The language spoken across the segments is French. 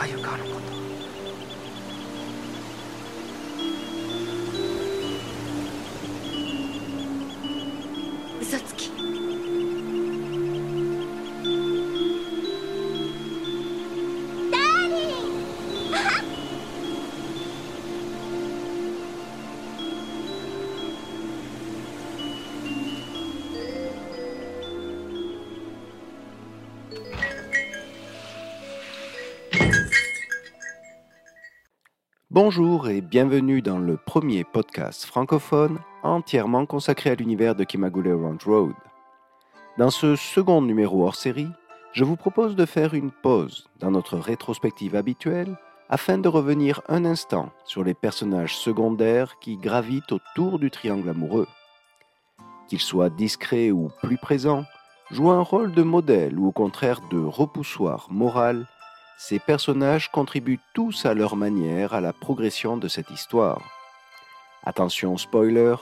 ああいうの Bonjour et bienvenue dans le premier podcast francophone entièrement consacré à l'univers de Kimagure Ranch Road. Dans ce second numéro hors série, je vous propose de faire une pause dans notre rétrospective habituelle afin de revenir un instant sur les personnages secondaires qui gravitent autour du triangle amoureux. Qu'ils soient discrets ou plus présents, jouent un rôle de modèle ou au contraire de repoussoir moral ces personnages contribuent tous à leur manière à la progression de cette histoire. Attention spoiler,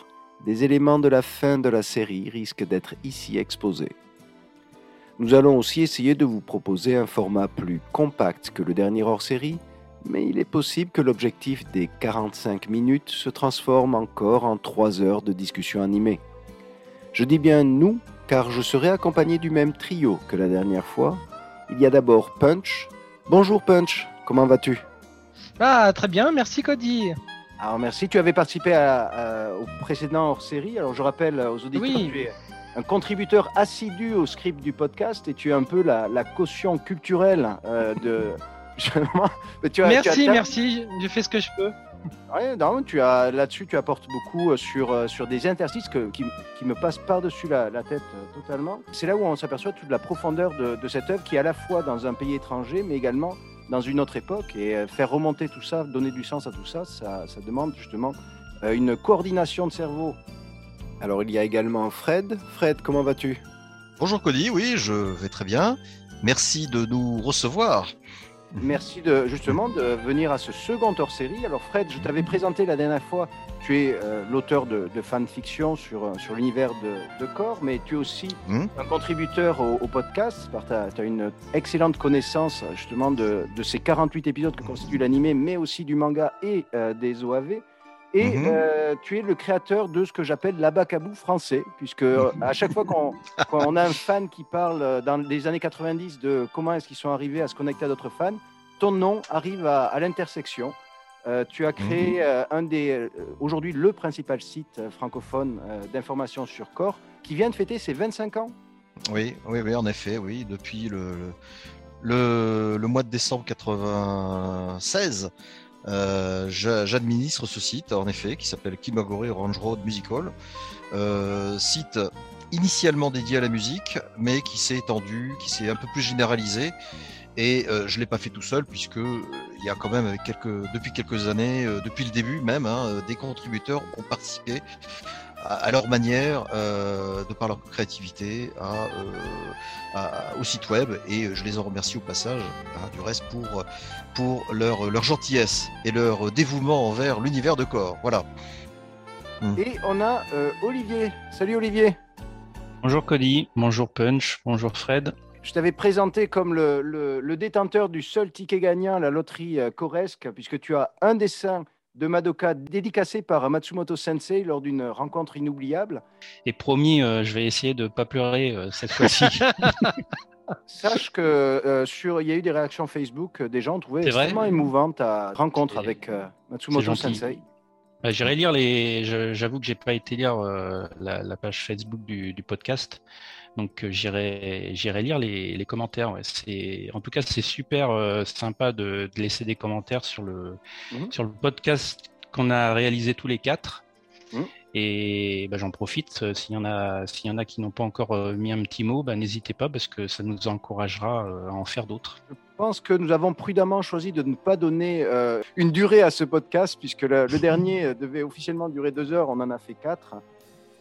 des éléments de la fin de la série risquent d'être ici exposés. Nous allons aussi essayer de vous proposer un format plus compact que le dernier hors-série, mais il est possible que l'objectif des 45 minutes se transforme encore en 3 heures de discussion animée. Je dis bien nous, car je serai accompagné du même trio que la dernière fois. Il y a d'abord Punch, Bonjour Punch, comment vas-tu? Ah, très bien, merci Cody. Alors merci, tu avais participé à- à- au précédent hors-série. Alors je rappelle aux auditeurs Oui. que tu es un contributeur assidu au script du podcast et tu es un peu la, la caution culturelle euh, de... Mais tu as- tu merci, as- merci, je fais ce que je peux. Ouais, non, tu as là-dessus, tu apportes beaucoup euh, sur, euh, sur des interstices que- qui, qui me passent par-dessus la, la tête euh, totalement. C'est là où on s'aperçoit toute la profondeur de, de cette œuvre qui est à la fois dans un pays étranger, mais également dans une autre époque. Et faire remonter tout ça, donner du sens à tout ça, ça, ça demande justement une coordination de cerveau. Alors il y a également Fred. Fred, comment vas-tu? Bonjour Cody, oui, je vais très bien. Merci de nous recevoir. Merci de justement de venir à ce second hors-série. Alors Fred, je t'avais présenté la dernière fois, tu es euh, l'auteur de, de fanfiction sur, euh, sur l'univers de, de Core, mais tu es aussi Mhm. un contributeur au, au podcast, tu as, une excellente connaissance justement de, de ces 48 épisodes que constitue l'animé, mais aussi du manga et euh, des OAV. Et Mhm. euh, tu es le créateur de ce que j'appelle l'abacabou français, puisque euh, à chaque fois qu'on on a un fan qui parle euh, dans les années 90 de comment est-ce qu'ils sont arrivés à se connecter à d'autres fans, ton nom arrive à, à l'intersection. Euh, tu as créé euh, un des aujourd'hui le principal site francophone d'information sur corps qui vient de fêter ses 25 ans. Oui, oui, oui, en effet, oui, depuis le, le, le mois de décembre 96, euh, j'a- j'administre ce site, en effet, qui s'appelle Kimagure Orange Road Musical, euh, site initialement dédié à la musique, mais qui s'est étendu, qui s'est un peu plus généralisé. Et euh, je l'ai pas fait tout seul puisque euh, il y a quand même quelques, depuis quelques années, euh, depuis le début même, hein, euh, des contributeurs ont participé à, à leur manière, euh, de par leur créativité, à, euh, à- au site web. Et je les en remercie au passage, hein, du reste, pour, pour leur, leur gentillesse et leur dévouement envers l'univers de corps. Voilà. Et on a euh, Olivier. Salut Olivier. Bonjour Cody, bonjour Punch, bonjour Fred. Je t'avais présenté comme le, le- le détenteur du seul ticket gagnant à la loterie euh, Koresk, puisque tu as un dessin de Madoka dédicacé par Matsumoto Sensei lors d'une rencontre inoubliable. Et promis, euh, je vais essayer de pas pleurer euh, cette fois-ci. Sache que euh, sur, il y a eu des réactions Facebook, des gens vrai extrêmement émouvante ta rencontre avec Matsumoto. Sensei. Bah, J'irai lire les. J'avoue que j'ai pas été lire la, la page Facebook du, du podcast, donc euh, j'irai lire les, les commentaires. ouais. C'est en tout cas c'est super euh, sympa de, de laisser des commentaires sur le Mhm. sur le podcast qu'on a réalisé tous les quatre. Mhm. Et bah, j'en profite euh, s'il y en a s'il y en a qui n'ont pas encore euh, mis un petit mot, bah, n'hésitez pas parce que ça nous encouragera à en faire d'autres. Je pense que nous avons prudemment choisi de ne pas donner une durée à ce podcast, puisque le, le dernier devait officiellement durer deux heures, on en a fait quatre.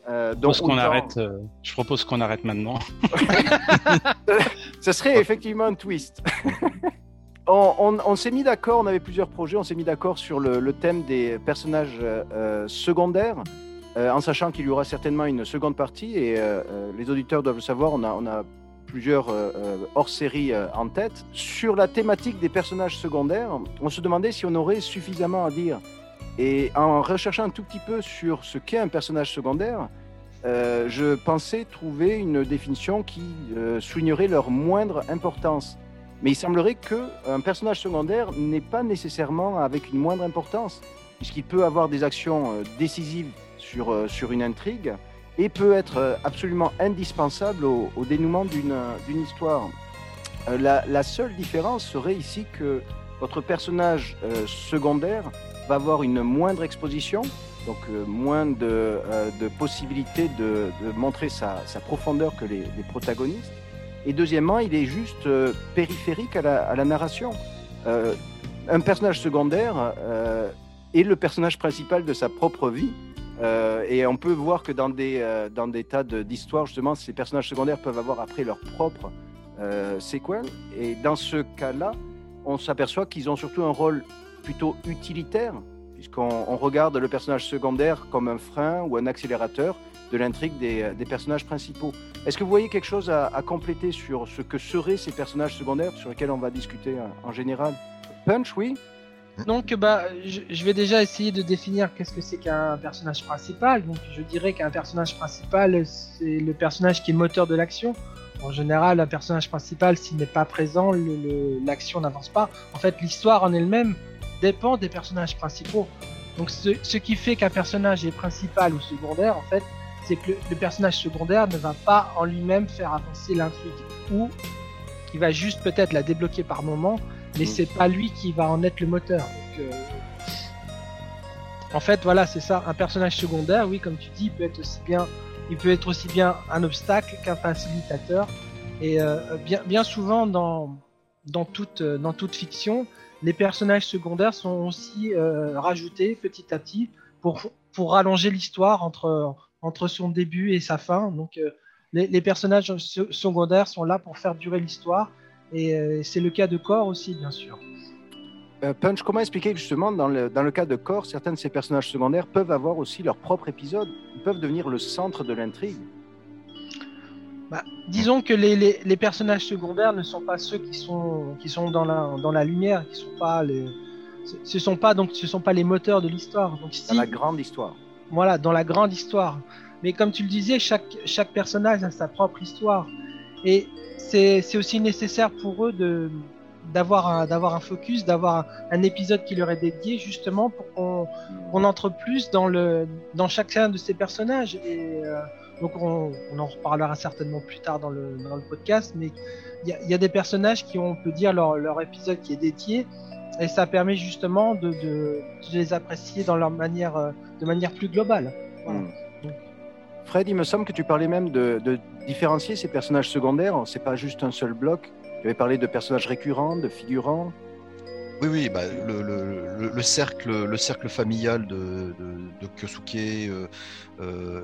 Euh, Je donc propose qu'on arrête. euh, je propose qu'on arrête maintenant. Ce serait effectivement un twist. on on- on s'est mis d'accord, on avait plusieurs projets, on s'est mis d'accord sur le, le thème des personnages euh, secondaires, en sachant qu'il y aura certainement une seconde partie, et les auditeurs doivent le savoir, on a, on a plusieurs euh, en tête. Sur la thématique des personnages secondaires, on se demandait si on aurait suffisamment à dire. Et en recherchant un tout petit peu sur ce qu'est un personnage secondaire, euh, je pensais trouver une définition qui euh, soulignerait leur moindre importance. Mais il semblerait qu'un personnage secondaire n'est pas nécessairement avec une moindre importance, puisqu'il peut avoir des actions euh, décisives sur, sur une intrigue et peut être absolument indispensable au, dénouement d'une histoire. La, seule différence serait ici que votre personnage secondaire va avoir une moindre exposition, donc euh, moins de, euh, de possibilités de, de montrer sa, sa profondeur que les, les protagonistes. Et deuxièmement, il est juste euh, périphérique à la, à la narration. Un personnage secondaire est le personnage principal de sa propre vie. Et on peut voir que dans des, dans des tas d'histoires, justement, ces personnages secondaires peuvent avoir après leur propre sequel. Et dans ce cas-là, on s'aperçoit qu'ils ont surtout un rôle plutôt utilitaire, puisqu'on on regarde le personnage secondaire comme un frein ou un accélérateur de l'intrigue des, des personnages principaux. Est-ce que vous voyez quelque chose à, compléter sur ce que seraient ces personnages secondaires sur lesquels on va discuter en, général? Punch, oui Donc, bah, je, vais déjà essayer de définir qu'est-ce que c'est qu'un personnage principal. Donc, je dirais qu'un personnage principal, c'est le personnage qui est moteur de l'action. En général, un personnage principal, s'il n'est pas présent, l'action n'avance pas. En fait, l'histoire en elle-même dépend des personnages principaux. Donc, ce, ce qui fait qu'un personnage est principal ou secondaire, en fait, c'est que le, le personnage secondaire ne va pas en lui-même faire avancer l'intrigue. Ou il va juste peut-être la débloquer par moment, mais Mm. c'est pas lui qui va en être le moteur. Donc, euh, En fait, voilà, c'est ça. Un personnage secondaire, oui, comme tu dis, il peut être aussi bien, il peut être aussi bien un obstacle qu'un facilitateur. Et euh, bien, bien souvent dans dans toute euh, dans toute fiction, les personnages secondaires sont aussi euh, rajoutés petit à petit pour pour rallonger l'histoire entre entre son début et sa fin. Donc euh, les, personnages se- secondaires sont là pour faire durer l'histoire. Et euh, c'est le cas de Core aussi, bien sûr. Punch, comment expliquer que justement, dans le, dans le cas de Core, certains de ces personnages secondaires peuvent avoir aussi leur propre épisode Ils peuvent devenir le centre de l'intrigue? Bah, disons que les, les, les personnages secondaires ne sont pas ceux qui sont qui sont dans la dans la lumière, qui sont pas les ce- sont pas donc ce sont pas les moteurs de l'histoire. Donc si Dans la grande histoire. voilà dans la grande histoire. Mais comme tu le disais, chaque chaque personnage a sa propre histoire et c'est c'est aussi nécessaire pour eux de d'avoir un d'avoir un focus, d'avoir un, un épisode qui leur est dédié justement pour qu'on on entre plus dans le dans chacun de ces personnages et euh, donc on, on en reparlera certainement plus tard dans le, dans le podcast mais il y a, il y a des personnages qui ont on peut dire leur, leur épisode qui est dédié et ça permet justement de, de, de les apprécier dans leur manière euh, de manière plus globale Voilà. Mm. Fred, il me semble que tu parlais même de, de différencier ces personnages secondaires. C'est pas juste un seul bloc. Tu avais parlé de personnages récurrents, de figurants. Oui, oui, bah, le, le- le- le cercle, le cercle familial de, de, de Kyosuke euh,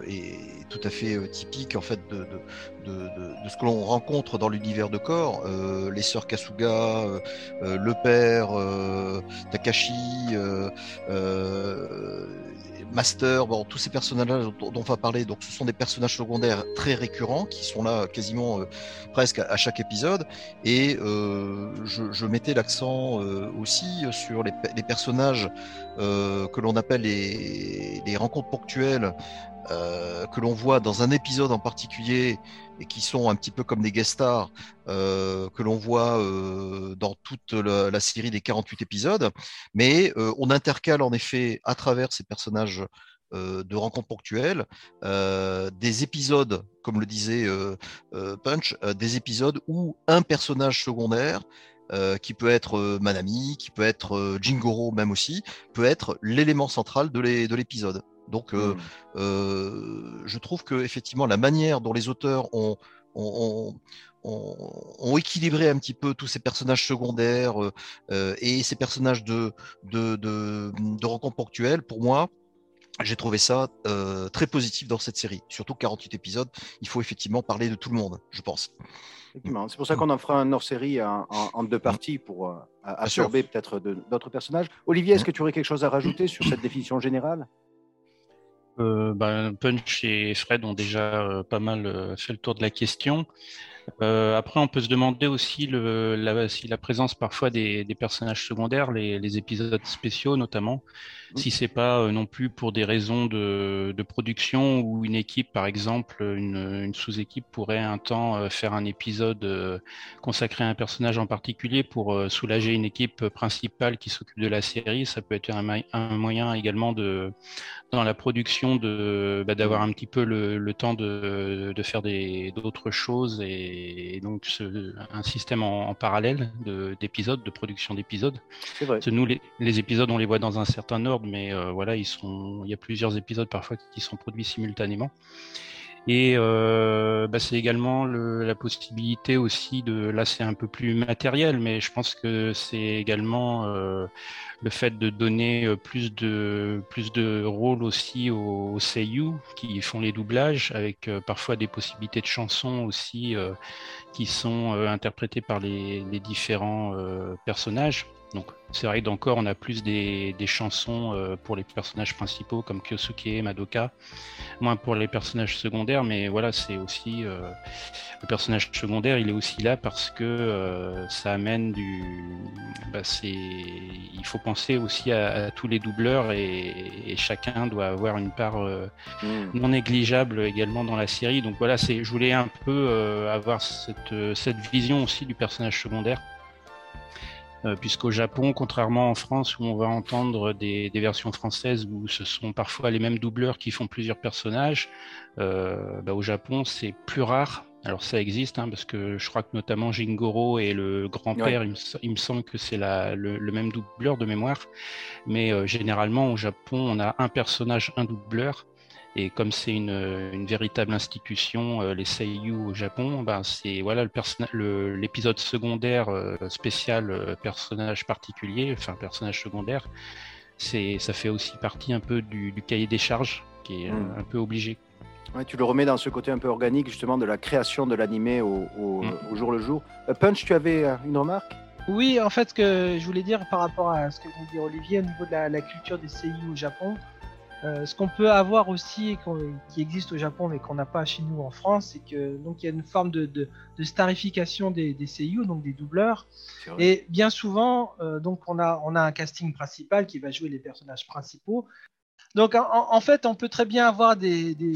est tout à fait euh, typique en fait de, de, de, ce que l'on rencontre dans l'univers de corps. Euh, les sœurs Kasuga, euh, euh, le père euh, Takashi, euh, euh, Master, bon, tous ces personnages dont, dont on va parler, donc ce sont des personnages secondaires très récurrents qui sont là quasiment euh, presque à, chaque épisode. Et euh, je, mettais l'accent euh, aussi sur les personnages euh, que l'on appelle les, rencontres ponctuelles, euh, que l'on voit dans un épisode en particulier et qui sont un petit peu comme des guest stars euh, que l'on voit dans toute la, série des 48 épisodes. Mais on intercale en effet à travers ces personnages de rencontres ponctuelles des épisodes, comme le disait Punch, des épisodes où un personnage secondaire euh, qui peut être euh, Manami, qui peut être euh, Jingoro même aussi, peut être l'élément central de l'é- de l'épisode. Donc, euh, Mm. euh, je trouve que effectivement la manière dont les auteurs ont, ont, ont- ont- ont équilibré un petit peu tous ces personnages secondaires et ces personnages de, de, de, de rencontres ponctuelles, pour moi, j'ai trouvé ça très positif dans cette série. Surtout 48 épisodes, il faut effectivement parler de tout le monde, je pense. Effectivement. C'est pour ça qu'on en fera un hors-série en, en- en deux parties pour euh, absorber peut-être d'autres personnages. Olivier, est-ce que tu aurais quelque chose à rajouter sur cette définition générale? Euh, ben, Punch et Fred ont déjà euh, pas mal euh, fait le tour de la question. Euh, après, on peut se demander aussi le, la, si la présence parfois des, des personnages secondaires, les, les, épisodes spéciaux notamment. Si c'est pas euh, non plus pour des raisons de, de, production ou une équipe, par exemple, une, une sous-équipe pourrait un temps euh, faire un épisode euh, consacré à un personnage en particulier pour soulager une équipe principale qui s'occupe de la série. Ça peut être un, un, moyen également de, dans la production de bah, d'avoir un petit peu le, le temps de, de faire d'autres choses et et donc ce, un système en, en parallèle d'épisodes, de, de, production d'épisodes. C'est vrai. Nous, les, les, épisodes, on les voit dans un certain ordre, mais euh, voilà, il y a plusieurs épisodes parfois qui sont produits simultanément. Et euh, bah, c'est également le, la possibilité aussi de, là c'est un peu plus matériel, mais je pense que c'est également euh, le fait de donner plus de plus de rôle aussi aux, aux seiyuu qui font les doublages, avec parfois des possibilités de chansons aussi qui sont interprétées par les différents personnages. Donc c'est vrai qu'encore on a plus des, des chansons euh, pour les personnages principaux comme Kyosuke, Madoka, moins pour les personnages secondaires, mais voilà c'est aussi euh, le personnage secondaire il est aussi là parce que euh, ça amène du, bah, il faut penser aussi à, à tous les doubleurs et, et, chacun doit avoir une part mmh. non négligeable également dans la série. Donc voilà c'est je voulais un peu avoir cette, cette vision aussi du personnage secondaire puisqu'au Japon, contrairement en France où on va entendre des, des, versions françaises où ce sont parfois les mêmes doubleurs qui font plusieurs personnages, euh, bah, au Japon c'est plus rare. Alors ça existe, hein, parce que je crois que notamment Jingoro et le grand-père, ouais. il, il, me semble que c'est le, le, même doubleur de mémoire, mais euh, généralement au Japon on a un personnage, un doubleur, et comme c'est une, une, véritable institution, euh, les seiyuu au Japon, ben c'est voilà le l'épisode secondaire euh, spécial euh, personnage particulier, enfin personnage secondaire, c'est ça fait aussi partie un peu du, du cahier des charges qui est mmh. un peu obligé. Ouais, tu le remets dans ce côté un peu organique justement de la création de l'animé au, au, mmh. au, jour le jour. Punch, tu avais une remarque? Oui, en fait, ce que je voulais dire par rapport à ce que vient de dire Olivier au niveau de la, la culture des seiyuu au Japon. Euh, ce qu'on peut avoir aussi, qui existe au Japon mais qu'on n'a pas chez nous en France, c'est que donc il y a une forme de, de, de starification des, des donc des doubleurs. Et bien souvent, euh, donc on a on a un casting principal qui va jouer les personnages principaux. Donc en, en fait, on peut très bien avoir des, des,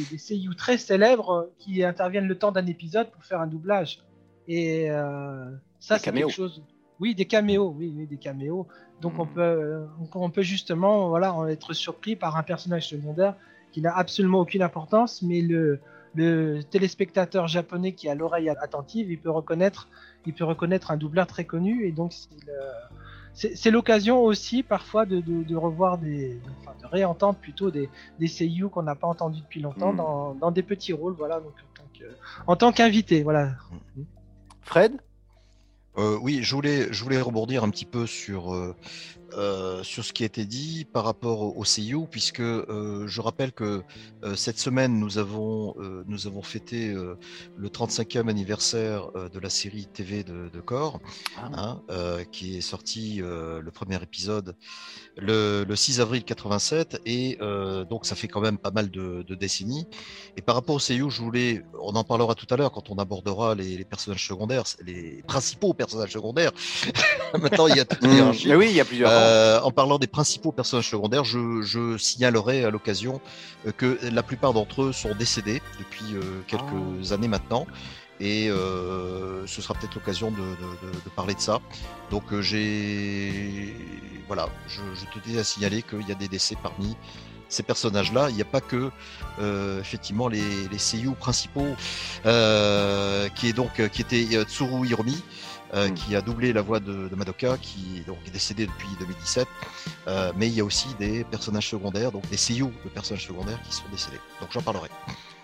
très célèbres qui interviennent le temps d'un épisode pour faire un doublage. Et euh, ça, c'est quelque chose. Oui, des caméos, oui, oui des caméos. Donc mmh. on peut on peut justement voilà être surpris par un personnage secondaire qui n'a absolument aucune importance, mais le le téléspectateur japonais qui a l'oreille attentive, il peut reconnaître il peut reconnaître un doubleur très connu et donc c'est l'occasion aussi parfois de, de, de revoir des enfin, de réentendre plutôt des des seiyuu qu'on n'a pas entendu depuis longtemps mmh. dans, dans des petits rôles voilà donc en tant qu'invité voilà. Fred? Euh, oui, je voulais, je voulais rebondir un petit peu sur, euh, sur ce qui a été dit par rapport au, au CIO, puisque euh, je rappelle que euh, cette semaine, nous avons, euh, nous avons fêté le 35e anniversaire de la série TV de, de Core, ah. hein, qui est sorti le premier épisode le, le 6 avril 87, et donc ça fait quand même pas mal de, de, décennies. Et par rapport au CIO, je voulais, on en parlera tout à l'heure quand on abordera les, les, personnages secondaires, les principaux personnages secondaires. Maintenant, il y a tout mmh, oui, il y a plusieurs euh, en parlant des principaux personnages secondaires, je, je signalerai à l'occasion euh, que la plupart d'entre eux sont décédés depuis euh, quelques oh. années maintenant. Et euh, ce sera peut-être l'occasion de, de, de, de, parler de ça. Donc euh, j'ai voilà, je, je tenais à signaler qu'il y a des décès parmi ces personnages-là. Il n'y a pas que euh, effectivement les, les seiyuu principaux, qui est donc qui était Tsuru Hiromi, euh, mmh. qui a doublé la voix de, de, Madoka, qui donc, est décédé depuis 2017. Euh, mais il y a aussi des personnages secondaires, donc des seiyuu de personnages secondaires qui sont décédés. Donc j'en parlerai.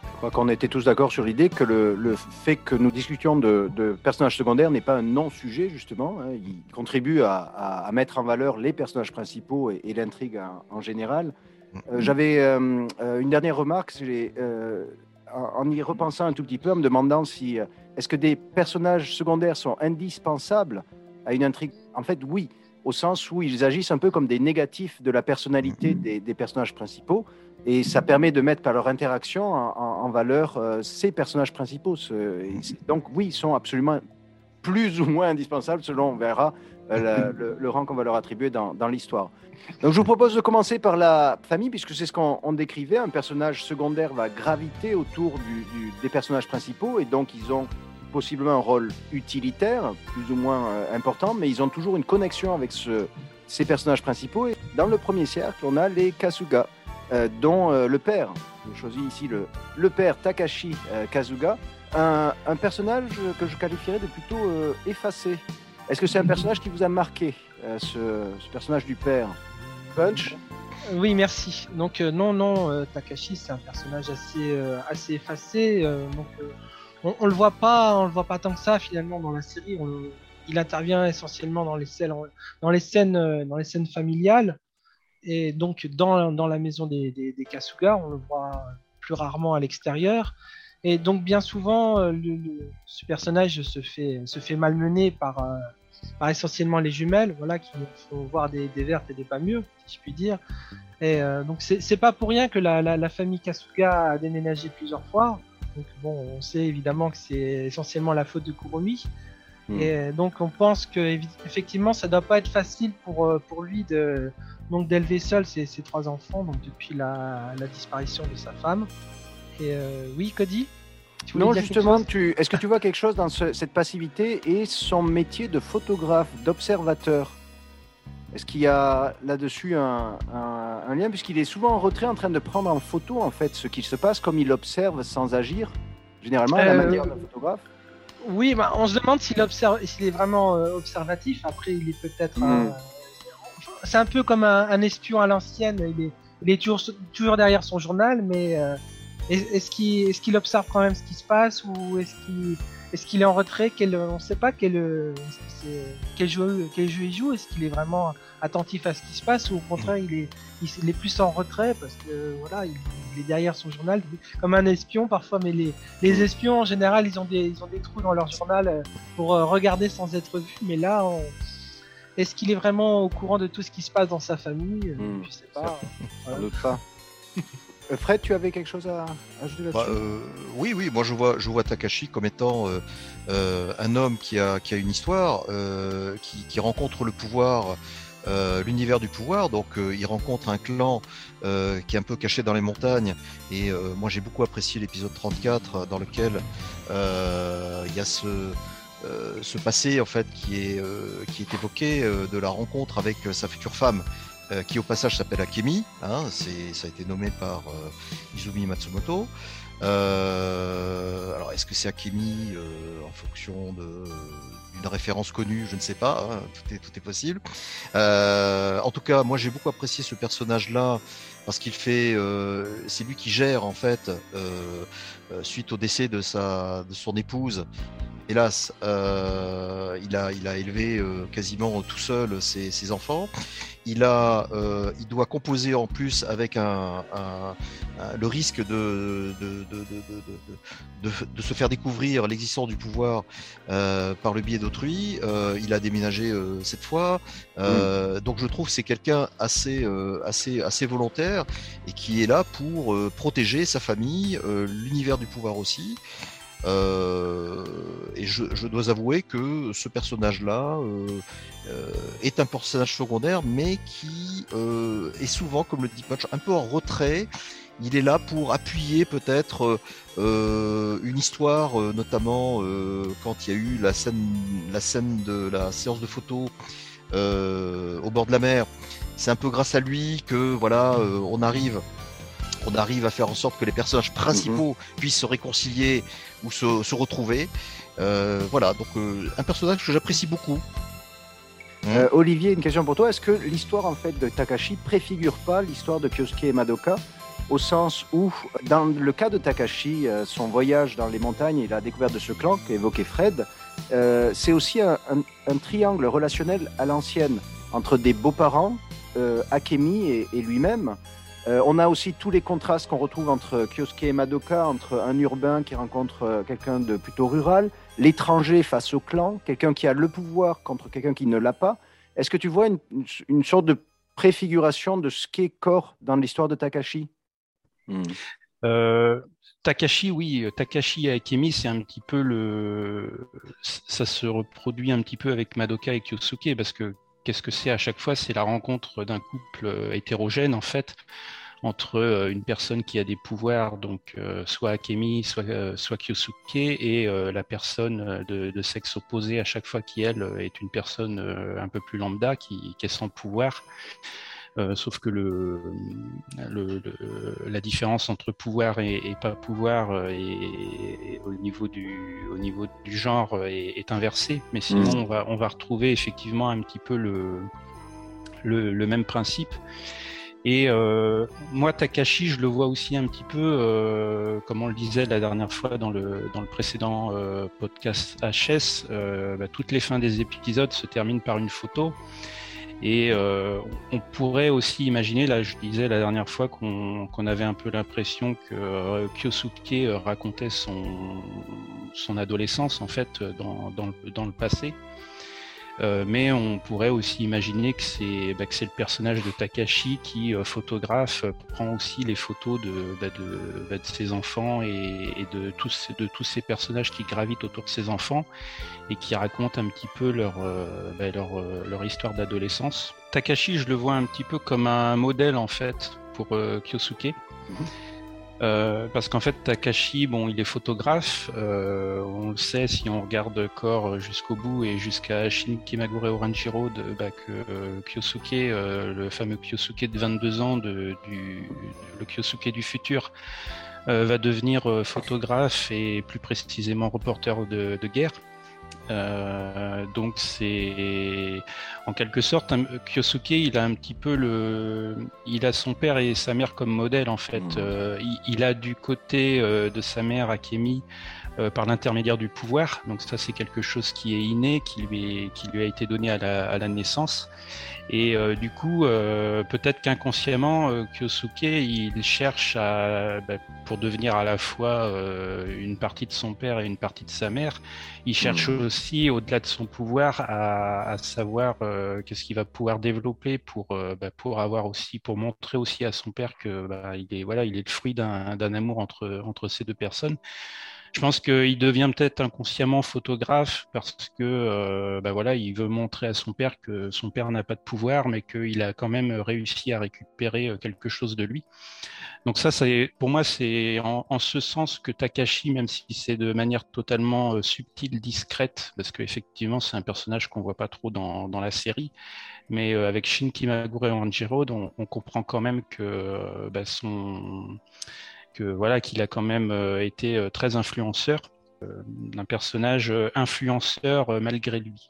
Je crois qu'on était tous d'accord sur l'idée que le, le, fait que nous discutions de, de personnages secondaires n'est pas un non-sujet, justement. Hein. Il contribue à, à, à, mettre en valeur les personnages principaux et, et l'intrigue en, en, général. Mmh. Euh, J'avais euh, une dernière remarque. En y repensant un tout petit peu, en me demandant si est-ce que des personnages secondaires sont indispensables à une intrigue? En fait, oui. au sens où ils agissent un peu comme des négatifs de la personnalité des, des personnages principaux. Et ça permet de mettre par leur interaction en, valeur euh, ces personnages principaux. Ce- c'est- donc oui, ils sont absolument plus ou moins indispensables selon on verra euh, le, rang qu'on va leur attribuer dans, l'histoire. Donc je vous propose de commencer par la famille, puisque c'est ce qu'on on décrivait. Un personnage secondaire va graviter autour des personnages principaux, et donc ils ont possiblement un rôle utilitaire, plus ou moins euh, important, mais ils ont toujours une connexion avec ce- ces personnages principaux. Et dans le premier cercle, on a les Kasuga, euh, dont euh, le père, je choisis ici le, père Takashi Kazuga, un, personnage que je qualifierais de plutôt effacé. Est-ce que c'est un personnage qui vous a marqué, euh, ce, personnage du père Punch? Oui, merci. Donc euh, non, non, euh, Takashi, c'est un personnage assez, euh, assez effacé. euh, donc euh, on, on le voit pas, on le voit pas tant que ça finalement dans la série. Il intervient essentiellement dans les scènes, dans les scènes, euh, dans les scènes familiales. Et donc dans, dans la maison des, des, des Kasuga, on le voit plus rarement à l'extérieur. Et donc bien souvent, euh, le, le- ce personnage se fait, se fait malmener par, euh, par essentiellement les jumelles, voilà, qui nous font voir des, des vertes et des pas mieux, si je puis dire. Et euh, donc c'est pas pour rien que la, la, la famille Kasuga a déménagé plusieurs fois. Donc bon, on sait évidemment que c'est essentiellement la faute de Kuromi. Mm. Et donc on pense que effectivement ça doit pas être facile pour euh, pour lui de donc d'élever seul ses, ses trois enfants donc depuis la, la disparition de sa femme. Et euh, oui, Cody. Tu Non, justement, tu, est-ce que tu vois quelque chose dans ce- cette passivité et son métier de photographe, d'observateur? Est-ce qu'il y a là-dessus un, un- un lien? Puisqu'il est souvent en retrait en train de prendre en photo en fait ce qui se passe, comme il observe sans agir, généralement à la Euh, manière d'un photographe. Oui, bah, on se demande s'il observe, s'il est vraiment euh, observatif. Après, il est peut-être. un- Mm. C'est un peu comme un, espion à l'ancienne. Il est, il est toujours, toujours derrière son journal, mais euh, est-ce qu'il est qu'il observe quand même ce qui se passe ou est-ce qu'il est, qu'il est en retrait quel, On ne sait pas quel, quel, jeu, quel jeu il joue. Est-ce qu'il est vraiment attentif à ce qui se passe ou au contraire il est, il, est plus en retrait parce que voilà, il, il est derrière son journal, comme un espion parfois. Mais les, les espions en général, ils ont des, ils ont des trous dans leur journal euh, pour euh, regarder sans être vus. Mais là, on- est-ce qu'il est vraiment au courant de tout ce qui se passe dans sa famille Hmm, Je sais pas. Sans doute pas. Euh, Fred, tu avais quelque chose à ajouter là-dessus Bah, euh, oui, oui, moi je vois, je vois Takashi comme étant euh, euh, un homme qui a, qui a une histoire, qui, qui rencontre le pouvoir, l'univers du pouvoir. Donc il rencontre un clan qui est un peu caché dans les montagnes. Et moi j'ai beaucoup apprécié l'épisode 34 euh, dans lequel il y a ce, ce passé en fait qui est, qui est évoqué de la rencontre avec sa future femme. Euh, qui au passage s'appelle Akemi, hein, ça a été nommé par euh, Izumi Matsumoto. Euh, alors, est-ce que c'est Akemi en fonction d'une référence connue? Je ne sais pas. hein, tout, est, tout est possible. En tout cas, moi, j'ai beaucoup apprécié ce personnage-là parce qu'il fait, c'est lui qui gère en fait suite au décès de sa, de son épouse. Hélas, euh, il a, il a élevé euh, quasiment tout seul ses, ses enfants. Il a, euh, il doit composer en plus avec un, un- un- le risque de, de, de, de, de, de, de- de se faire découvrir l'existence du pouvoir par le biais d'autrui. Il a déménagé cette fois, donc je trouve que c'est quelqu'un assez, assez, assez volontaire et qui est là pour protéger sa famille, l'univers du pouvoir aussi. Euh, et je, je dois avouer que ce personnage-là euh, euh, est un personnage secondaire, mais qui euh, est souvent, comme le dit Punch, un peu en retrait. Il est là pour appuyer peut-être euh, une histoire, euh, notamment euh, quand il y a eu la scène, la scène de la séance de photos euh, au bord de la mer. C'est un peu grâce à lui que voilà, euh, on arrive, on arrive à faire en sorte que les personnages principaux puissent se réconcilier ou se, retrouver. Euh, voilà, donc euh, un personnage que j'apprécie beaucoup. Euh, Olivier, une question pour toi. Est-ce que l'histoire en fait de Takashi préfigure pas l'histoire de Kyosuke et Madoka au sens où, dans le cas de Takashi, son voyage dans les montagnes et la découverte de ce clan qu'évoquait Fred, c'est aussi un, triangle relationnel à l'ancienne entre des beaux-parents, Akemi et lui-même. Euh, on a aussi tous les contrastes qu'on retrouve entre Kyosuke et Madoka, entre un urbain qui rencontre euh, quelqu'un de plutôt rural, l'étranger face au clan, quelqu'un qui a le pouvoir contre quelqu'un qui ne l'a pas. est-ce que tu vois une, sorte de préfiguration de ce qu'est Core dans l'histoire de Takashi? Hmm. Euh, Takashi, oui, Takashi et Akemi, c'est un petit peu le. Ça se reproduit un petit peu avec Madoka et Kyosuke, parce que qu'est-ce que c'est à chaque fois? C'est la rencontre d'un couple euh, hétérogène, en fait, entre euh, une personne qui a des pouvoirs, donc euh, soit Akemi, soit, euh, Kyosuke, et la personne de, sexe opposé à chaque fois qui, elle, est une personne un peu plus lambda, qui, qui est sans pouvoir. Euh, sauf que le, le- le- la différence entre pouvoir et, et pas pouvoir euh, est- au, niveau du, au niveau du genre euh, est, est inversée. Mais sinon, Mhm. on, va, on va retrouver effectivement un petit peu le, même principe. Et euh, moi, Takashi, je le vois aussi un petit peu, euh, comme on le disait la dernière fois dans le, dans le précédent euh, podcast HS, euh, bah, toutes les fins des épisodes se terminent par une photo. Et euh, on pourrait aussi imaginer, là je disais la dernière fois qu'on avait un peu l'impression que euh, Kyosuke euh, racontait son, adolescence en fait euh, dans le passé. Euh, mais on pourrait aussi imaginer que c'est bah, que c'est le personnage de Takashi qui, euh, photographe, euh, prend aussi les photos de, bah, de, bah, de ses enfants et, et de, tous, de tous ces personnages qui gravitent autour de ses enfants et qui racontent un petit peu leur, euh, leur, leur histoire d'adolescence. Takashi, je le vois un petit peu comme un modèle en fait pour Kyosuke. Euh, parce qu'en fait, Takashi, bon, il est photographe. euh, on le sait si on regarde Core jusqu'au bout et jusqu'à Shin Kimagure Oranjiro, de, bah, que euh, Kyosuke, le fameux Kyosuke de 22 ans, le Kyosuke du futur, va devenir photographe et plus précisément reporter de guerre. Euh, donc c'est en quelque sorte un- Kyosuke il a un petit peu le il a son père et sa mère comme modèle en fait Mhm. Euh, il, il a du côté euh, de sa mère Akemi euh, par l'intermédiaire du pouvoir. Donc ça c'est quelque chose qui est inné qui lui est- qui lui a été donné à la, à la naissance. Et euh, du coup euh, peut-être qu'inconsciemment euh, Kyosuke il cherche à bah, pour devenir à la fois euh, une partie de son père et une partie de sa mère il cherche aussi, au-delà de son pouvoir, à, à savoir euh, qu'est-ce qu'il va pouvoir développer pour, bah, pour avoir aussi, pour montrer aussi à son père que bah, il est voilà, il est le fruit d'un d'un amour entre entre ces deux personnes. Je pense qu'il devient peut-être inconsciemment photographe parce que euh, bah, voilà, il veut montrer à son père que son père n'a pas de pouvoir, mais qu'il a quand même réussi à récupérer euh, quelque chose de lui. Donc ça, c'est pour moi, c'est en, ce sens que Takashi, même si c'est de manière totalement euh, subtile, discrète, parce qu'effectivement, c'est un personnage qu'on voit pas trop dans, la série, mais avec Shin Kimagure et Anjiro, on, on comprend quand même que bah, son que voilà qu'il a quand même euh, été euh, très influenceur, euh, un personnage euh, influenceur euh, malgré lui.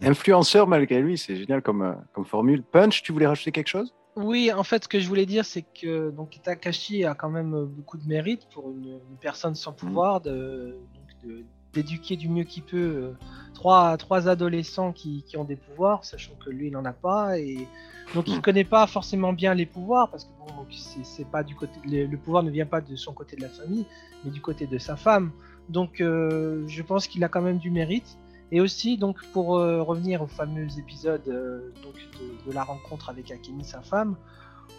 Influenceur malgré lui, c'est génial comme, euh, comme formule. Punch, tu voulais rajouter quelque chose? Oui, en fait, ce que je voulais dire, c'est que donc Takashi a quand même beaucoup de mérite pour une, une personne sans pouvoir de donc, de- d'éduquer du mieux qu'il peut euh, trois, trois adolescents qui, qui ont des pouvoirs, sachant que lui il n'en a pas et donc il Mm. connaît pas forcément bien les pouvoirs parce que bon, c'est pas du côté le, le pouvoir ne vient pas de son côté de la famille, mais du côté de sa femme. Donc euh, je pense qu'il a quand même du mérite. Et aussi, donc, pour euh, revenir au fameux épisode euh, donc, de, de la rencontre avec Akemi, sa femme,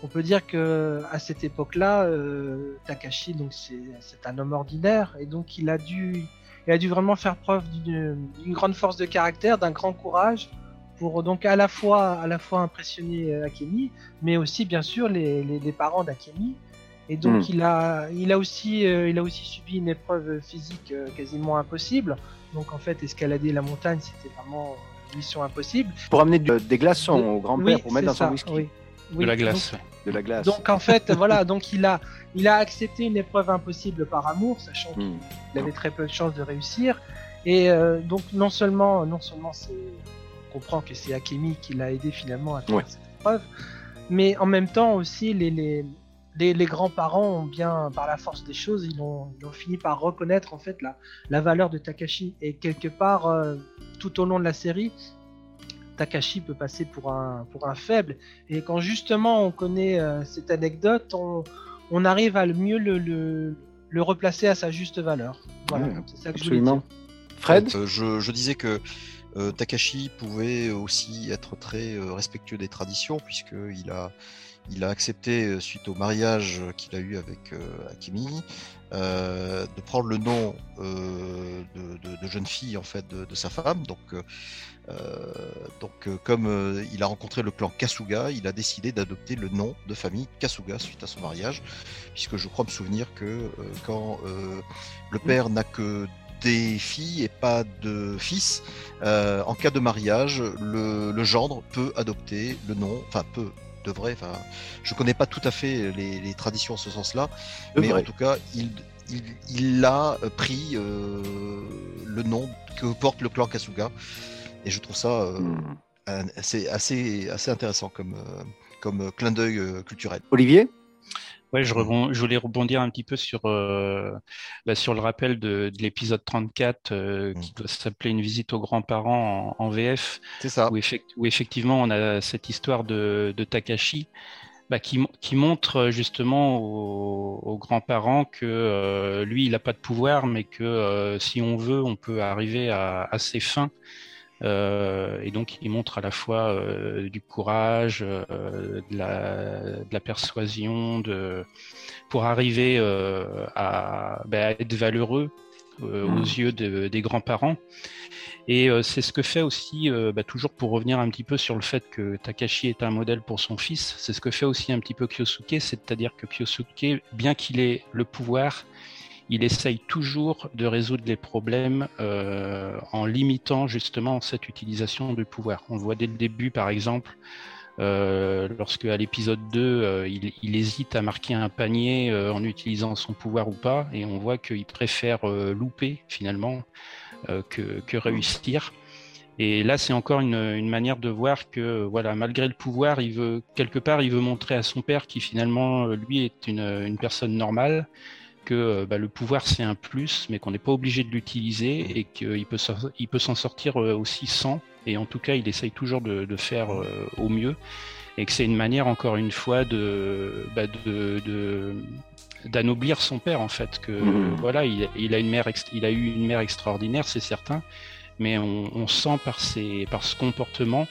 on peut dire que à cette époque-là, euh, Takashi, donc c'est un homme ordinaire, et donc il a dû, il a dû vraiment faire preuve d'une grande force de caractère, d'un grand courage, pour donc à la fois, à la fois impressionner euh, Akemi, mais aussi bien sûr les, les, les parents d'Akemi. Et donc Mm. il a, il a aussi, euh, il a aussi subi une épreuve physique euh, quasiment impossible. Donc en fait, escalader la montagne, c'était vraiment une mission impossible. Pour amener du- des glaçons De- au grand-père pour mettre dans ça, son whisky. oui. De la glace. De la glace. donc en fait, voilà, donc il a, il a accepté une épreuve impossible par amour, sachant Hmm. qu'il avait très peu de chances de réussir. Et euh, donc non seulement, non seulement c'est, on comprend que c'est Akemi qui l'a aidé finalement à faire Ouais. cette épreuve, mais en même temps aussi les, les, les, les grands-parents ont bien, par la force des choses, ils ont, ils ont fini par reconnaître en fait la, la valeur de Takashi. Et quelque part, euh, tout au long de la série, Takashi peut passer pour un, pour un faible. Et quand justement on connaît euh, cette anecdote, on, on arrive à le mieux le, le, le replacer à sa juste valeur. Voilà, c'est ça que je voulais dire. Absolument. Fred Euh, je, je disais que Euh, Takashi pouvait aussi être très euh, respectueux des traditions, puisqu'il a, il a accepté, suite au mariage qu'il a eu avec euh, Akimi, euh, de prendre le nom euh, de, jeune fille en fait de, sa femme. Donc, euh, donc comme il a rencontré le clan Kasuga, il a décidé d'adopter le nom de famille Kasuga suite à son mariage, puisque je crois me souvenir que quand le père n'a que des filles et pas de fils, en cas de mariage, le, le gendre peut adopter le nom, enfin peut, devrait, enfin, je connais pas tout à fait les, les traditions en ce sens-là, mais en tout cas, il, il, il a euh, pris euh, le nom que porte le clan Kasuga, et je trouve ça euh, Hmm. assez, assez, assez intéressant comme, comme clin d'œil culturel. Olivier? Ouais, je, rebond- je voulais rebondir un petit peu sur, euh, bah, sur le rappel de, de l'épisode 34 euh, qui Mm. doit s'appeler Une visite aux grands-parents en, en VF, C'est ça. où, effect- où effectivement on a cette histoire de, de Takashi bah, qui, qui montre euh, justement aux, aux grands-parents que euh, lui il n'a pas de pouvoir, mais que euh, si on veut, on peut arriver à, à ses fins. Euh, et donc, il montre à la fois euh, du courage, euh, de, la, de la persuasion, de, pour arriver à, ben, à être valeureux aux yeux de- des grands-parents. Et c'est ce que fait aussi, bah, toujours pour revenir un petit peu sur le fait que Takashi est un modèle pour son fils, c'est ce que fait aussi un petit peu Kyosuke, c'est-à-dire que Kyosuke, bien qu'il ait le pouvoir, il essaye toujours de résoudre les problèmes euh, en limitant justement cette utilisation du pouvoir. On voit dès le début, par exemple, euh, lorsque à l'épisode 2, euh, il, hésite à marquer un panier euh, en utilisant son pouvoir ou pas, et on voit qu'il préfère louper finalement que, réussir. Et là, c'est encore une, manière de voir que, voilà, malgré le pouvoir, il veut quelque part, il veut montrer à son père qui finalement, lui, est une personne normale, que euh, bah, le pouvoir c'est un plus, mais qu'on n'est pas obligé de l'utiliser et qu'il peut s'en- il peut s'en sortir euh, aussi sans. Et en tout cas, il essaye toujours de, de faire euh, au mieux, et que c'est une manière, encore une fois, de bah, de- d'anoblir son père en fait. Que Mhm. voilà, il, il a une mère, il a eu une mère extraordinaire, c'est certain, mais on, on sent par ses, par ce comportement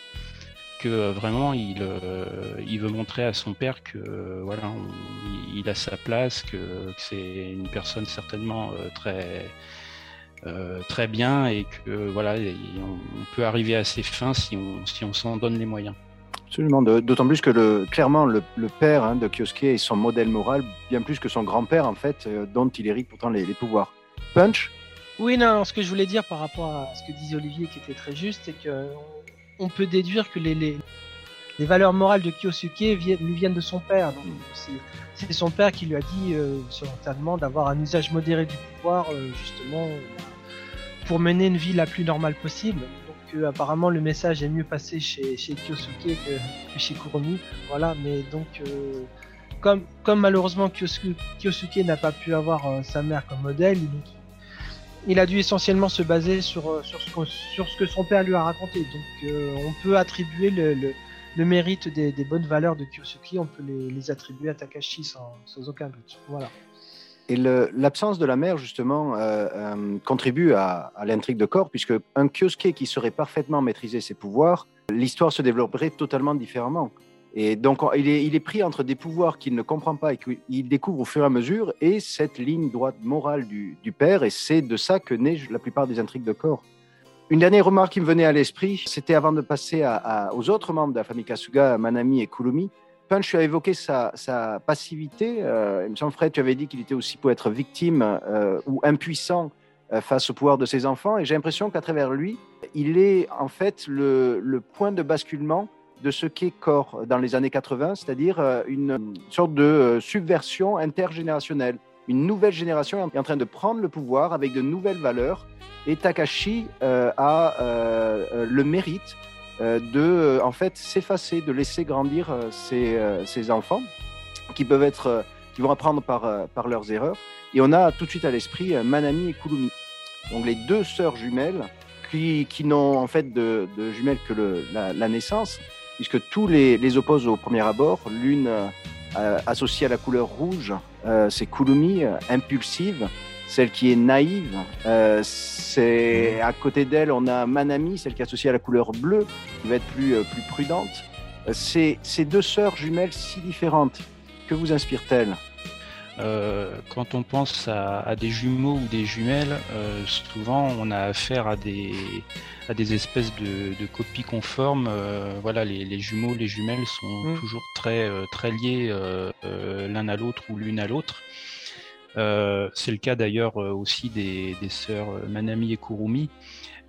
que euh, vraiment il, euh, il veut montrer à son père que euh, voilà on- il, a sa place que, que c'est une personne certainement euh, très euh, très bien et que voilà on, on peut arriver à ses fins si on si on s'en donne les moyens. Absolument, d'autant plus que le, clairement le, le père hein, de Kyosuke est son modèle moral, bien plus que son grand-père en fait, euh, dont il hérite pourtant les, les pouvoirs. Punch? Oui, non, ce que je voulais dire par rapport à ce que disait Olivier, qui était très juste, c'est que on peut déduire que les, les, valeurs morales de Kyosuke lui viennent de son père. C'est- son père qui lui a dit, euh, demande, d'avoir un usage modéré du pouvoir, euh, justement, euh, pour mener une vie la plus normale possible. Donc, euh, apparemment, le message est mieux passé chez, chez Kyosuke que, chez Kurumi. Voilà, mais donc. comme, comme malheureusement Kyosuke, n'a pas pu avoir sa mère comme modèle, donc il a dû essentiellement se baser sur, euh, sur, ce, que, son père lui a raconté. Donc euh, on peut attribuer le, mérite des, bonnes valeurs de Kyosuke, on peut les, attribuer à Takashi sans, aucun doute. Voilà. Et l'absence de la mère, justement, euh, contribue à, à l'intrigue de corps, puisque un Kyosuke qui saurait parfaitement maîtriser ses pouvoirs, l'histoire se développerait totalement différemment. Et donc, on- il est, pris entre des pouvoirs qu'il ne comprend pas et qu'il découvre au fur et à mesure, et cette ligne droite morale du, père, et c'est de ça que naît la plupart des intrigues de corps. Une dernière remarque qui me venait à l'esprit, c'était avant de passer aux autres membres de la famille Kasuga, Manami et Kurumi, Punch a évoqué sa, passivité. Euh, il me semble, Fred, tu avais dit qu'il était aussi pour être victime euh, ou impuissant euh, face au pouvoir de ses enfants. Et j'ai l'impression qu'à travers lui, il est en fait le point de basculement de ce qu'est Corps dans les années 80, c'est-à-dire euh, une sorte de euh, subversion intergénérationnelle. Une nouvelle génération est en train de prendre le pouvoir avec de nouvelles valeurs. Et Takashi euh, a le mérite de en fait s'effacer, de laisser grandir ses, ses enfants qui peuvent être, qui vont apprendre par, par leurs erreurs. Et on a tout de suite à l'esprit Manami et Kurumi, donc les deux sœurs jumelles qui, qui n'ont en fait de, jumelles que la naissance, puisque tous les, les opposent au premier abord. L'une euh, associée à la couleur rouge, euh, c'est Kurumi, euh, impulsive. celle qui est naïve. C'est à côté d'elle, on a Manami, celle qui est associée à la couleur bleue, qui va être plus, plus prudente. C'est ces deux sœurs jumelles si différentes. Que vous inspire-t-elle? Euh, quand on pense à, à des jumeaux ou des jumelles, euh, souvent on a affaire à des, à des espèces de, de copies conformes. Euh, voilà, les, les jumeaux, les jumelles sont Mm. toujours très, très liés l'un à l'autre ou l'une à l'autre. C'est le cas d'ailleurs aussi des, des sœurs Manami et Kurumi.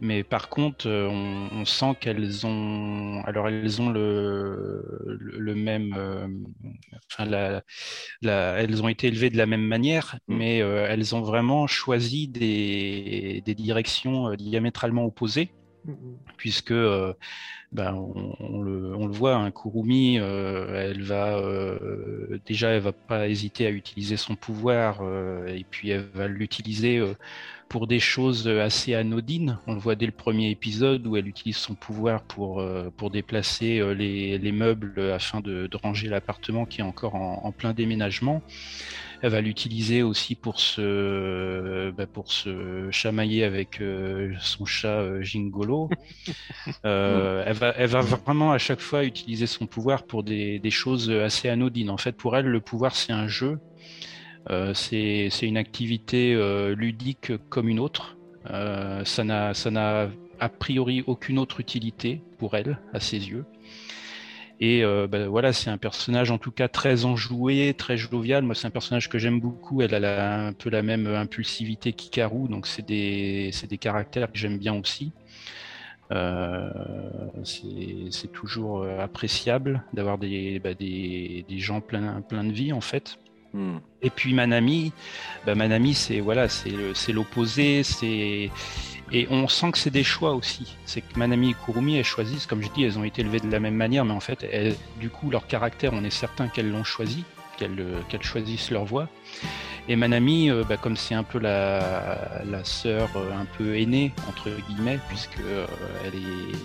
Mais par contre, euh, on, on sent qu'elles ont, alors elles ont le, le, le même, euh, enfin la, la- elles ont été élevées de la même manière, Mm. mais euh, elles ont vraiment choisi des, des directions diamétralement opposées puisque euh, ben, on, on le, on le voit, un Kurumi, euh, elle va euh, déjà, elle va pas hésiter à utiliser son pouvoir, et puis elle va l'utiliser pour des choses assez anodines. On le voit dès le premier épisode où elle utilise son pouvoir pour, euh, pour déplacer euh, les, les meubles afin de, de ranger l'appartement qui est encore en, en plein déménagement. Elle va l'utiliser aussi pour se, bah, pour se chamailler avec euh, son chat Jingolo. Euh, elle, va, elle va vraiment à chaque fois utiliser son pouvoir pour des, des choses assez anodines. En fait, pour elle, le pouvoir, c'est un jeu. Euh, c'est une activité euh, ludique comme une autre. Euh, ça n'a a priori aucune autre utilité pour elle, à ses yeux. Et bah, voilà, c'est un personnage en tout cas très enjoué, très jovial. Moi, c'est un personnage que j'aime beaucoup. Elle a un peu la même impulsivité qu'Ikaru, donc c'est des, des caractères que j'aime bien aussi. C'est toujours appréciable d'avoir des, bah, des, des gens pleins plein de vie en fait. Et puis Manami, bah Manami c'est voilà, l'opposé, et on sent que c'est des choix aussi. C'est que Manami et Kurumi elles choisissent, comme je dis, elles ont été élevées de la même manière, mais en fait, du coup leur caractère, on est certain qu'elles l'ont choisi, qu'elles qu'elles choisissent leur voie. Et Manami, euh, bah, comme c'est un peu la, la sœur euh, un peu aînée entre guillemets, puisque euh, elle est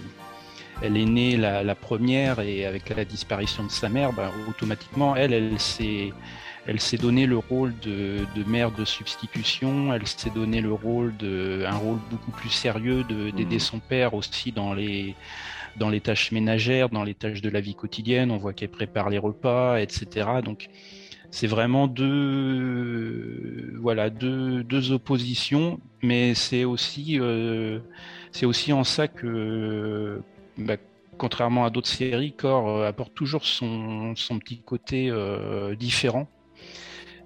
elle est née la, la première et avec la disparition de sa mère, bah, automatiquement elle, elle s'est elle s'est donné le rôle de, de mère de substitution, elle s'est donné le rôle de un rôle beaucoup plus sérieux de d'aider Mhm. son père aussi dans les dans les tâches ménagères, dans les tâches de la vie quotidienne. On voit qu'elle prépare les repas, etc. Donc c'est vraiment deux voilà deux, deux oppositions, mais c'est aussi euh, c'est aussi en ça que bah, contrairement à d'autres séries, Core apporte toujours son, son petit côté euh, différent.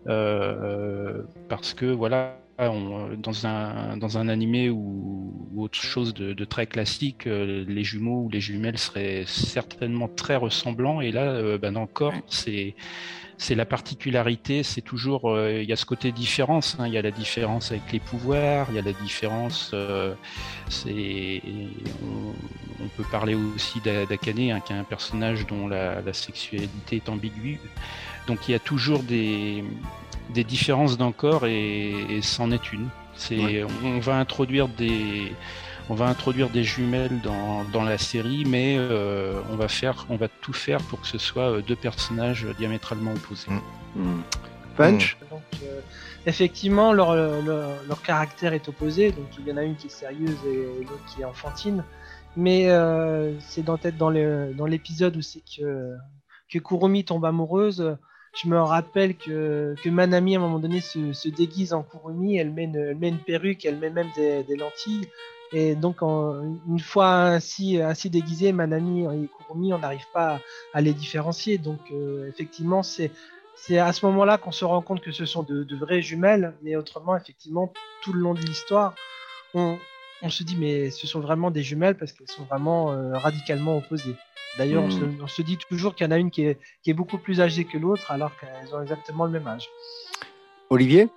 Euh, parce que voilà, on- dans, un, dans un animé ou, ou autre chose de, de très classique, euh, les jumeaux ou les jumelles seraient certainement très ressemblants. Et là, euh, ben, dans Core, c'est c'est la particularité, c'est toujours, euh, il y a ce côté différence, hein, il y a la différence avec les pouvoirs, il y a la différence, euh, c'est, on, on peut parler aussi d'A- d'Akane, hein, qui est un personnage dont la, la sexualité est ambiguë, donc il y a toujours des, des différences d'encore et, et c'en est une. C'est, Ouais. on va introduire des, on va introduire des jumelles dans, dans la série, mais euh, on va faire, on va tout faire pour que ce soit euh, deux personnages diamétralement opposés. Hmm. Punch Donc, euh, effectivement, leur, leur, leur caractère est opposé. Donc, il y en a une qui est sérieuse et l'autre qui est enfantine. Mais euh, c'est dans peut-être dans le- dans l'épisode où c'est que que Kurumi tombe amoureuse. Je me rappelle que, que Manami à un moment donné se, se déguise en Kurumi. Elle met une, elle met une perruque, elle met même des, des lentilles. Et donc, une fois ainsi, ainsi déguisée, Manami et Kurumi, on n'arrive pas à, à les différencier. Donc, euh, effectivement, c'est c'est à ce moment-là qu'on se rend compte que ce sont de, de vraies jumelles, mais autrement, effectivement, tout le long de l'histoire, on, on se dit, mais ce sont vraiment des jumelles parce qu'elles sont vraiment euh, radicalement opposées. D'ailleurs, on, se, Mhm. on se dit toujours qu'il y en a une qui est, qui est beaucoup plus âgée que l'autre, alors qu'elles ont exactement le même âge. Olivier?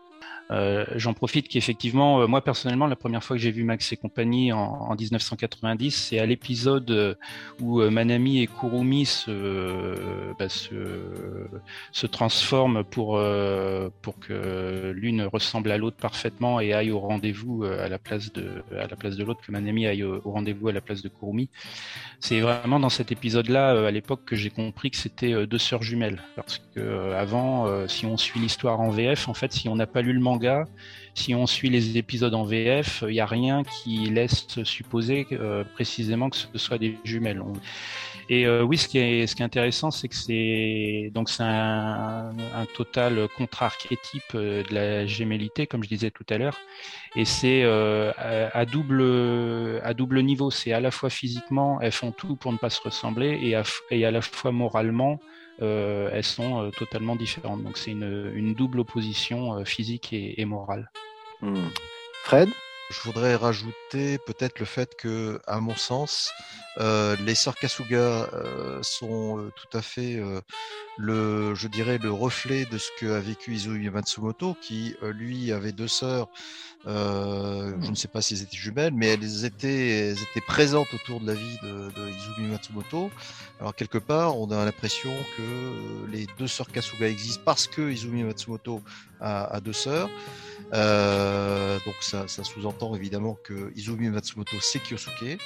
Euh, J'en profite qu'effectivement, euh, moi personnellement, la première fois que j'ai vu Max et compagnie en, en 1990, c'est à l'épisode euh, où euh, Manami et Kurumi se, bah, se, se transforment pour, pour que l'une ressemble à l'autre parfaitement et aille au rendez-vous à la place de, à la l'autre, que Manami aille au, au rendez-vous à la place de Kurumi. C'est vraiment dans cet épisode-là, à l'époque, que j'ai compris que c'était deux sœurs jumelles. Parce que avant, si on suit l'histoire en VF, en fait, si on n'a pas lu le manga, si on suit les épisodes en VF, il n'y a rien qui laisse supposer précisément que ce soit des jumelles. Et oui, ce qui est, intéressant, c'est que c'est donc c'est un, un, total contre-archétype de la gémellité, comme je disais tout à l'heure, et c'est à, double à double niveau. C'est à la fois physiquement, elles font tout pour ne pas se ressembler, et à la fois moralement, euh, elles sont euh, totalement différentes. Donc c'est une, double opposition euh, physique et, et morale. Hmm. Fred? Je voudrais rajouter peut-être le fait que, à mon sens, euh, les sœurs Kasuga euh, sont euh, tout à fait le, je dirais, le reflet de ce qu'a vécu Izumi Matsumoto, qui lui avait deux sœurs. je ne sais pas si elles étaient jumelles, mais elles étaient, elles étaient présentes autour de la vie de, Izumi Matsumoto. Alors quelque part, on a l'impression que les deux sœurs Kasuga existent parce que Izumi Matsumoto a deux sœurs. Euh, donc ça, ça sous-entend évidemment que Izumi Matsumoto c'est Kyosuke.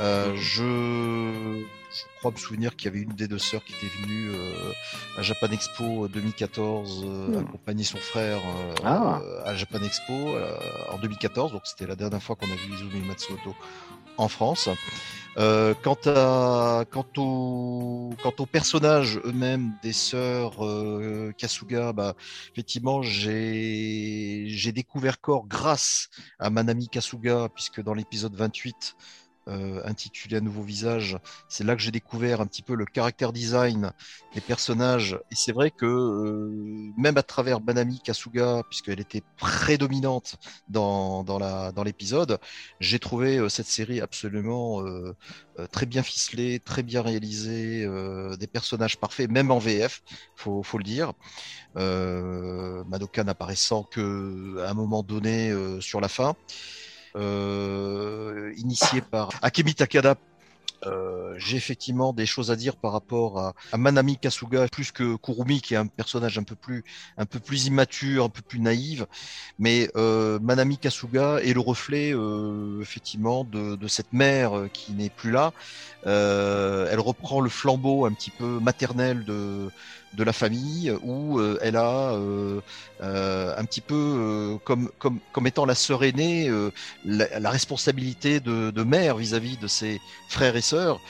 Euh, je, je, crois me souvenir qu'il y avait une des deux sœurs qui était venue euh, à Japan Expo 2014 euh, hmm. accompagner son frère euh, ah. à Japan Expo en 2014. Donc c'était la dernière fois qu'on a vu Izumi Matsumoto en France. Euh, quant, aux personnages eux-mêmes des sœurs euh, Kasuga, bah, effectivement, j'ai découvert Corps grâce à Manami Kasuga, puisque dans l'épisode 28, euh, intitulé Un nouveau visage. C'est là que j'ai découvert un petit peu le caractère design des personnages. Et c'est vrai que euh, même à travers Banami Kasuga, puisqu'elle était prédominante dans, dans l'épisode, j'ai trouvé euh, cette série absolument très bien ficelée, très bien réalisée, des personnages parfaits, même en VF, faut, faut le dire. Madoka n'apparaissant que à un moment donné sur la fin. Euh, initié par Akemi Takada. Euh, j'ai effectivement des choses à dire par rapport à, à, Manami Kasuga plus que Kurumi qui est un personnage un peu plus un peu plus immature, un peu plus naïve, mais euh, Manami Kasuga est le reflet euh, effectivement de, de, cette mère euh, qui n'est plus là. Euh, elle reprend le flambeau un petit peu maternel de de la famille où euh, elle a euh, euh, un petit peu comme, comme, comme étant la sœur aînée la, responsabilité de, de mère vis-à-vis de ses frères et sœurs.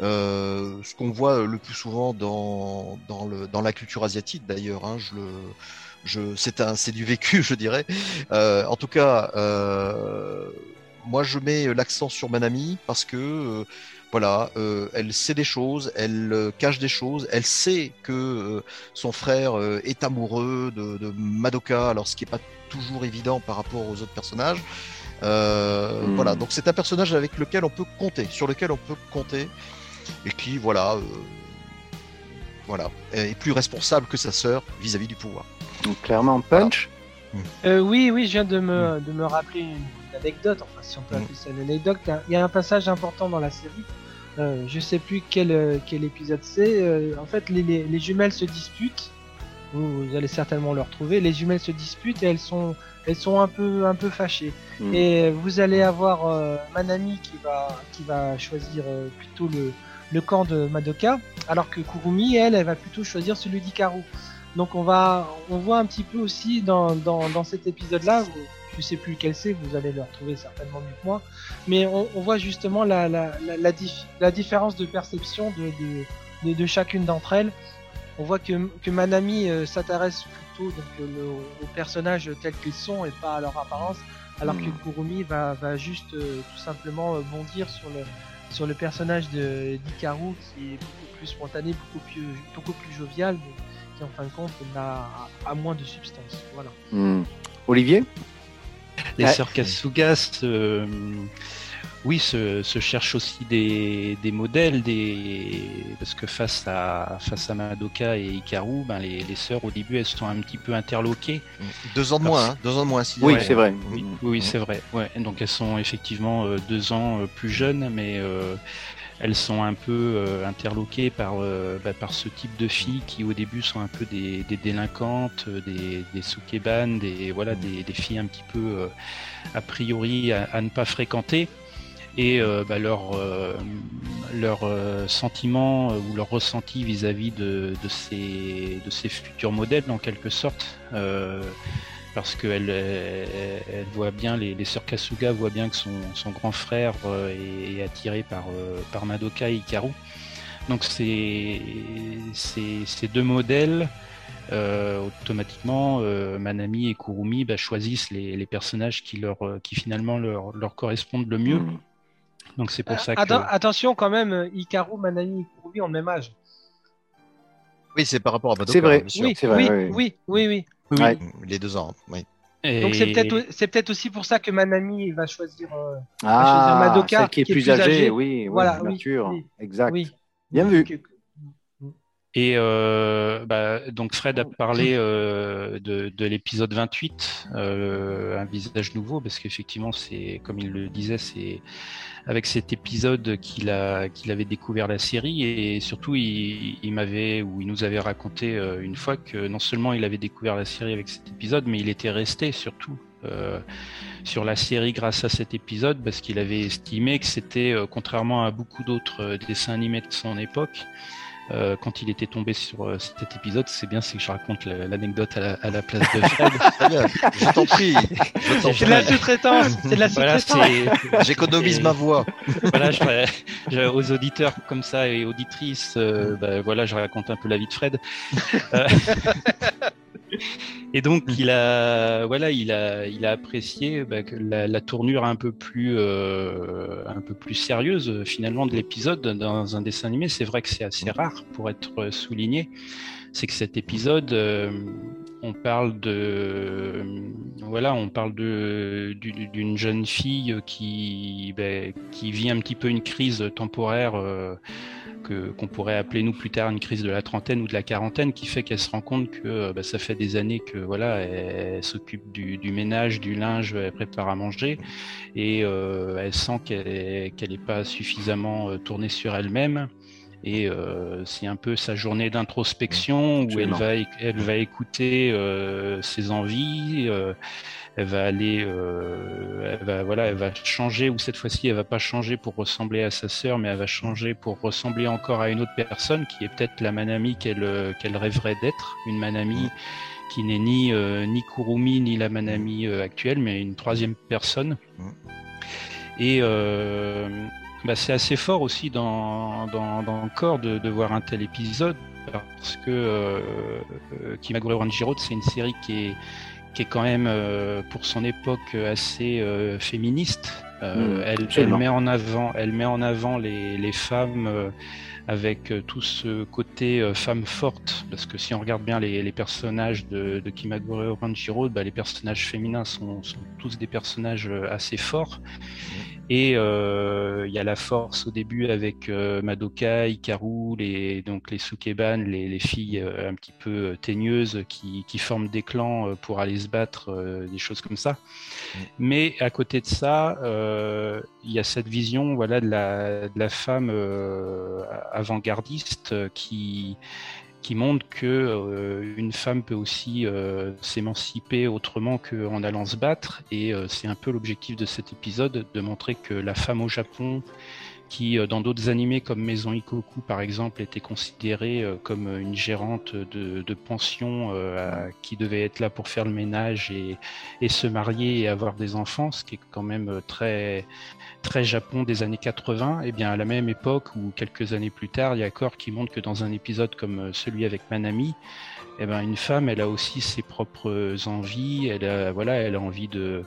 ce qu'on voit le plus souvent dans, dans, le, dans la culture asiatique d'ailleurs. Hein, je le, je, c'est un, c'est du vécu, je dirais. en tout cas, moi, je mets l'accent sur Manami parce que voilà, euh, elle sait des choses, elle euh, cache des choses, elle sait que euh, son frère est amoureux de, Madoka, alors ce qui n'est pas toujours évident par rapport aux autres personnages. Hmm. Voilà, donc c'est un personnage avec lequel on peut compter, sur lequel on peut compter, et qui, voilà, voilà, est plus responsable que sa sœur vis-à-vis du pouvoir. Donc, clairement, Punch. oui, oui, je viens de me, de me rappeler une anecdote, enfin si on peut hmm. appeler ça une anecdote, il y a un passage important dans la série euh, je sais plus quel, euh, quel épisode c'est. Euh, en fait, les, les, jumelles se disputent. Vous, vous, allez certainement le retrouver. Les jumelles se disputent et elles sont, elles sont un peu, un peu fâchées. Hmm. Et vous allez avoir Manami qui va, qui va choisir plutôt le, le camp de Madoka, alors que Kurumi, elle, elle va plutôt choisir celui d'Ikaru. Donc on va, on voit un petit peu aussi dans, dans, dans cet épisode-là je sais plus lequel c'est, vous allez le retrouver certainement mieux que moi, mais on, on voit justement la, la, la, la, la, différence de perception de, de, de, chacune d'entre elles. On voit que, que Manami euh, s'intéresse plutôt donc, le, aux personnages tels qu'ils sont et pas à leur apparence, alors que hmm. Kurumi va, va juste euh, tout simplement euh, bondir sur le, sur le personnage d'Ikaru qui est beaucoup plus spontané, beaucoup plus, beaucoup plus jovial, mais qui en fin de compte n'a a, moins de substance. Voilà. Hmm. Olivier? Les sœurs Kasuga oui, se, cherchent aussi des, modèles, des... parce que face à, face à Madoka et Hikaru, ben les, sœurs au début elles sont un petit peu interloquées. Deux ans de moins, hein, deux ans de moins. oui, c'est vrai. Oui, c'est vrai. Ouais. Donc elles sont effectivement euh, deux ans euh, plus jeunes, mais euh, elles sont un peu euh, interloquées par, euh, bah, par ce type de filles qui au début sont un peu des, des délinquantes, euh, des, des sukeban, des, voilà, des, des, filles un petit peu a priori à, ne pas fréquenter. Et bah, leur, leur sentiment ou leur ressenti vis-à-vis de, de, ces, de ces futurs modèles, en quelque sorte, parce qu'elle elle, elle voit bien, les, les sœurs Kasuga voient bien que son, son grand frère euh, est, est attiré par, euh, par Madoka et Hikaru. Donc ces deux modèles, euh, automatiquement, euh, Manami et Kurumi bah, choisissent les, les personnages qui, leur, euh, qui finalement leur, leur correspondent le mieux. Mm. Donc c'est pour ça que... Atten- Attention quand même, Hikaru, Manami et Kurubi ont le même âge. Oui, c'est par rapport à Madoka. C'est vrai. bien sûr. Oui, c'est vrai, oui, oui, oui, oui, oui. Oui, Ouais. Les deux ans, oui. et- Donc c'est peut-être c'est peut-être aussi pour ça que Manami va choisir. euh, Ah, Madoka, celle qui est, plus, âgée, oui, oui, Voilà, oui, oui, exact. oui. Bien vu. Que- Et euh, bah, donc Fred a parlé euh, de, de l'épisode 28, euh, un visage nouveau, parce qu'effectivement, c'est comme il le disait, c'est avec cet épisode qu'il avait découvert la série et surtout il, m'avait ou il nous avait raconté euh, une fois que non seulement il avait découvert la série avec cet épisode, mais il était resté surtout. euh, sur la série grâce à cet épisode parce qu'il avait estimé que c'était euh, contrairement à beaucoup d'autres dessins animés de son époque euh, quand il était tombé sur euh, cet épisode, c'est bien, c'est que je raconte la- l'anecdote à, la- à la place de Fred. Je t'en prie. C'est de la sous-traitance. C'est de la sous-traitance. J'économise ma voix. voilà, je, je- aux auditeurs comme ça et auditrices, euh, bah, voilà, je raconte un peu la vie de Fred. Et donc il a, voilà, il a, il a apprécié bah, la, la tournure un peu plus, euh, un peu plus sérieuse euh, finalement de l'épisode dans un dessin animé. C'est vrai que c'est assez rare pour être euh, souligné. C'est que cet épisode, euh, on parle de, voilà, on parle de du- d'une jeune fille qui, ben, qui vit un petit peu une crise temporaire. euh, que qu'on pourrait appeler nous plus tard une crise de la trentaine ou de la quarantaine qui fait qu'elle se rend compte que euh, bah, ça fait des années que voilà elle, elle s'occupe du, du ménage du linge elle prépare à manger et euh, elle sent qu'elle qu'elle n'est pas suffisamment euh, tournée sur elle-même et euh, c'est un peu sa journée d'introspection où elle va elle va écouter euh, ses envies euh, elle va aller, euh, elle va voilà, elle va changer ou cette fois-ci elle va pas changer pour ressembler à sa sœur, mais elle va changer pour ressembler encore à une autre personne qui est peut-être la Manami qu'elle euh, qu'elle rêverait d'être, une Manami qui n'est ni euh, ni Kurumi ni la Manami euh, actuelle, mais une troisième personne. Mm. Et bah, c'est assez fort aussi dans, dans, dans le corps de, de voir un tel épisode parce que euh, euh, Kimagure Ranjiro, c'est une série qui est qui est quand même euh, pour son époque assez euh, féministe. Euh, Mm, elle, elle met en avant, elle met en avant les, les femmes euh, avec euh, tout ce côté euh, femme forte, parce que si on regarde bien les, les personnages de, de Kimagure Ranjiro, bah, les personnages féminins sont, sont tous des personnages euh, assez forts. Et euh, il y a la force au début avec euh, Madoka, Hikaru, les, donc les Sukeban, les, les filles euh, un petit peu teigneuses qui, qui forment des clans pour aller se battre, des choses comme ça. Mais à côté de ça, il y a cette vision voilà, de, la, de la femme avant-gardiste qui, qui montre que euh, une femme peut aussi euh, s'émanciper autrement qu'en allant se battre. Et euh, c'est un peu l'objectif de cet épisode, de montrer que la femme au Japon, qui dans d'autres animés comme Maison Ikoku par exemple, était considérée comme une gérante de, pension qui devait être là pour faire le ménage et, se marier et avoir des enfants, ce qui est quand même très très Japon des années 80, et bien à la même époque ou quelques années plus tard, il y a Core qui montre que dans un épisode comme euh, celui avec Manami, eh ben une femme, elle a aussi ses propres envies, elle a voilà, elle a envie de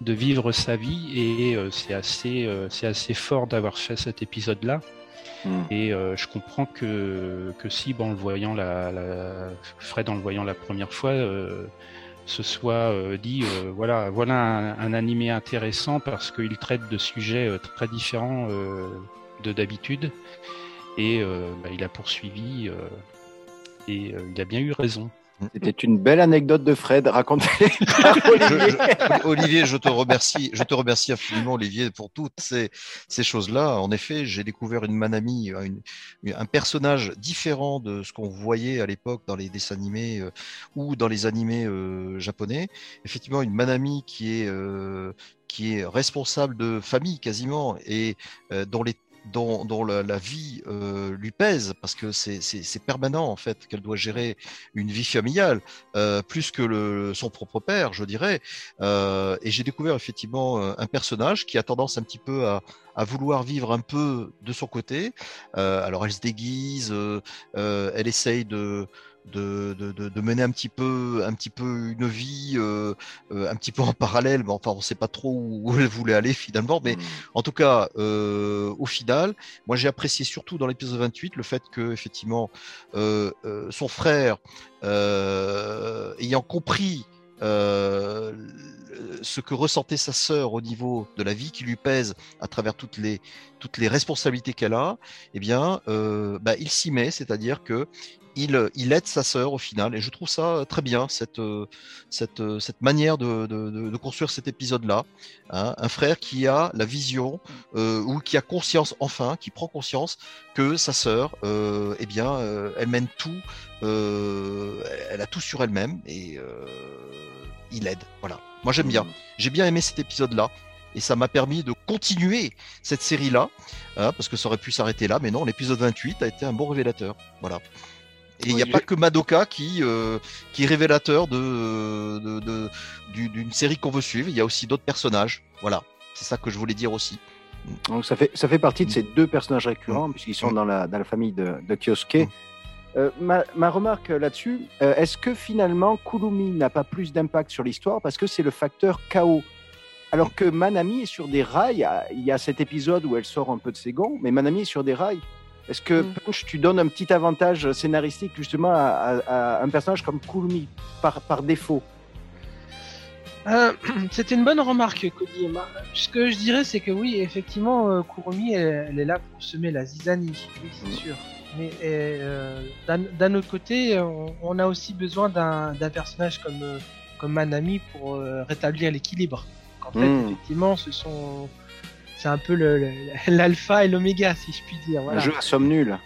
de vivre sa vie et euh, c'est assez euh, c'est assez fort d'avoir fait cet épisode là. Mm. Et euh, je comprends que, que si, bon, en le voyant la, la, Fred en le voyant la première fois, se soit euh, dit, euh, voilà, voilà un, un animé intéressant parce qu'il traite de sujets euh, très différents de d'habitude. Et bah, il a poursuivi et il a bien eu raison. C'était une belle anecdote de Fred racontée par Olivier. je- Olivier, je te remercie, je te remercie infiniment, Olivier, pour toutes ces, choses-là. En effet, j'ai découvert une Manami, un personnage différent de ce qu'on voyait à l'époque dans les dessins animés euh, ou dans les animés euh, japonais. Effectivement, une Manami qui est euh, qui est responsable de famille quasiment et euh, dont les dont, la, vie euh, lui pèse, parce que c'est- permanent en fait qu'elle doit gérer une vie familiale, euh, plus que son propre père, je dirais. Euh, et j'ai découvert effectivement un personnage qui a tendance un petit peu à, à vouloir vivre un peu de son côté. Alors elle se déguise, elle essaye de, de, de, de- mener un petit peu, un petit peu une vie euh, euh, un petit peu en parallèle, mais enfin on sait pas trop où, où elle voulait aller finalement. Mais Mm. en tout cas, euh, au final, moi j'ai apprécié surtout dans l'épisode 28 le fait que effectivement son frère, ayant compris euh, ce que ressentait sa sœur au niveau de la vie qui lui pèse à travers toutes les toutes les responsabilités qu'elle a, eh bien, euh, bah, il s'y met, c'est-à-dire que il, il aide sa sœur au final, et je trouve ça très bien cette euh, cette, euh, cette manière de, de, construire cet épisode-là. hein. un frère qui a la vision euh, ou qui a conscience enfin, qui prend conscience que sa sœur, euh, eh bien, euh, elle mène tout, euh, elle a tout sur elle-même et euh, il aide. Voilà. Moi j'aime bien. J'ai bien aimé cet épisode-là. Et ça m'a permis de continuer cette série-là, hein, parce que ça aurait pu s'arrêter là, mais non, l'épisode 28 a été un bon révélateur. Voilà. Et il n'y a pas que Madoka qui, euh, qui est révélateur de, de, de- du- d'une série qu'on veut suivre. Il y a aussi d'autres personnages. Voilà. C'est ça que je voulais dire aussi. Donc ça fait, ça fait partie de ces deux personnages récurrents, puisqu'ils sont Mm. dans la, dans la famille de, de Kyosuke. Mm. Euh, ma, ma remarque là-dessus, euh, est-ce que finalement Kurumi n'a pas plus d'impact sur l'histoire parce que c'est le facteur chaos Alors que Manami est sur des rails, il y a cet épisode où elle sort un peu de ses gonds, mais Manami est sur des rails. Est-ce que Mm. Punch, tu donnes un petit avantage scénaristique justement à, à- à un personnage comme Kurumi par, par défaut? Euh, C'était une bonne remarque, Cody. Ce que je dirais, c'est que oui, effectivement, euh, Kurumi, elle, elle est là pour semer la zizanie, oui, c'est Mm. sûr. Mais euh, d'un autre côté, on, on a aussi besoin d'un personnage comme, euh, comme Manami pour euh, rétablir l'équilibre. En fait, Mm. effectivement, ce sont. C'est un peu l'alpha et l'oméga, si je puis dire. Voilà. Un jeu à somme nulle.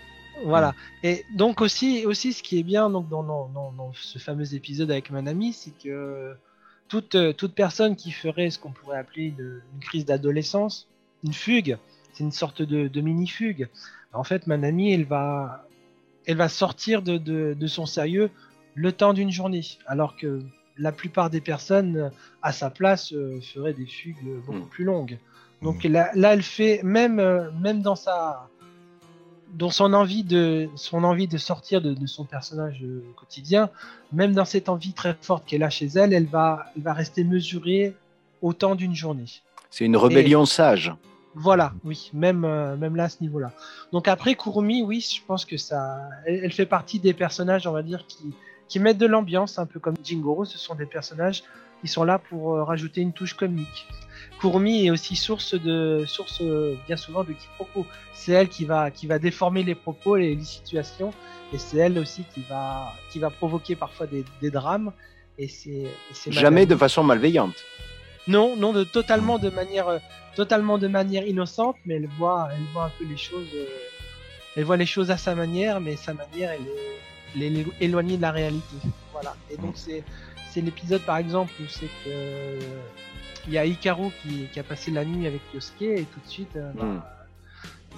Voilà. Et donc aussi, aussi, ce qui est bien donc dans, dans, dans, ce fameux épisode avec Manami, c'est que toute, euh, toute personne qui ferait ce qu'on pourrait appeler une, une crise d'adolescence, une fugue, c'est une sorte de, de mini fugue. En fait, Manami, elle va, elle va sortir de, de, de son sérieux le temps d'une journée, alors que la plupart des personnes euh, à sa place euh, feraient des fugues euh, beaucoup Mm. plus longues. Donc là, là, elle fait même, euh, même dans sa dans son envie de son envie de sortir de, de son personnage euh, quotidien, même dans cette envie très forte qu'elle a chez elle, elle va elle va rester mesurée au temps d'une journée. C'est une rébellion sage. Voilà, oui, même euh, même là à ce niveau-là. Donc après Kurumi, oui, je pense que ça, elle, elle fait partie des personnages, on va dire, qui qui mettent de l'ambiance, un peu comme Jingoro. Ce sont des personnages qui sont là pour rajouter une touche comique. Kurumi est aussi source de source euh, bien souvent de quiproquos. C'est elle qui va qui va déformer les propos, les, les situations, et c'est elle aussi qui va qui va provoquer parfois des, des drames. Et c'est et Jamais de façon malveillante. non, non, de totalement de manière, euh, totalement de manière innocente, mais elle voit, elle voit un peu les choses, euh, elle voit les choses à sa manière, mais sa manière, elle est, elle est éloignée de la réalité. Voilà. Et donc c'est, c'est l'épisode par exemple où c'est que euh, il y a Hikaru qui, qui a passé la nuit avec Yosuke et tout de suite, euh, bah, Mm.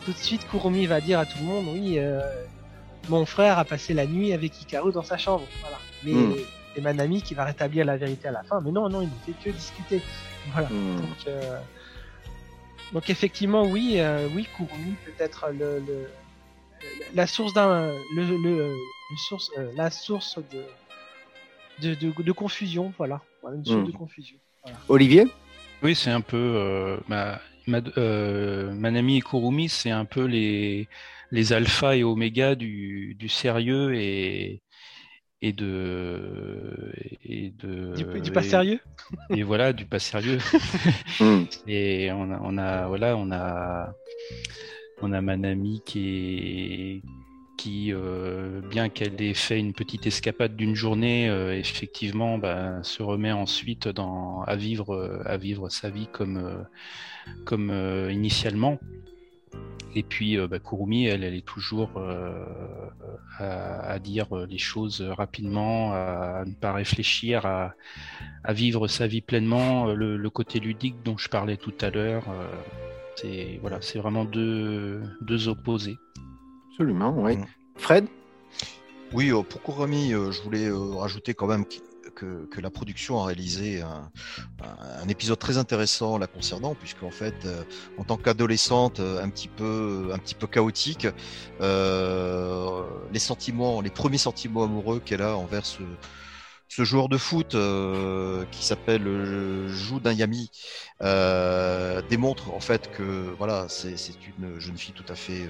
tout de suite Kurumi va dire à tout le monde, oui, euh, mon frère a passé la nuit avec Hikaru dans sa chambre. Voilà. Mais Mm. et Manami qui va rétablir la vérité à la fin. Mais non, non, il ne fait que discuter. Voilà. Hmm. Donc, euh, donc effectivement, oui, oui, Kurumi peut être le, le- la source d'un, le, le- le source, la source de, de, de, de confusion, voilà, une source Mm. de confusion. Olivier Oui, c'est un peu euh, ma, ma- euh, Manami et Kurumi, c'est un peu les les alpha et oméga du, du sérieux et et de et de Du, du pas et- sérieux et voilà du pas sérieux Hmm. et on a, on a voilà on a on a Manami qui est qui euh, bien qu'elle ait fait une petite escapade d'une journée euh, effectivement bah, se remet ensuite dans à vivre euh, à vivre sa vie comme initialement et puis bah, Kurumi elle elle est toujours à, dire les choses rapidement à ne pas réfléchir à vivre sa vie pleinement, le, côté ludique dont je parlais tout à l'heure. C'est voilà, vraiment deux opposés. Absolument, oui. Mm. Fred? Oui, euh, pour Kurami, euh, je voulais euh, rajouter quand même que, que la production a réalisé un, épisode très intéressant la concernant, puisque en fait, euh, en tant qu'adolescente un petit peu, un petit peu chaotique, euh, les sentiments, les premiers sentiments amoureux qu'elle a envers ce, ce joueur de foot euh, qui s'appelle Jou Yami euh, démontre en fait que voilà, c'est une jeune fille tout à fait,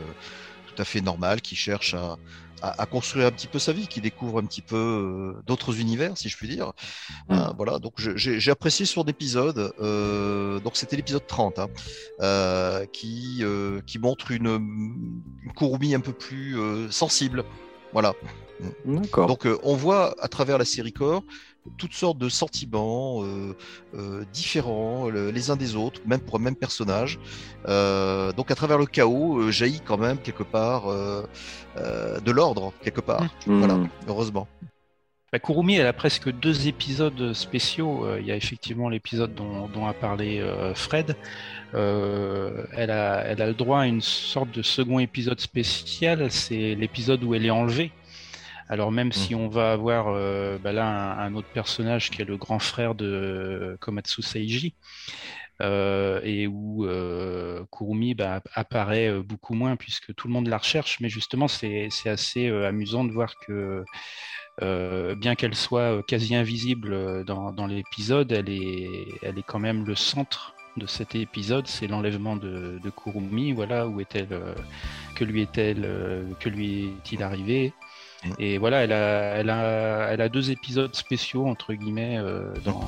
tout à fait normale qui cherche à, à, à construire un petit peu sa vie, qui découvre un petit peu euh, d'autres univers, si je puis dire. Mm. Euh, voilà, donc j'ai apprécié sur d'épisode. Euh, donc c'était l'épisode 30, hein, euh, qui, qui montre une, une Kurumi un peu plus sensible. Voilà. D'accord. Donc on voit à travers la série Core toutes sortes de sentiments euh, euh, différents le- les uns des autres, même pour un même personnage. Euh, donc à travers le chaos euh, jaillit quand même quelque part euh, euh, de l'ordre quelque part. Mm. Voilà, heureusement. Bah, Kurumi, elle a presque deux épisodes spéciaux. Euh, Il y a effectivement l'épisode dont, dont a parlé euh, Fred. Euh, elle, a, elle a le droit à une sorte de second épisode spécial. C'est l'épisode où elle est enlevée. Alors même si on va avoir euh, bah là un, un autre personnage qui est le grand frère de Komatsu Seiji, euh, et où euh, Kurumi bah, apparaît beaucoup moins puisque tout le monde la recherche, mais justement c'est assez amusant de voir que bien qu'elle soit quasi invisible dans, dans l'épisode, elle est, elle est quand même le centre de cet épisode, c'est l'enlèvement de, de Kurumi, voilà, où est-elle, que lui est-elle, que lui est-il arrivé Mm. Et voilà, elle a, elle a, elle a deux épisodes spéciaux entre guillemets euh, dans,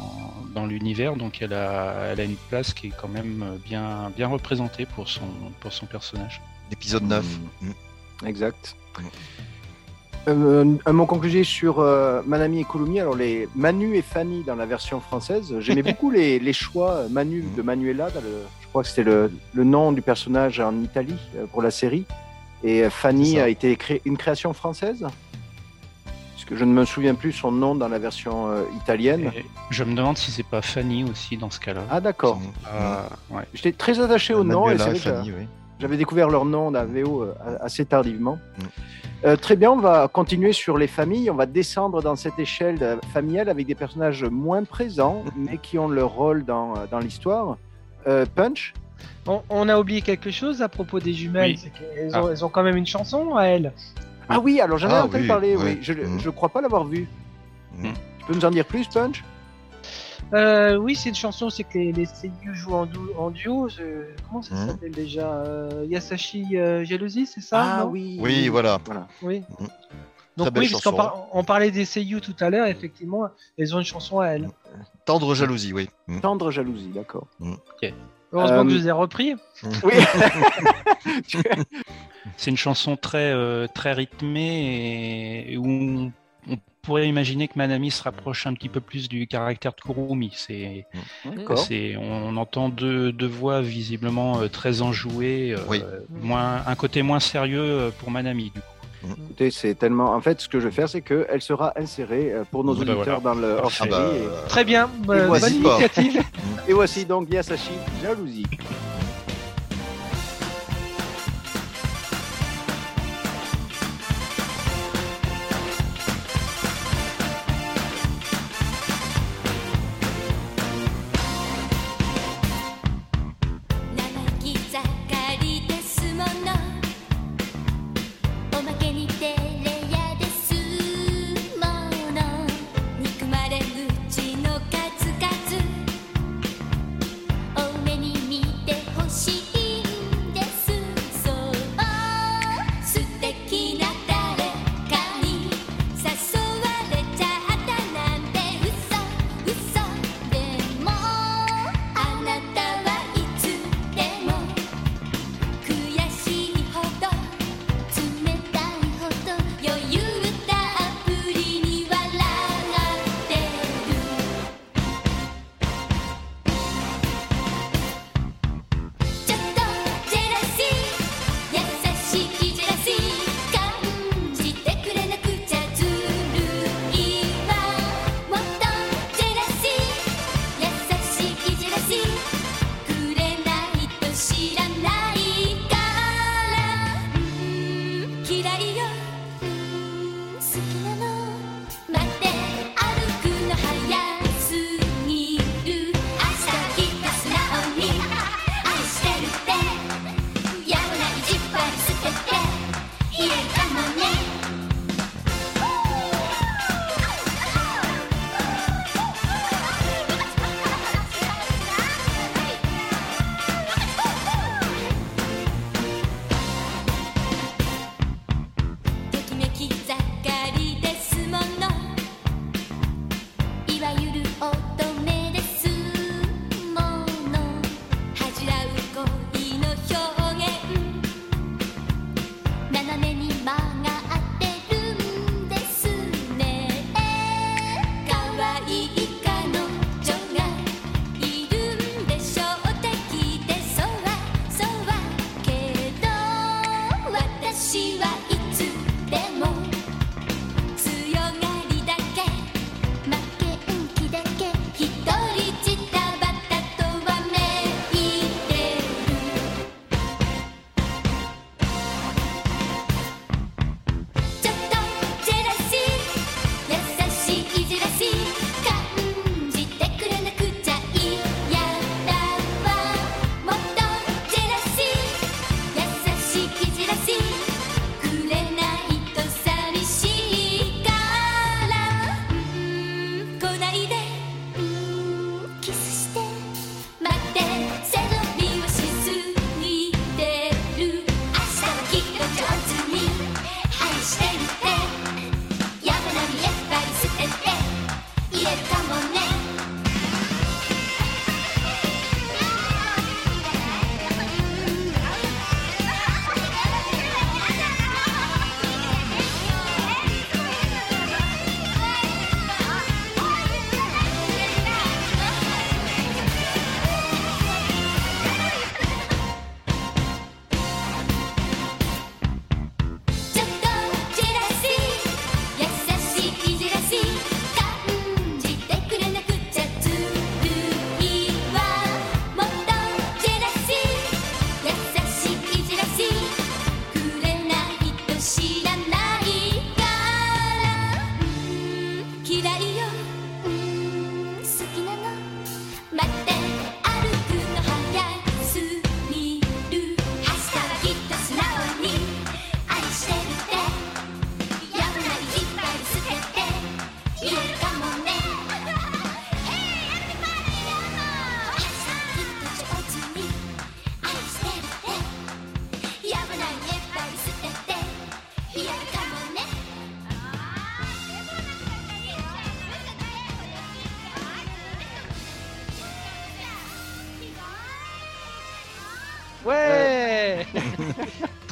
dans l'univers, donc elle a, elle a une place qui est quand même bien, bien représentée pour son, pour son personnage. L'épisode 9. Mm. Exact. Mm. Euh, un mot conclusif sur euh, Manami et Kurumi. Alors, les Manu et Fanny dans la version française, j'aimais beaucoup les, les choix. Manu de Manuela, dans le- je crois que c'était le, le nom du personnage en Italie euh, pour la série. Et euh, Fanny a été cré- une création française? Puisque je ne me souviens plus son nom dans la version euh, italienne. Et je me demande si c'est pas Fanny aussi dans ce cas-là. Ah, d'accord. Ouais. J'étais très attaché au nom Manuela et que oui. J'avais découvert leur nom dans la VO euh, assez tardivement. Mm. Euh, très bien, on va continuer sur les familles. On va descendre dans cette échelle euh, familiale avec des personnages moins présents, mais qui ont leur rôle dans, euh, dans l'histoire. Euh, Punch On, on a oublié quelque chose à propos des jumelles, Oui. c'est qu'elles Ah. ont, elles ont quand même une chanson à elles. Ah oui, alors j'en ai Ah entendu oui, parler, oui. oui. Je Mm. ne crois pas l'avoir vu. Mm. Tu peux nous en dire plus, Punch? Euh, oui, c'est une chanson, c'est que les, les seiyuu jouent en, en duo. je- Comment ça Mhm. s'appelle déjà? Euh, Yasashi euh, Jalousie, c'est ça Ah oui. Oui, voilà. voilà. Oui. Mhm. Donc Très oui, parce qu'on chanson. par- on parlait des seiyuu tout à l'heure, effectivement, elles ont une chanson à elles. Tendre jalousie, oui. Mm. Tendre jalousie, d'accord. Heureusement Euh, que je les ai repris. Oui. C'est une chanson très, euh, très rythmée et, et où on, on pourrait imaginer que Manami se rapproche un petit peu plus du caractère de Kurumi. C'est, on entend deux, deux voix visiblement euh, très enjouées, euh, Oui. moins, un côté moins sérieux euh, pour Manami. Du coup. Écoutez, c'est tellement. En fait, ce que je vais faire, c'est qu'elle sera insérée euh, pour nos Ah bah auditeurs dans le hors Ah bah, Très bien, euh, bonne initiative. Et voici donc Yasashi Jalousie.「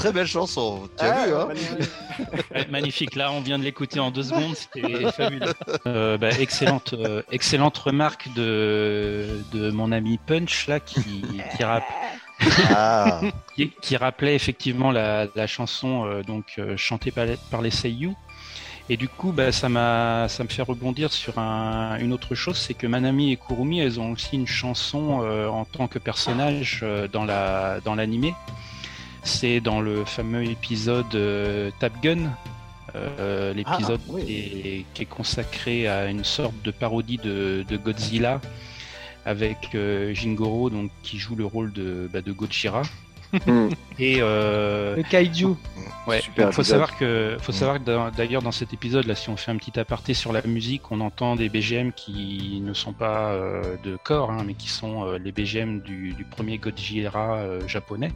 Très belle chanson. Tu as Ah, vu, hein magnifique. Là, on vient de l'écouter en deux secondes. C'était fabuleux. Euh, bah, excellente, euh, excellente remarque de, de mon ami Punch là qui, qui, Ah, qui, qui rappelait effectivement la, la chanson euh, donc euh, chantée par les, par les Seiyu. Et du coup, bah, ça m'a, ça me fait rebondir sur un- une autre chose, c'est que Manami et Kurumi, elles ont aussi une chanson euh, en tant que personnage euh, dans la, dans l'animé. C'est dans le fameux épisode euh, Top Gun, euh, l'épisode Ah, oui. qui, est, qui est consacré à une sorte de parodie de, de Godzilla avec euh, Jingoro, donc qui joue le rôle de, bah, de Gojira. Hmm. Et euh, Le kaiju. Ouais, Super donc faut savoir que, faut savoir que dans- d'ailleurs dans cet épisode là, si on fait un petit aparté sur la musique, on entend des BGM qui ne sont pas euh, de corps, hein, mais qui sont euh, les BGM du, du premier Godzilla euh, japonais.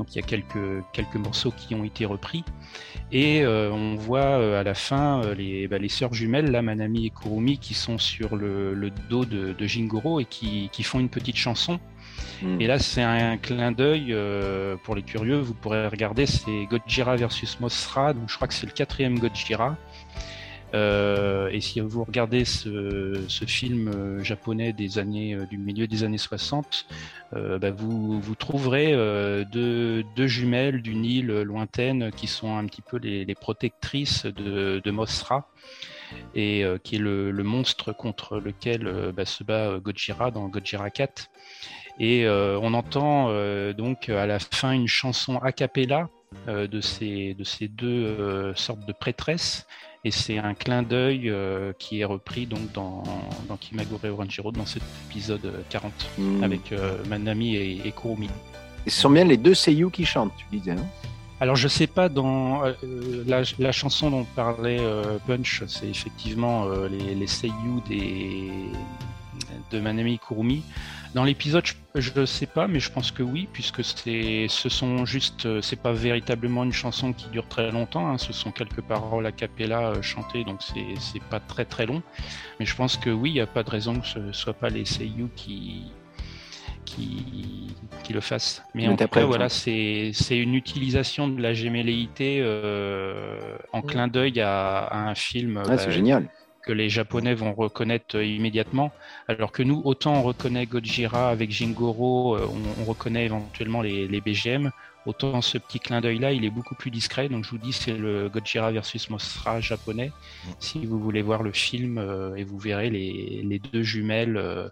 Donc il y a quelques quelques morceaux qui ont été repris et euh, on voit euh, à la fin euh, les bah, les sœurs jumelles, là, Manami et Kurumi, qui sont sur le, le dos de, de Jingoro et qui, qui font une petite chanson. Hmm. Et là, c'est un clin d'œil euh, pour les curieux. Vous pourrez regarder, c'est Godzilla versus Mothra. Donc, je crois que c'est le quatrième Godzilla. Euh, et si vous regardez ce, film euh, japonais des années euh, du milieu des années 60, euh, bah, vous, trouverez deux, jumelles d'une île lointaine qui sont un petit peu les, protectrices de, Mothra et qui est le, monstre contre lequel bah, se bat euh, Gojira dans Gojira 4. Et on entend donc à la fin une chanson a cappella de, ces, de ces deux sortes de prêtresses. Et c'est un clin d'œil euh, qui est repris donc dans, dans Kimagure Oranjiro dans cet épisode euh, 40 Hmm. avec euh, Manami et, et Kurumi. Et ce sont bien les deux Seiyu qui chantent, tu disais. Hein? Alors je sais pas dans euh, la, la chanson dont parlait euh, Punch, c'est effectivement euh, les, les seiyuu des de Manami Kurumi. Dans l'épisode, je ne sais pas, mais je pense que oui, puisque c'est, ce sont juste, euh, c'est pas véritablement une chanson qui dure très longtemps. hein, ce sont quelques paroles a cappella euh, chantées, donc c'est, c'est pas très très long. Mais je pense que oui, il n'y a pas de raison que ce soit pas les seiyuu qui qui, qui le fassent. Mais en tout cas, voilà, c'est, c'est une utilisation de la gémelléité euh, en clin d'œil à, à un film Ouais, bah, génial. que les Japonais vont reconnaître immédiatement, alors que nous, autant on reconnaît Gojira avec Jingoro, euh, on, on reconnaît éventuellement les, les BGM, autant ce petit clin d'œil-là, il est beaucoup plus discret. Donc je vous dis, c'est le Gojira versus Mothra japonais. Si vous voulez voir le film, euh, et vous verrez les, les deux jumelles euh,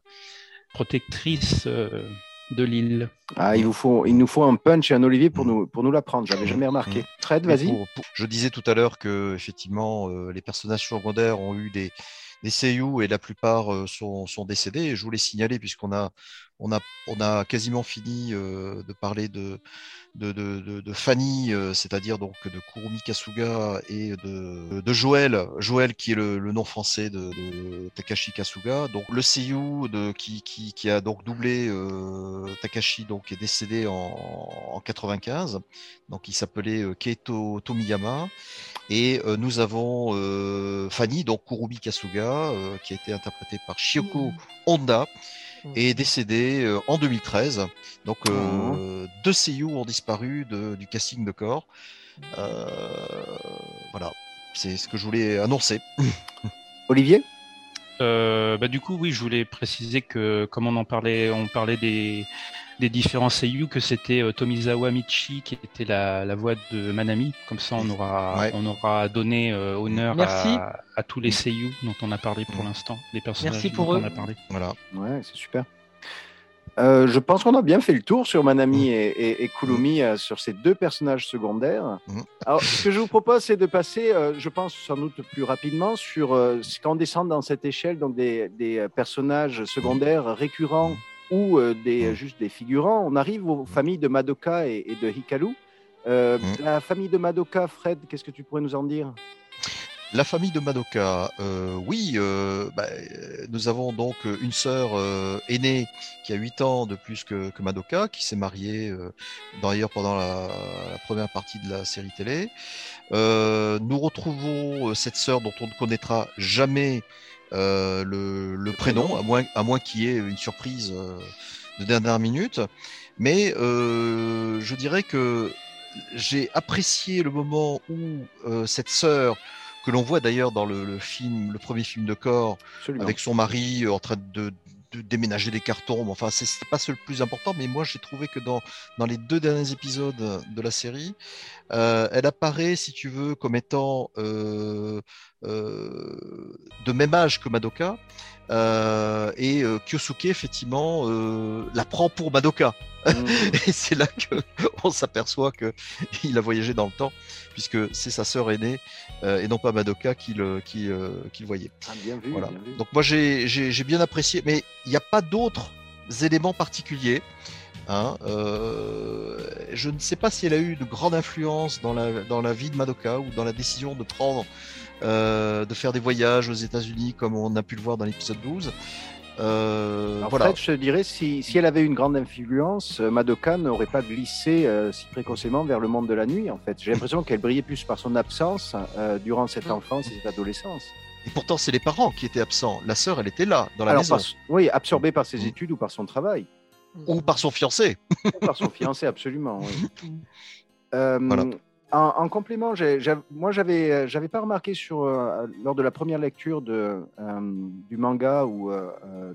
protectrices euh, de l'île. Ah, il, vous faut, il nous faut un punch et un Olivier pour nous, pour nous l'apprendre. J'avais jamais remarqué. Fred, Mais vas-y. je disais tout à l'heure que effectivement euh, les personnages secondaires ont eu des, des seiyuu et la plupart euh, sont, décédés. Je voulais signaler puisqu'on a quasiment fini euh, de parler de Fanny, euh, c'est-à-dire donc de Kurumi Kasuga et de, de Joël, Joël qui est le, nom français de, Takashi Kasuga. Donc le seiyuu de, qui, a donc doublé Takashi donc est décédé en, en 95. Donc il s'appelait Keito Tomiyama. Et euh, nous avons euh, Fanny, donc Kurumi Kasuga, euh, qui a été interprétée par Shioko Honda, est décédée euh, en 2013. Donc euh, deux seiyuu ont disparu de- du casting de corps. Euh, voilà, c'est ce que je voulais annoncer. Olivier? Euh, bah, du coup, oui, je voulais préciser que, comme on en parlait, on parlait des, des différents seiyuu, que c'était euh, Tomizawa Michi qui était la, la voix de Manami. Comme ça, on aura, Ouais. on aura donné euh, honneur à, à tous les seiyuu dont on a parlé pour Mm. l'instant, les personnages Merci pour dont eux. on a parlé. Voilà. Ouais, c'est super. Euh, je pense qu'on a bien fait le tour sur Manami et, et, et Kurumi, euh, sur ces deux personnages secondaires. Alors, ce que je vous propose, c'est de passer, euh, je pense sans doute plus rapidement, sur euh, ce qu'on descend dans cette échelle, donc des, des personnages secondaires récurrents ou euh, des, Mhm. juste des figurants. On arrive aux familles de Madoka et, et de Hikaru. Euh, Mhm. La famille de Madoka, Fred, qu'est-ce que tu pourrais nous en dire? La famille de Madoka, euh, oui, euh, bah, nous avons donc une sœur euh, aînée qui a 8 ans de plus que, que Madoka, qui s'est mariée d'ailleurs pendant la, la première partie de la série télé. Nous retrouvons cette sœur dont on ne connaîtra jamais euh, le, le prénom, à moins, à moins qu'il y ait une surprise euh, de dernière minute. Mais euh, je dirais que j'ai apprécié le moment où euh, cette sœur, que l'on voit d'ailleurs dans le, le film, le premier film de corps, Absolument. avec son mari euh, en train de, de déménager des cartons. Bon, Enfin, c'est pas le plus important, mais moi j'ai trouvé que dans, les deux derniers épisodes de la série, euh, elle apparaît, si tu veux, comme étant euh, euh, de même âge que Madoka. Euh, et euh, Kyosuke, effectivement, euh, la prend pour Madoka. Mm. Et c'est là que on s'aperçoit que il a voyagé dans le temps, puisque c'est sa sœur aînée euh, et non pas Madoka qui le, qui, euh, qui le voyait. Ah, bien vu, Voilà. bien vu. Donc moi j'ai j'ai- j'ai bien apprécié, mais il n'y a pas d'autres éléments particuliers. hein. Euh, je ne sais pas si elle a eu de grande influence dans la, dans la vie de Madoka ou dans la décision de prendre, euh, de faire des voyages aux États-Unis comme on a pu le voir dans l'épisode 12. Euh, En voilà. fait, je dirais, si, si elle avait une grande influence, euh, Madoka n'aurait pas glissé euh, si précocement vers le monde de la nuit. En fait, j'ai l'impression qu'elle brillait plus par son absence euh, durant cette Mm. enfance et cette adolescence. Et pourtant c'est les parents qui étaient absents. La sœur elle était là dans la Alors, maison par- oui, absorbée par ses Mm. études ou par son travail, ou par son fiancé. ou par son fiancé, absolument. oui. Euh, Voilà. En, en complément, moi, j'avais, euh, j'avais pas remarqué sur euh, lors de la première lecture de, euh, du manga ou euh,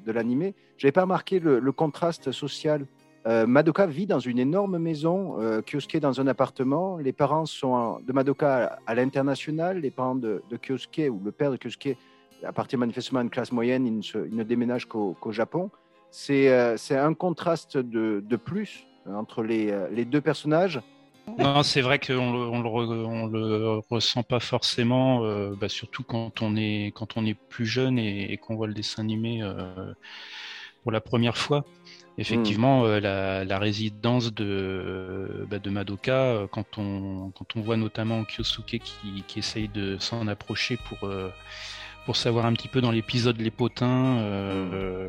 de l'animé, j'avais pas remarqué le, contraste social. Madoka vit dans une énorme maison, Kyosuke dans un appartement. Les parents sont de Madoka à, à l'international, les parents de, de Kyosuke ou le père de Kyosuke appartient manifestement à une classe moyenne, il ne, se- qu'au Japon. C'est un contraste de, de plus entre les, les deux personnages. Non, c'est vrai qu'on le, on le, re- on le ressent pas forcément, euh, bah, surtout quand on est quand on est plus jeune et, et qu'on voit le dessin animé euh, pour la première fois. Effectivement, euh, la, la résidence de, bah, de Madoka, quand on quand on voit notamment Kyosuke qui, qui essaye de s'en approcher pour pour savoir un petit peu dans l'épisode Les Potins, euh,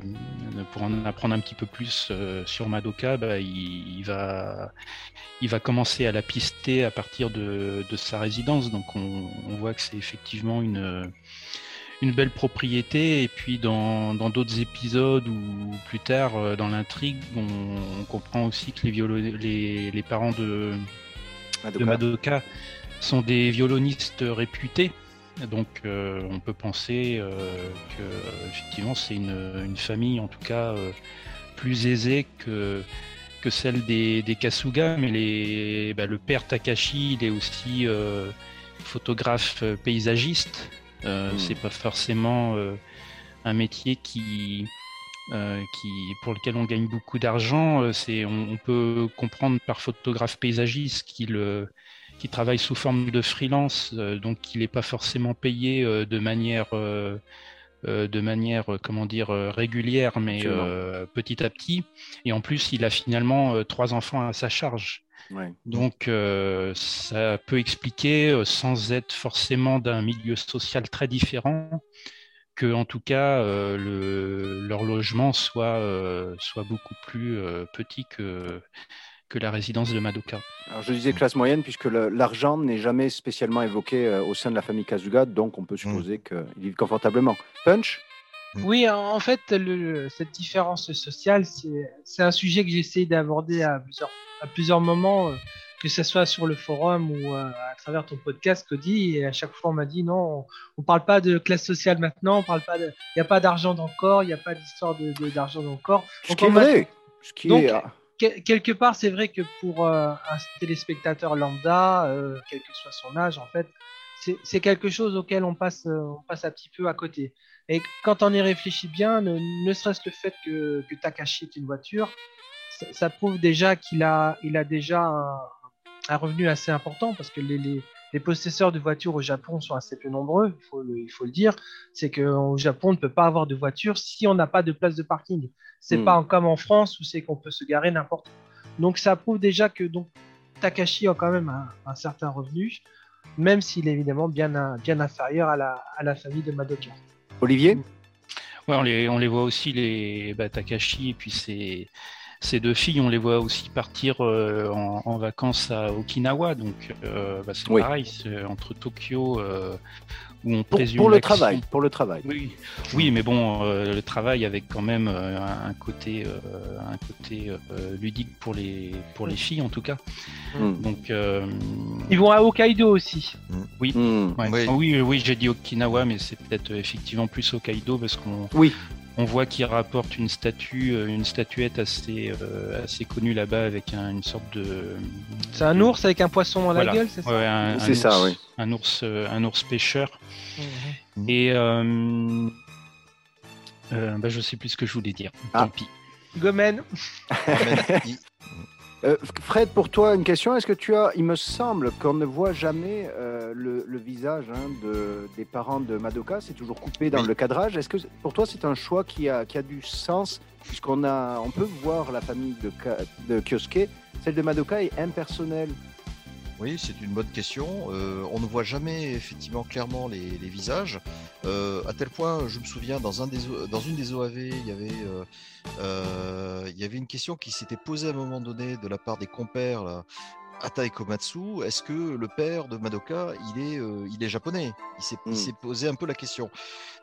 pour en apprendre un petit peu plus euh, sur Madoka, bah, il, il va il va commencer à la pister à partir de, de sa résidence. Donc on, on voit que c'est effectivement une, une belle propriété. Et puis dans dans d'autres épisodes ou plus tard euh, dans l'intrigue, on, on comprend aussi que les, violo- les, les parents de, de Madoka sont des violonistes réputés. Donc euh, on peut penser euh, que effectivement c'est une, une famille en tout cas euh, plus aisée que que celle des, des Kasuga, mais les, bah, le père Takashi, il est aussi euh, photographe euh, paysagiste. Euh, Mm. C'est pas forcément euh, un métier qui, euh, qui, pour lequel on gagne beaucoup d'argent. C'est, on, on peut comprendre par photographe paysagiste qu'il travaille sous forme de freelance, euh, donc qu'il n'est pas forcément payé euh, de manière euh, de manière, comment dire, régulière, mais euh, petit à petit. Et en plus, il a finalement euh, trois enfants à sa charge. Ouais. Donc, euh, ça peut expliquer, sans être forcément d'un milieu social très différent, que, en tout cas, le, leur logement soit, soit beaucoup plus petit que, que la résidence de Madoka. Alors, je disais classe moyenne puisque l'argent n'est jamais spécialement évoqué euh, au sein de la famille Kazuga, donc on peut supposer qu'ils vivent confortablement. Punch? Oui, en fait, le- cette différence sociale, c'est un sujet que j'ai essayé d'aborder à plusieurs, à plusieurs moments, euh, que ce soit sur le forum ou euh, à travers ton podcast, Cody. Et à chaque fois, on m'a dit non, on ne parle pas de classe sociale maintenant, on parle pas de, il n'y a pas d'argent dans le corps, il n'y a pas d'histoire d'argent dans le corps. Ce qui est vrai. Ce qui Donc, est... Quel- quelque part, c'est vrai que pour euh, un téléspectateur lambda, euh, quel que soit son âge, en fait, c'est quelque chose auquel on passe, euh, on passe un petit peu à côté. Et quand on y réfléchit bien, ne, serait-ce le fait que, Takashi est une voiture, ça, prouve déjà qu'il a, il a déjà un, revenu assez important parce que les, les possesseurs de voitures au Japon sont assez peu nombreux, il faut le, il faut le dire. C'est qu'au Japon, on ne peut pas avoir de voiture si on n'a pas de place de parking. C'est Hmm. pas comme en France où c'est qu'on peut se garer n'importe où. Donc ça prouve déjà que donc, Takashi a quand même un, un certain revenu, même s'il est évidemment bien, un- bien inférieur à la, à la famille de Madoka. Olivier? Ouais, on les, on les voit aussi, les bah, Takashi et puis ses, ces deux filles, on les voit aussi partir euh, en, en vacances à Okinawa, donc euh, bah, c'est Oui. pareil, c'est entre Tokyo euh, où on Pour, présume pour le travail, pour le travail. Oui, oui, mais bon, euh, le travail avec quand même euh, un, côté, euh, un côté euh, ludique pour les pour les filles en tout cas. Hmm. Donc euh, Ils vont à Hokkaido aussi. Hmm. ouais. Oui. Ah oui, oui, j'ai dit Okinawa, mais c'est peut-être effectivement plus Hokkaido parce qu'on Oui. On voit qu'il rapporte une statue, euh, une statuette assez euh, assez connue là-bas avec un- une sorte de. C'est un ours avec un poisson dans Voilà. la gueule, c'est ça Ouais, un, C'est un ça, ours- oui. Un ours, euh, un ours pêcheur. Mhm. Et euh, euh, bah, je sais plus ce que je voulais dire. Ah. Tant pis. Gomen. Euh, Fred, pour toi, une question. Est-ce que tu as, il me semble qu'on ne voit jamais euh, le, le visage hein, de, des parents de Madoka, c'est toujours coupé dans Oui. le cadrage. Est-ce que pour toi, c'est un choix qui a, qui a du sens, puisqu'on a, on peut voir la famille de, de Kyosuke, celle de Madoka est impersonnelle. Oui, c'est une bonne question. Euh, on ne voit jamais effectivement clairement les, visages. Euh, à tel point, je me souviens, dans, un des, dans une des OAV, il y avait, euh, euh, il y avait une question qui s'était posée à un moment donné de la part des compères, Ata et Komatsu. Est-ce que le père de Madoka, il est, euh, il est japonais? Il s'est il Mm. s'est posé un peu la question.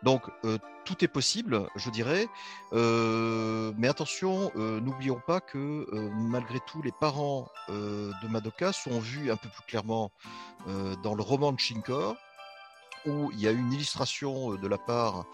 Donc, euh, tout est possible, je dirais. Euh, mais attention, n'oublions pas que malgré tout, les parents de Madoka sont vus un peu plus clairement dans le roman de Shinkor, où il y a une illustration de la part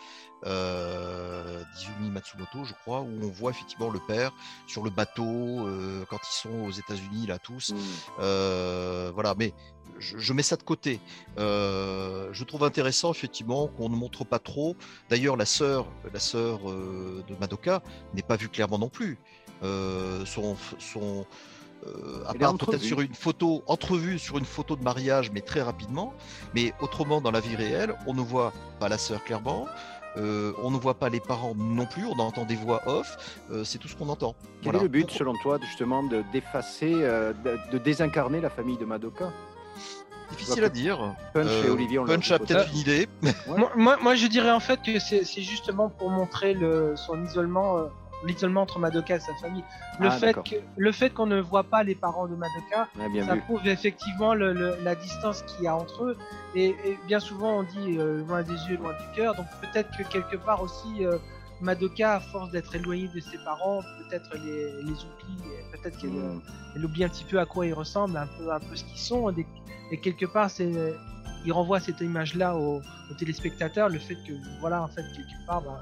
euh, d'Izumi Matsumoto, je crois, où on voit effectivement le père sur le bateau euh, quand ils sont aux États-Unis là tous. Euh, voilà, mais je, je mets ça de côté. Euh, je trouve intéressant effectivement qu'on ne montre pas trop. D'ailleurs, la sœur, la sœur de Madoka n'est pas vue clairement non plus. Son, son euh, à part peut-être sur une photo, entrevue sur une photo de mariage, mais très rapidement. Mais autrement, dans la vie réelle, on ne voit pas la sœur clairement. Euh, on ne voit pas les parents non plus, on entend des voix off, euh, c'est tout ce qu'on entend. Quel Voilà. est le but, selon toi, justement, de d'effacer, euh, de, de désincarner la famille de Madoka? Difficile à dire. Punch et Olivier, on Punch a peut-être une idée. Moi, moi, moi, je dirais en fait que c'est c'est justement pour montrer le, son isolement, euh, l'isolement entre Madoka et sa famille. Le Ah, fait que le fait qu'on ne voit pas les parents de Madoka, bien ça vu. prouve effectivement le- le- la distance qu'il y a entre eux. Et, et bien souvent, on dit euh, loin des yeux, loin du cœur. Donc peut-être que quelque part aussi, euh, Madoka, à force d'être éloignée de ses parents, peut-être les, les oublie. Peut-être qu'elle Hmm. elle oublie un petit peu à quoi ils ressemblent, un peu, un peu ce qu'ils sont. Et, et quelque part, c'est, il renvoie cette image-là aux, aux téléspectateurs, le fait que, voilà, en fait, quelque part, bah,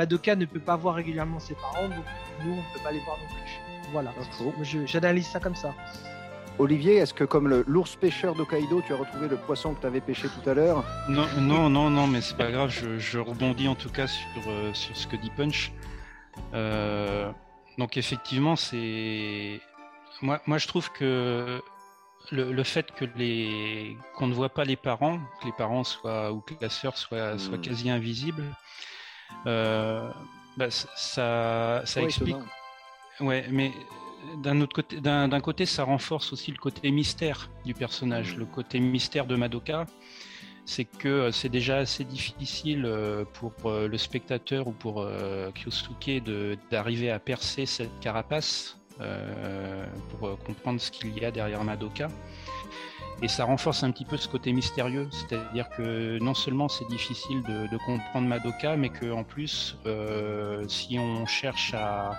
Madoka ne peut pas voir régulièrement ses parents, donc nous, on ne peut pas les voir non plus. Voilà. Je- J'analyse ça comme ça. Olivier, est-ce que comme le- l'ours pêcheur d'Hokkaido, tu as retrouvé le poisson que tu avais pêché tout à l'heure? Non, non, non, non, mais c'est pas grave. Je, je rebondis en tout cas sur, euh, sur ce que dit Punch. Euh, donc effectivement, c'est moi, moi je trouve que le, le fait que les qu'on ne voit pas les parents, que les parents soient ou que la sœur soit, soit Hmm. quasi invisible, euh, bah, ça, ça, Ouais, explique. étonnant. Ouais, mais d'un autre côté, d'un côté, ça renforce aussi le côté mystère du personnage, Mm. le côté mystère de Madoka. C'est que euh, c'est déjà assez difficile euh, pour le spectateur ou pour Kyosuke d'arriver à percer cette carapace euh, pour comprendre ce qu'il y a derrière Madoka. Et ça renforce un petit peu ce côté mystérieux, c'est-à-dire que non seulement c'est difficile de, comprendre Madoka, mais que en plus, euh, si on cherche à,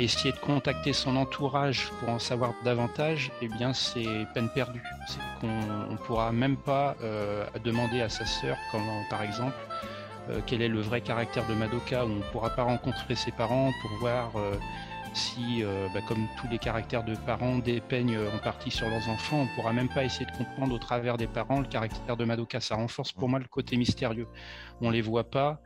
essayer de contacter son entourage pour en savoir davantage, eh bien c'est peine perdue. C'est qu'on ne pourra même pas euh, demander à sa sœur, par exemple, euh, quel est le vrai caractère de Madoka, on ne pourra pas rencontrer ses parents pour voir si, euh, bah, comme tous les caractères de parents dépeignent en partie sur leurs enfants, on ne pourra même pas essayer de comprendre au travers des parents le caractère de Madoka. Ça renforce pour moi le côté mystérieux. On les voit pas,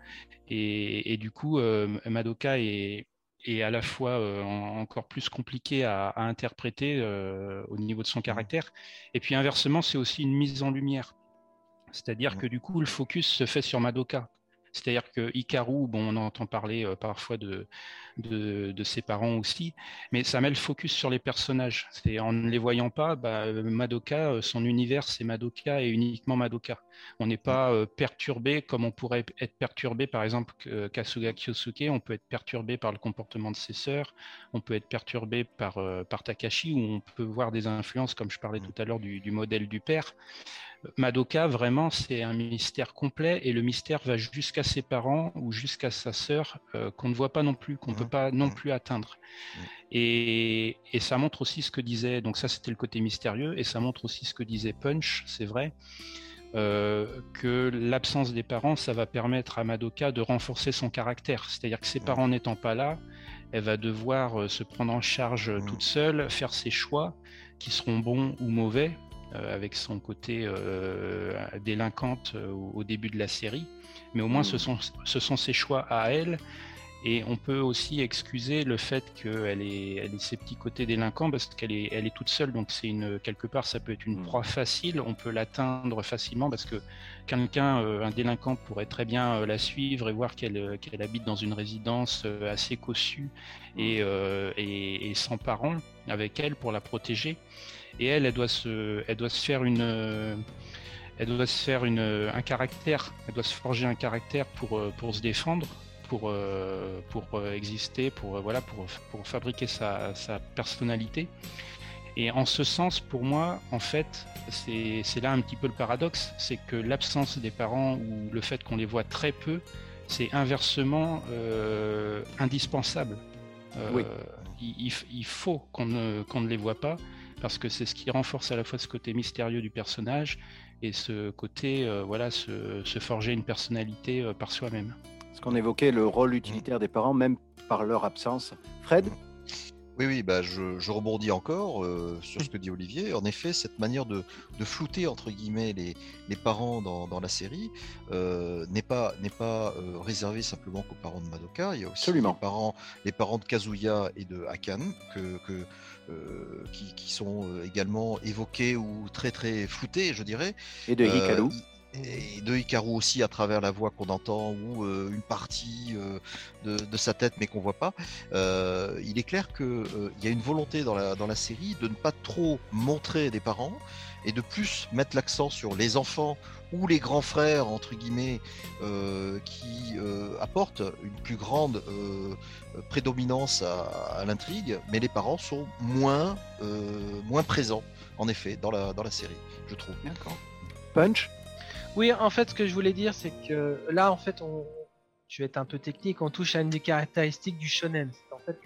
et, et du coup, euh, Madoka est, est à la fois euh, en- encore plus compliqué à, à interpréter euh, au niveau de son caractère. Et puis inversement, c'est aussi une mise en lumière. C'est-à-dire que du coup, le focus se fait sur Madoka. C'est-à-dire que Hikaru, bon, on entend parler euh, parfois de, de, de ses parents aussi, mais ça met le focus sur les personnages. C'est en ne les voyant pas, bah, euh, Madoka, euh, son univers, c'est Madoka et uniquement Madoka. On n'est pas euh, perturbé comme on pourrait être perturbé, par exemple, Kasuga Kyosuke, on peut être perturbé par le comportement de ses sœurs, on peut être perturbé par, par Takashi, où on peut voir des influences, comme je parlais tout à l'heure, du, du modèle du père. Madoka, vraiment, c'est un mystère complet et le mystère va jusqu'à ses parents ou jusqu'à sa sœur euh, qu'on ne voit pas non plus, qu'on ne peut pas non plus atteindre. Et, et ça montre aussi ce que disait, donc ça c'était le côté mystérieux, et ça montre aussi ce que disait Punch, c'est vrai, euh, que l'absence des parents, ça va permettre à Madoka de renforcer son caractère. C'est-à-dire que ses parents n'étant pas là, elle va devoir euh, se prendre en charge toute seule, faire ses choix qui seront bons ou mauvais, avec son côté euh, délinquante euh, au début de la série. Mais au moins, Mhm. ce, sont, ce sont ses choix à elle. Et on peut aussi excuser le fait qu'elle ait, elle ait ses petits côtés délinquants parce qu'elle est, elle est toute seule. Donc, c'est une, quelque part, ça peut être une Mhm. proie facile. On peut l'atteindre facilement parce que quelqu'un, euh, un délinquant, pourrait très bien euh, la suivre et voir qu'elle euh, qu'elle habite dans une résidence euh, assez cossue et, euh, et, et sans parents avec elle pour la protéger. Et elle, elle doit se, elle doit se faire une, euh, elle doit se faire une, un caractère, elle doit se forger un caractère pour, euh, pour se défendre, pour, euh, pour exister, pour, voilà, pour, pour fabriquer sa, sa personnalité. Et en ce sens, pour moi, en fait, c'est là un petit peu le paradoxe, c'est que l'absence des parents ou le fait qu'on les voit très peu, c'est inversement indispensable. Oui. Il, faut qu'on ne, les voit pas, parce que c'est ce qui renforce à la fois ce côté mystérieux du personnage et ce côté, euh, voilà, se, se forger une personnalité euh, par soi-même. Parce qu'on évoquait le rôle utilitaire des parents, même par leur absence. Fred? Oui, oui, bah, je, je rebondis encore euh, sur ce que dit Olivier. En effet, cette manière de, de flouter entre guillemets les, les parents dans, dans la série euh, n'est pas n'est pas euh, réservée simplement qu'aux parents de Madoka. Il y a aussi Absolument. les parents les parents de Kazuya et de Hakan que, que euh, qui, qui sont également évoqués ou très très floutés, je dirais. et de Hikaru. Et de Hikaru aussi à travers la voix qu'on entend ou euh, une partie euh, de, de sa tête mais qu'on voit pas. Euh, il est clair que euh, il y a une volonté dans la, dans la série de ne pas trop montrer des parents et de plus mettre l'accent sur les enfants ou les grands frères entre guillemets euh, qui euh, apportent une plus grande euh, prédominance à, à l'intrigue, mais les parents sont moins euh, moins présents en effet dans la dans la série, je trouve. D'accord. Punch? Oui, en fait, ce que je voulais dire, c'est que là, en fait, on, je vais être un peu technique, on touche à une des caractéristiques du shonen. En fait,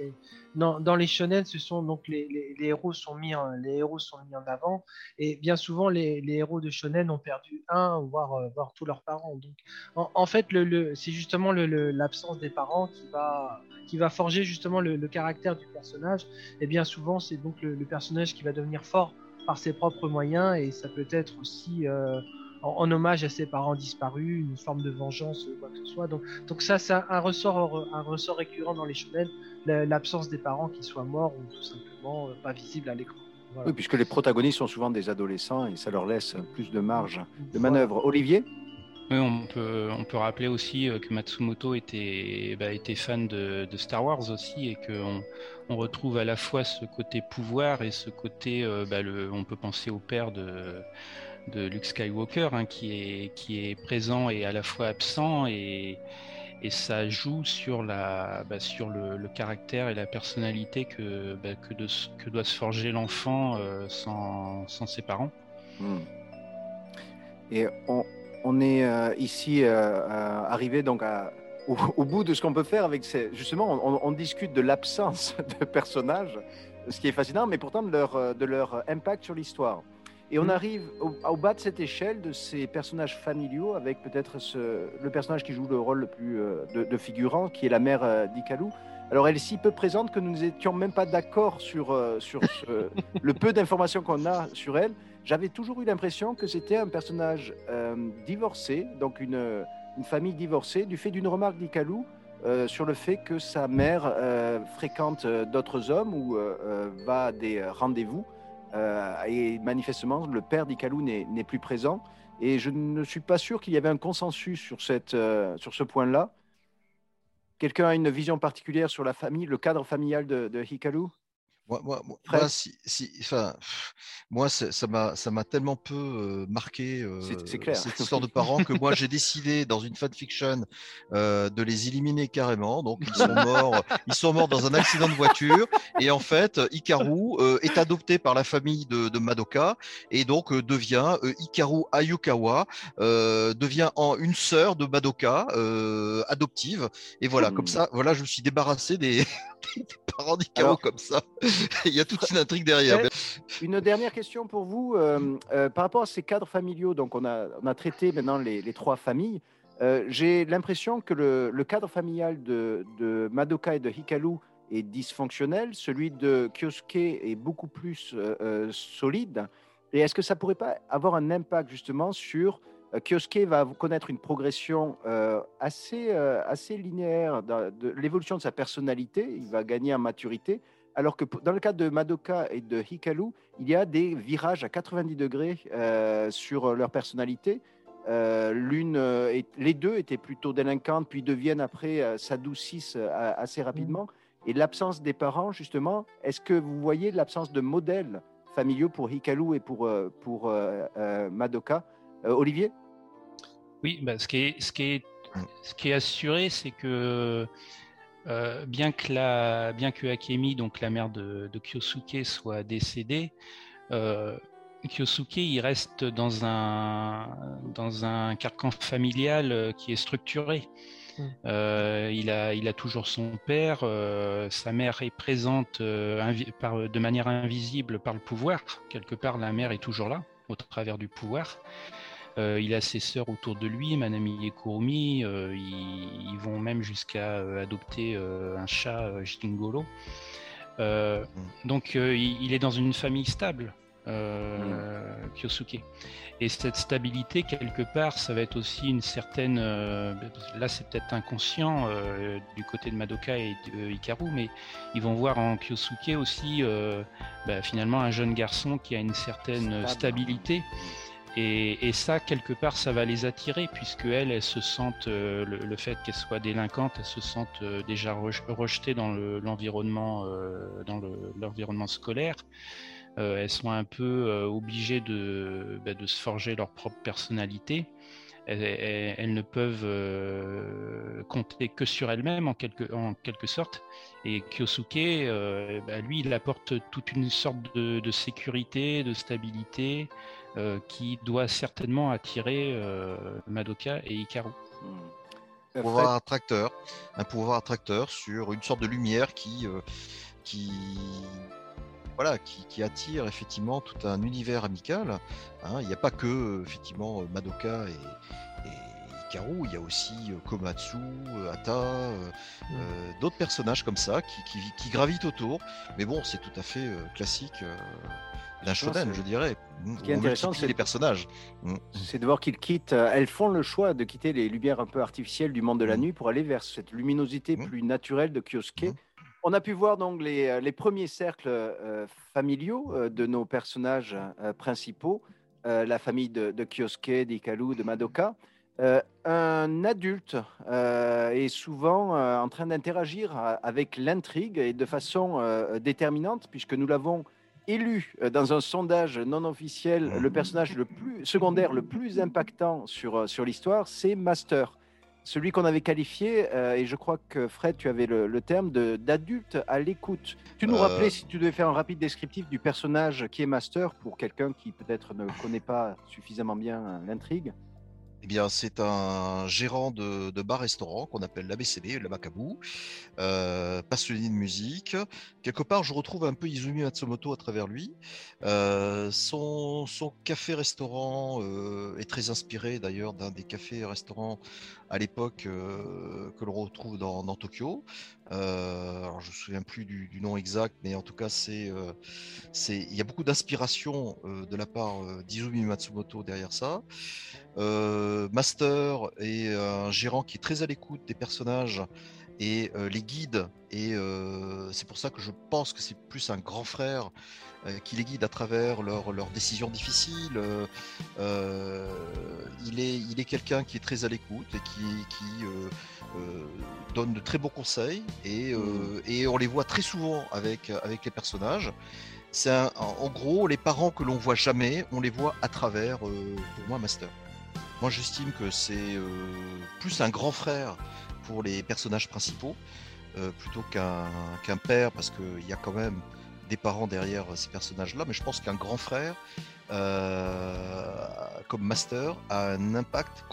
dans, les shonen, ce sont donc les, héros sont mis, en, sont mis en avant, et bien souvent, les, héros de shonen ont perdu un, voire, euh, voire tous leurs parents. Donc, en, fait, c'est justement l'absence des parents qui va, forger justement le, le caractère du personnage. Et bien souvent, c'est donc le personnage qui va devenir fort par ses propres moyens, et ça peut être aussi euh, en, en hommage à ses parents disparus, une forme de vengeance ou quoi que ce soit. Donc, donc ça, c'est un ressort, un ressort récurrent dans les shonen, la- l'absence des parents qui soient morts ou tout simplement euh, pas visibles à l'écran. Voilà. Oui, puisque les protagonistes sont souvent des adolescents et ça leur laisse plus de marge de Voilà. manœuvre. Olivier? Oui, on peut, on peut rappeler aussi euh, que Matsumoto était, bah, était fan de, de Star Wars aussi et qu'on on retrouve à la fois ce côté pouvoir et ce côté, euh, bah, le, on peut penser au père de, de Luke Skywalker hein, qui, est, qui est présent et à la fois absent et, et ça joue sur, la, bah, sur le, caractère et la personnalité que, bah, que, doit se forger l'enfant euh, sans, sans ses parents. Hmm. Et on, on est euh, ici euh, arrivé donc au, au bout de ce qu'on peut faire avec ces. Justement, on, on discute de l'absence de personnages, ce qui est fascinant, mais pourtant de leur, de leur impact sur l'histoire. Et on Mm. arrive au, au bas de cette échelle de ces personnages familiaux, avec peut-être le personnage qui joue le rôle le plus euh, de, de figurant, qui est la mère euh, d'Ikalu. Alors elle est si peu présente que nous n'étions même pas d'accord sur, euh, sur ce- le peu d'informations qu'on a sur elle. J'avais toujours eu l'impression que c'était un personnage euh, divorcé, donc une, une famille divorcée, du fait d'une remarque d'Ikalu euh, sur le fait que sa mère fréquente d'autres hommes ou va à des rendez-vous et manifestement, le père d'Ikalu n'est plus présent. Et je ne suis pas sûr qu'il y avait un consensus euh, sur ce point-là. Quelqu'un a une vision particulière sur la famille, le cadre familial de, de Hikaru Moi, moi, moi, si, si- enfin, moi, ça m'a, ça m'a tellement peu euh, marqué euh, clair. cette histoire de parents que moi, j'ai décidé dans une fanfiction euh, de les éliminer carrément. Donc, ils sont morts, ils sont morts dans un accident de voiture. Et en fait, Hikaru euh, est adopté par la famille de, de Madoka et donc euh, devient euh, Hikaru Ayukawa, euh, devient en une sœur de Madoka euh, adoptive. Et voilà, comme ça, voilà, je me suis débarrassé des, des parents d'Hikaru comme ça. Il y a toute une intrigue derrière. Une dernière question pour vous. euh, euh, par rapport à ces cadres familiaux, donc on a, on a traité maintenant les, les trois familles. Euh, J'ai l'impression que le, le cadre familial de, de Madoka et de Hikaru est dysfonctionnel. Celui de Kyosuke est beaucoup plus solide. Et est-ce que ça pourrait pas avoir un impact justement sur Kyosuke va connaître une progression assez, assez linéaire de l'évolution de sa personnalité. Il va gagner en maturité. Alors que dans le cas de Madoka et de Hikaru, il y a des virages à 90 degrés euh, sur leur personnalité. Euh, l'une, euh, est- les deux étaient plutôt délinquantes, puis deviennent après euh, s'adoucissent euh, assez rapidement. Et l'absence des parents, justement, est-ce que vous voyez l'absence de modèles familiaux pour Hikaru et pour, euh, pour euh, euh, Madoka? Euh, Olivier? Oui, bah, ce, qui est, ce, qui est, Mm. ce qui est assuré, c'est que euh, bien, que la, bien que Akemi, donc la mère de, de Kyosuke, soit décédée, euh, Kyosuke il reste dans un, dans un carcan familial euh, qui est structuré. Mm. Euh, il, a, il a toujours son père, sa mère est présente par, de manière invisible par le pouvoir. Quelque part, la mère est toujours là, au travers du pouvoir. Euh, il a ses sœurs autour de lui, Manami et Kurumi. euh, ils, ils vont même jusqu'à euh, adopter un chat Jingolo. Donc il, il est dans une famille stable, euh, Kyosuke. Et cette stabilité, quelque part, ça va être aussi une certaine. là, c'est peut-être inconscient du côté de Madoka et de Hikaru, mais ils vont voir en Kyosuke aussi bah, finalement un jeune garçon qui a une certaine stabilité. Et, ça, quelque part, ça va les attirer, puisque elles, elles se sentent, euh, le, fait qu'elles soient délinquantes, elles se sentent euh, déjà rej- rejetées dans le- l'environnement euh, dans le- l'environnement scolaire. Elles sont un peu obligées de, bah, de se forger leur propre personnalité. Elles, ne peuvent compter que sur elles-mêmes, en quelque, sorte. Et Kyosuke, bah, lui, il apporte toute une sorte de sécurité, de stabilité, euh, qui doit certainement attirer euh, Madoka et Hikaru. Euh, pouvoir attracteur, un pouvoir attracteur sur une sorte de lumière qui, euh, qui, voilà, qui, qui attire effectivement tout un univers amical. hein. Il n'y a pas que effectivement Madoka et, et Hikaru, il y a aussi Komatsu, Ata, euh, euh, d'autres personnages comme ça qui, qui, qui gravitent autour. Mais bon, c'est tout à fait euh, classique euh, d'un shonen, je dirais. qui est intéressant, c'est- les personnages. c'est de voir qu'ils quittent. euh, Elles font le choix de quitter les lumières un peu artificielles du monde de la Mhm. nuit pour aller vers cette luminosité Mhm. plus naturelle de Kyosuke. On a pu voir donc les, euh, les premiers cercles euh, familiaux euh, de nos personnages euh, principaux, la famille de, de Kyosuke, d'Ikaru, de Madoka. Un adulte est souvent en train d'interagir avec l'intrigue et de façon déterminante, puisque nous l'avons élu euh, dans un sondage non officiel, le personnage le plus secondaire, le plus impactant sur, euh, sur l'histoire, c'est Master. Celui qu'on avait qualifié, euh, et je crois que Fred, tu avais le, le terme de- d'adulte à l'écoute. Tu nous Euh, rappelais, si tu devais faire un rapide descriptif du personnage qui est Master, pour quelqu'un qui peut-être ne connaît pas suffisamment bien l'intrigue. Eh bien, c'est un gérant de, bar-restaurant qu'on appelle l'ABCD, le Macabou, euh, passionné de musique. Quelque part, je retrouve un peu Izumi Matsumoto à travers lui. Euh, son son café-restaurant euh, est très inspiré d'ailleurs d'un des cafés-restaurants à l'époque euh, que l'on retrouve dans, Tokyo. Euh, alors, je me souviens plus du, nom exact, mais en tout cas, c'est, euh, c'est, il y a beaucoup d'inspiration de la part d'Izumi Matsumoto derrière ça. Master est un gérant qui est très à l'écoute des personnages et les guide. Et c'est pour ça que je pense que c'est plus un grand frère qui les guide à travers leurs décisions difficiles. Euh, euh, il est, il est quelqu'un qui est très à l'écoute et qui, qui euh, euh, donne de très bons conseils. Et, euh, et on les voit très souvent avec, avec les personnages. C'est en gros les parents que l'on voit jamais, on les voit à travers, euh, pour moi, Master. Moi, j'estime que c'est euh, plus un grand frère pour les personnages principaux euh, plutôt qu'un qu'un père, parce qu'il y a quand même des parents derrière ces personnages-là. Mais je pense qu'un grand frère, euh, comme Master, a un impact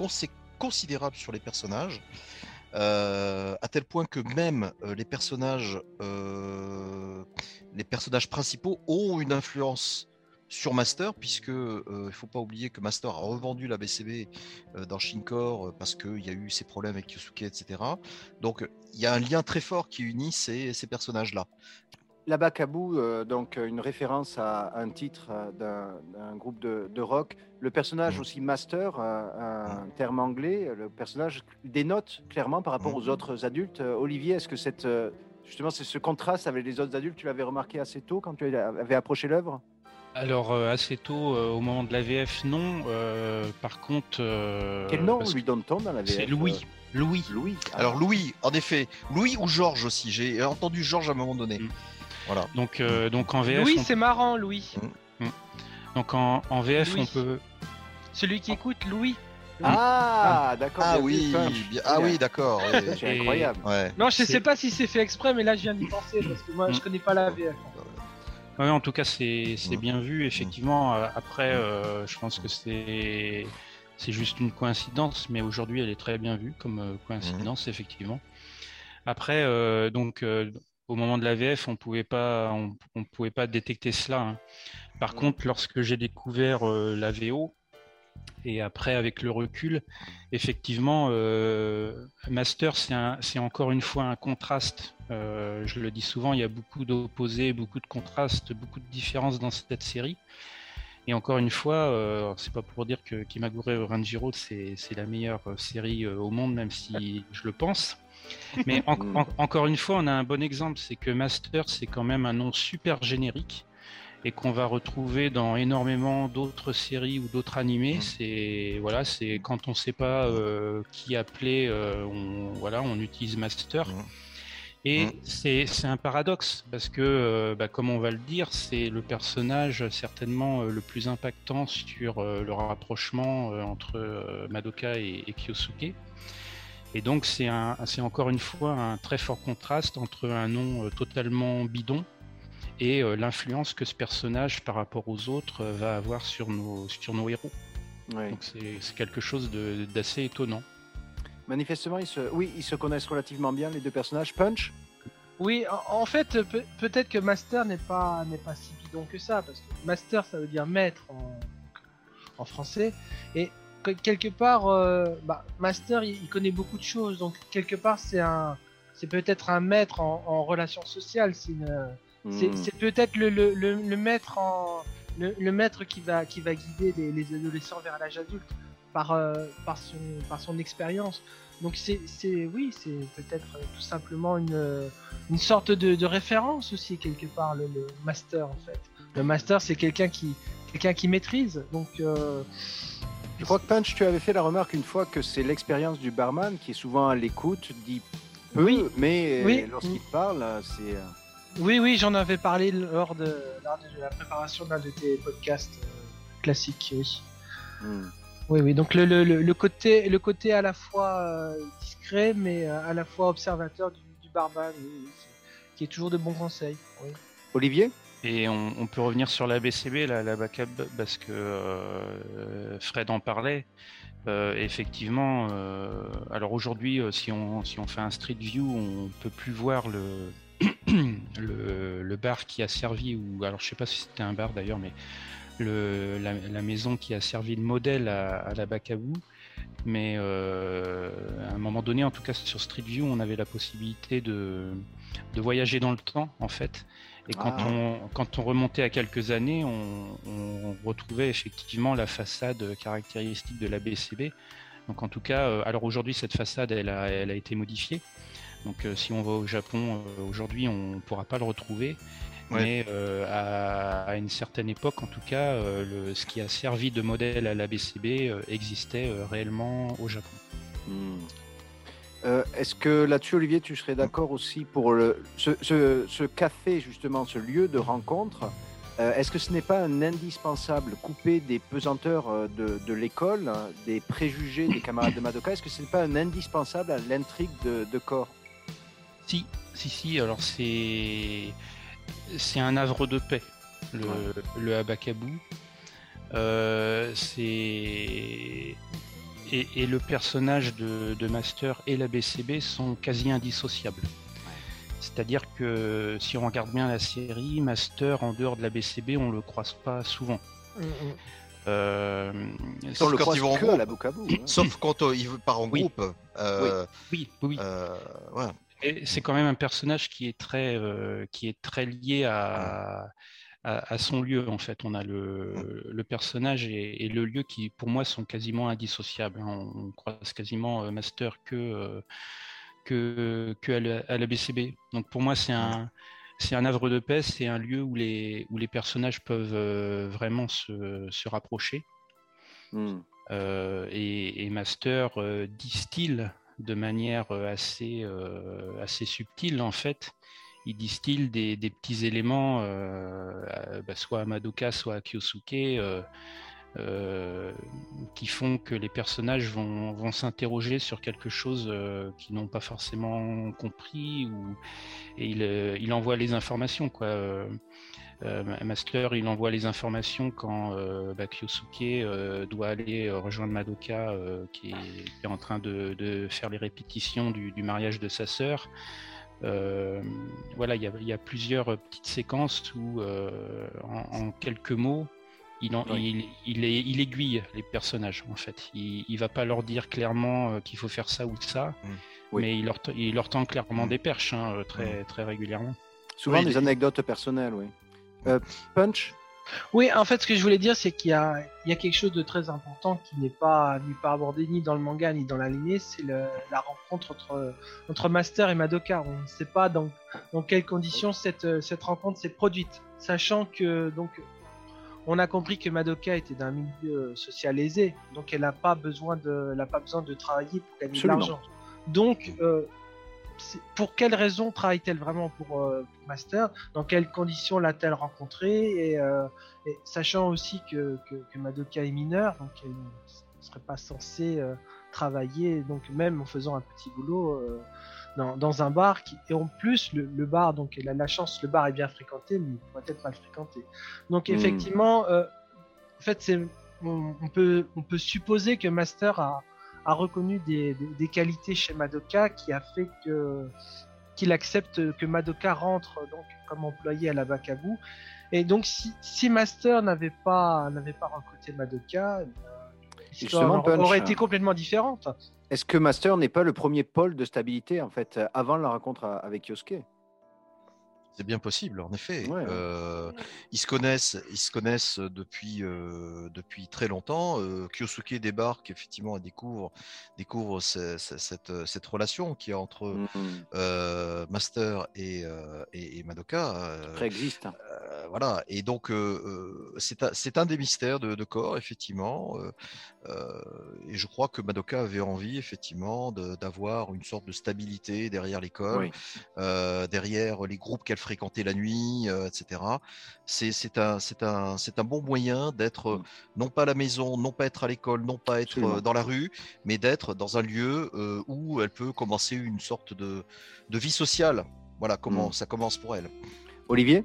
considérable sur les personnages. euh, à tel point que même euh, les personnages, euh, les personnages principaux ont une influence sur Master, puisque euh, faut pas oublier que Master a revendu la BCB euh, dans Shinkor euh, parce qu'il y a eu ces problèmes avec Yosuke, etc. Donc il y a un lien très fort qui unit ces, ces personnages-là. La Bakabu, euh, donc euh, une référence à un titre euh, d'un d'un groupe de, de rock. Le personnage Mhm. aussi master, euh, un terme anglais, le personnage dénote clairement par rapport Mhm. aux autres adultes. Olivier, est-ce que cette, justement c'est ce contraste avec les autres adultes, tu l'avais remarqué assez tôt quand tu avais approché l'œuvre? Alors euh, assez tôt, euh, au moment de la VF, non. Euh, par contre, euh, Quel nom lui donne-t-on dans la VF C'est Louis. Louis. euh, Louis. Ah. Alors Louis, en effet, Louis ou Georges aussi. J'ai entendu Georges à un moment donné. Mm. Voilà. Donc, euh, donc en VF, Louis, on, c'est marrant, Louis. donc en, en VF, Louis. on peut. Celui qui écoute, Louis. Ah, d'accord. Ah oui, bien- ah oui, d'accord. C'est incroyable. Ouais. Non, je sais pas si c'est fait exprès, mais là, je viens d'y penser parce que moi, je Mm. connais pas la VF. Ouais, en tout cas, c'est c'est Mm. bien vu. Effectivement, Euh, après, euh, je pense que c'est c'est juste une coïncidence, mais aujourd'hui, elle est très bien vue comme euh, coïncidence, effectivement. Après, euh, donc, euh, au moment de la VF, on pouvait pas, on, on pouvait pas détecter cela. hein. Par Mm. contre, lorsque j'ai découvert euh, la VO, et après, avec le recul, effectivement, euh, Master, c'est un- encore une fois un contraste. Euh, je le dis souvent, il y a beaucoup d'opposés, beaucoup de contrastes, beaucoup de différences dans cette série. Et encore une fois, euh, c'est pas pour dire que Kimagure Ranjiro c'est la meilleure série euh, au monde, même si je le pense. Mais en- en- encore une fois, on a un bon exemple, c'est que Master, c'est quand même un nom super générique et qu'on va retrouver dans énormément d'autres séries ou d'autres animés. Mhm. C'est voilà, c'est quand on sait pas euh, qui appeler, euh, on voilà, on utilise Master. Mhm. Et c'est un paradoxe parce que, euh, bah, comme on va le dire, c'est le personnage certainement le plus impactant sur le rapprochement entre Madoka et, et Kyosuke. Et donc c'est un, c'est encore une fois un très fort contraste entre un nom euh, totalement bidon et euh, l'influence que ce personnage par rapport aux autres euh, va avoir sur nos, sur nos héros. Donc c'est c'est quelque chose de- d'assez étonnant. Manifestement, ils se... oui, ils se connaissent relativement bien, les deux personnages. Punch? Oui, en, en fait, peut- peut-être que Master n'est pas, n'est pas si bidon que ça, parce que Master, ça veut dire maître en, en français, et quelque part, euh, bah, Master, il, il connaît beaucoup de choses, donc quelque part, c'est un, c'est peut-être un maître en, en relations sociales, c'est Hmm. peut-être le, le, le, le maître en, le, le maître qui va, qui va guider les, les adolescents vers l'âge adulte par, euh, par son, par son expérience. Donc c'est, c'est, oui, c'est peut-être tout simplement une, une sorte de, de référence aussi quelque part le, le master en fait. Le master c'est quelqu'un qui, quelqu'un qui maîtrise. Donc euh, Je crois que Punch, tu avais fait la remarque une fois que c'est l'expérience du barman qui est souvent à l'écoute, dit peu, Oui. mais Oui. lorsqu'il parle, c'est. euh, oui, oui, j'en avais parlé lors de, lors de la préparation d'un de tes podcasts euh, classiques. Oui. hmm. Oui, oui. Donc le, le, le, le côté, le côté à la fois euh, discret, mais à la fois observateur du, du barman, qui est toujours de bons conseils. Oui. Olivier? Et on, peut revenir sur la BCB, la, la parce que euh, Fred en parlait. Euh, effectivement, euh, alors aujourd'hui, si on, si on fait un street view, on peut plus voir le, le, bar qui a servi, ou alors je sais pas si c'était un bar d'ailleurs, mais le, la, maison qui a servi de modèle à, à la Bacabou. Mais à un moment donné, en tout cas sur Street View, on avait la possibilité de, de voyager dans le temps, en fait. Et quand, Ah. on, quand on remontait à quelques années, on, on retrouvait effectivement la façade caractéristique de la BCB. Donc en tout cas, euh, alors aujourd'hui cette façade elle a, elle a été modifiée, Donc euh, si on va au Japon euh, aujourd'hui, on ne pourra pas le retrouver. Ouais. Mais euh, à, à une certaine époque, en tout cas, le, ce qui a servi de modèle à la BCB existait réellement au Japon. Hmm. Euh, Est-ce que là-dessus, Olivier, tu serais d'accord aussi pour le, ce, ce- ce café, justement, ce lieu de rencontre euh, Est-ce que ce n'est pas un indispensable coupé des pesanteurs euh, de, de l'école, hein, des préjugés des camarades de Madoka? Est-ce que ce n'est pas un indispensable à l'intrigue de, de corps? Si, si, si. Alors c'est c'est un havre de paix, le, le Abakabu. Euh, c'est et, et le personnage de, de Master et la BCB sont quasi indissociables. C'est-à-dire que si on regarde bien la série, Master en dehors de la BCB, on le croise pas souvent. Euh, On le quand ils vont en que à groupe. la Bukabu. hein. Sauf quand euh, il part en Oui. groupe. euh, oui, oui, oui. euh, c'est quand même un personnage qui est très, euh, qui est très lié à, à, à son lieu en fait. On a le, le personnage et, et le lieu qui, pour moi, sont quasiment indissociables. hein. On, on croise quasiment euh, Master que euh, que, que à, la, à la BCB. Donc pour moi, c'est un c'est un havre de paix, c'est un lieu où les où les personnages peuvent euh, vraiment se, se rapprocher. Euh, et, et Master euh, distille de manière assez, assez subtile en fait. Il distille des, des petits éléments, euh, à- bah, soit à Madoka, soit à Kyosuke, euh, euh, qui font que les personnages vont, vont s'interroger sur quelque chose euh, qu'ils n'ont pas forcément compris, ou, et il, euh, il envoie les informations. Quoi. Euh, euh, Master, il envoie les informations quand euh, bah, Kyosuke euh, doit aller euh, rejoindre Madoka, euh, qui, est, qui est en train de, de faire les répétitions du, du mariage de sa sœur. Euh, voilà, il y a, il y a plusieurs petites séquences où, euh, en, en quelques mots, il, en- Oui. il, il, est- il aiguille les personnages en fait. Il, il va pas leur dire clairement euh, qu'il faut faire ça ou ça, Mm. Oui. mais il leur, t- il leur tend clairement Mm. des perches hein, euh, très, très régulièrement. Souvent Oui, des anecdotes personnelles, oui. Euh, Punch Oui, en fait, ce que je voulais dire, c'est qu'il y a, il y a quelque chose de très important qui n'est pas, n'est pas abordé ni dans le manga ni dans l'anime, c'est le- la rencontre entre, entre Master et Madoka. On ne sait pas dans, dans quelles conditions cette, cette rencontre s'est produite, sachant que donc on a compris que Madoka était d'un milieu social aisé, donc elle n'a pas besoin de, elle a pas besoin de travailler pour gagner de l'argent. Donc, euh, c'est- pour quelles raisons travaille-t-elle vraiment pour, euh, pour Master? Dans quelles conditions l'a-t-elle rencontré et, euh, et sachant aussi que, que, que Madoka est mineure, donc elle ne serait pas censée euh, travailler, donc même en faisant un petit boulot dans, dans un bar. Qui, et en plus, le, le bar, donc elle a la chance, le bar est bien fréquenté, mais il pourrait être mal fréquenté. Donc Hmm. effectivement, en fait, c'est, on, on peut, on peut supposer que Master a, a reconnu des, des, des qualités chez Madoka qui a fait que qu'il accepte que Madoka rentre donc comme employé à la Bakabu. Et donc si, si Master n'avait pas n'avait pas recruté Madoka, euh, l'histoire aurait- aurait été complètement différente. Est-ce que Master n'est pas le premier pôle de stabilité, en fait, euh, avant la rencontre à- avec Yosuke? C'est bien possible, en effet. Ouais. Euh, ils se connaissent, ils se connaissent depuis euh, depuis très longtemps. Euh, Kyosuke débarque effectivement et découvre découvre ce- ce- cette cette relation qui est entre Hmm. euh, Master et, euh, et, et Madoka. euh, Préexiste. euh, voilà. Et donc c'est un, c'est un des mystères de, de corps effectivement. euh, euh, et je crois que Madoka avait envie effectivement de- d'avoir une sorte de stabilité derrière l'école Oui. euh, derrière les groupes qu'elle fréquentait la nuit, euh, etc. C'est c'est un, c'est un, c'est un bon moyen d'être euh, Mm. non pas à la maison, non pas être à l'école, non pas être Absolument. euh, dans la rue, mais d'être dans un lieu euh, où elle peut commencer une sorte de, de vie sociale. Voilà comment Mm. ça commence pour elle. Olivier?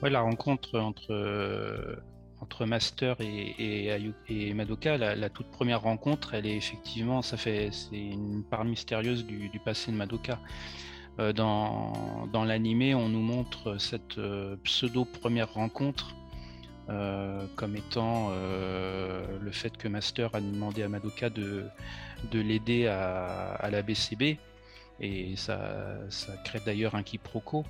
Ouais, la rencontre entre, euh, entre Master et, et, Ayu- et Madoka, la, la toute première rencontre, elle est effectivement, ça fait, c'est une part mystérieuse du, du passé de Madoka. Euh, dans dans l'animé, on nous montre cette euh, pseudo première rencontre euh, comme étant le fait que Master a demandé à Madoka de, de l'aider à, à la BCB et ça, ça crée d'ailleurs un quiproquo.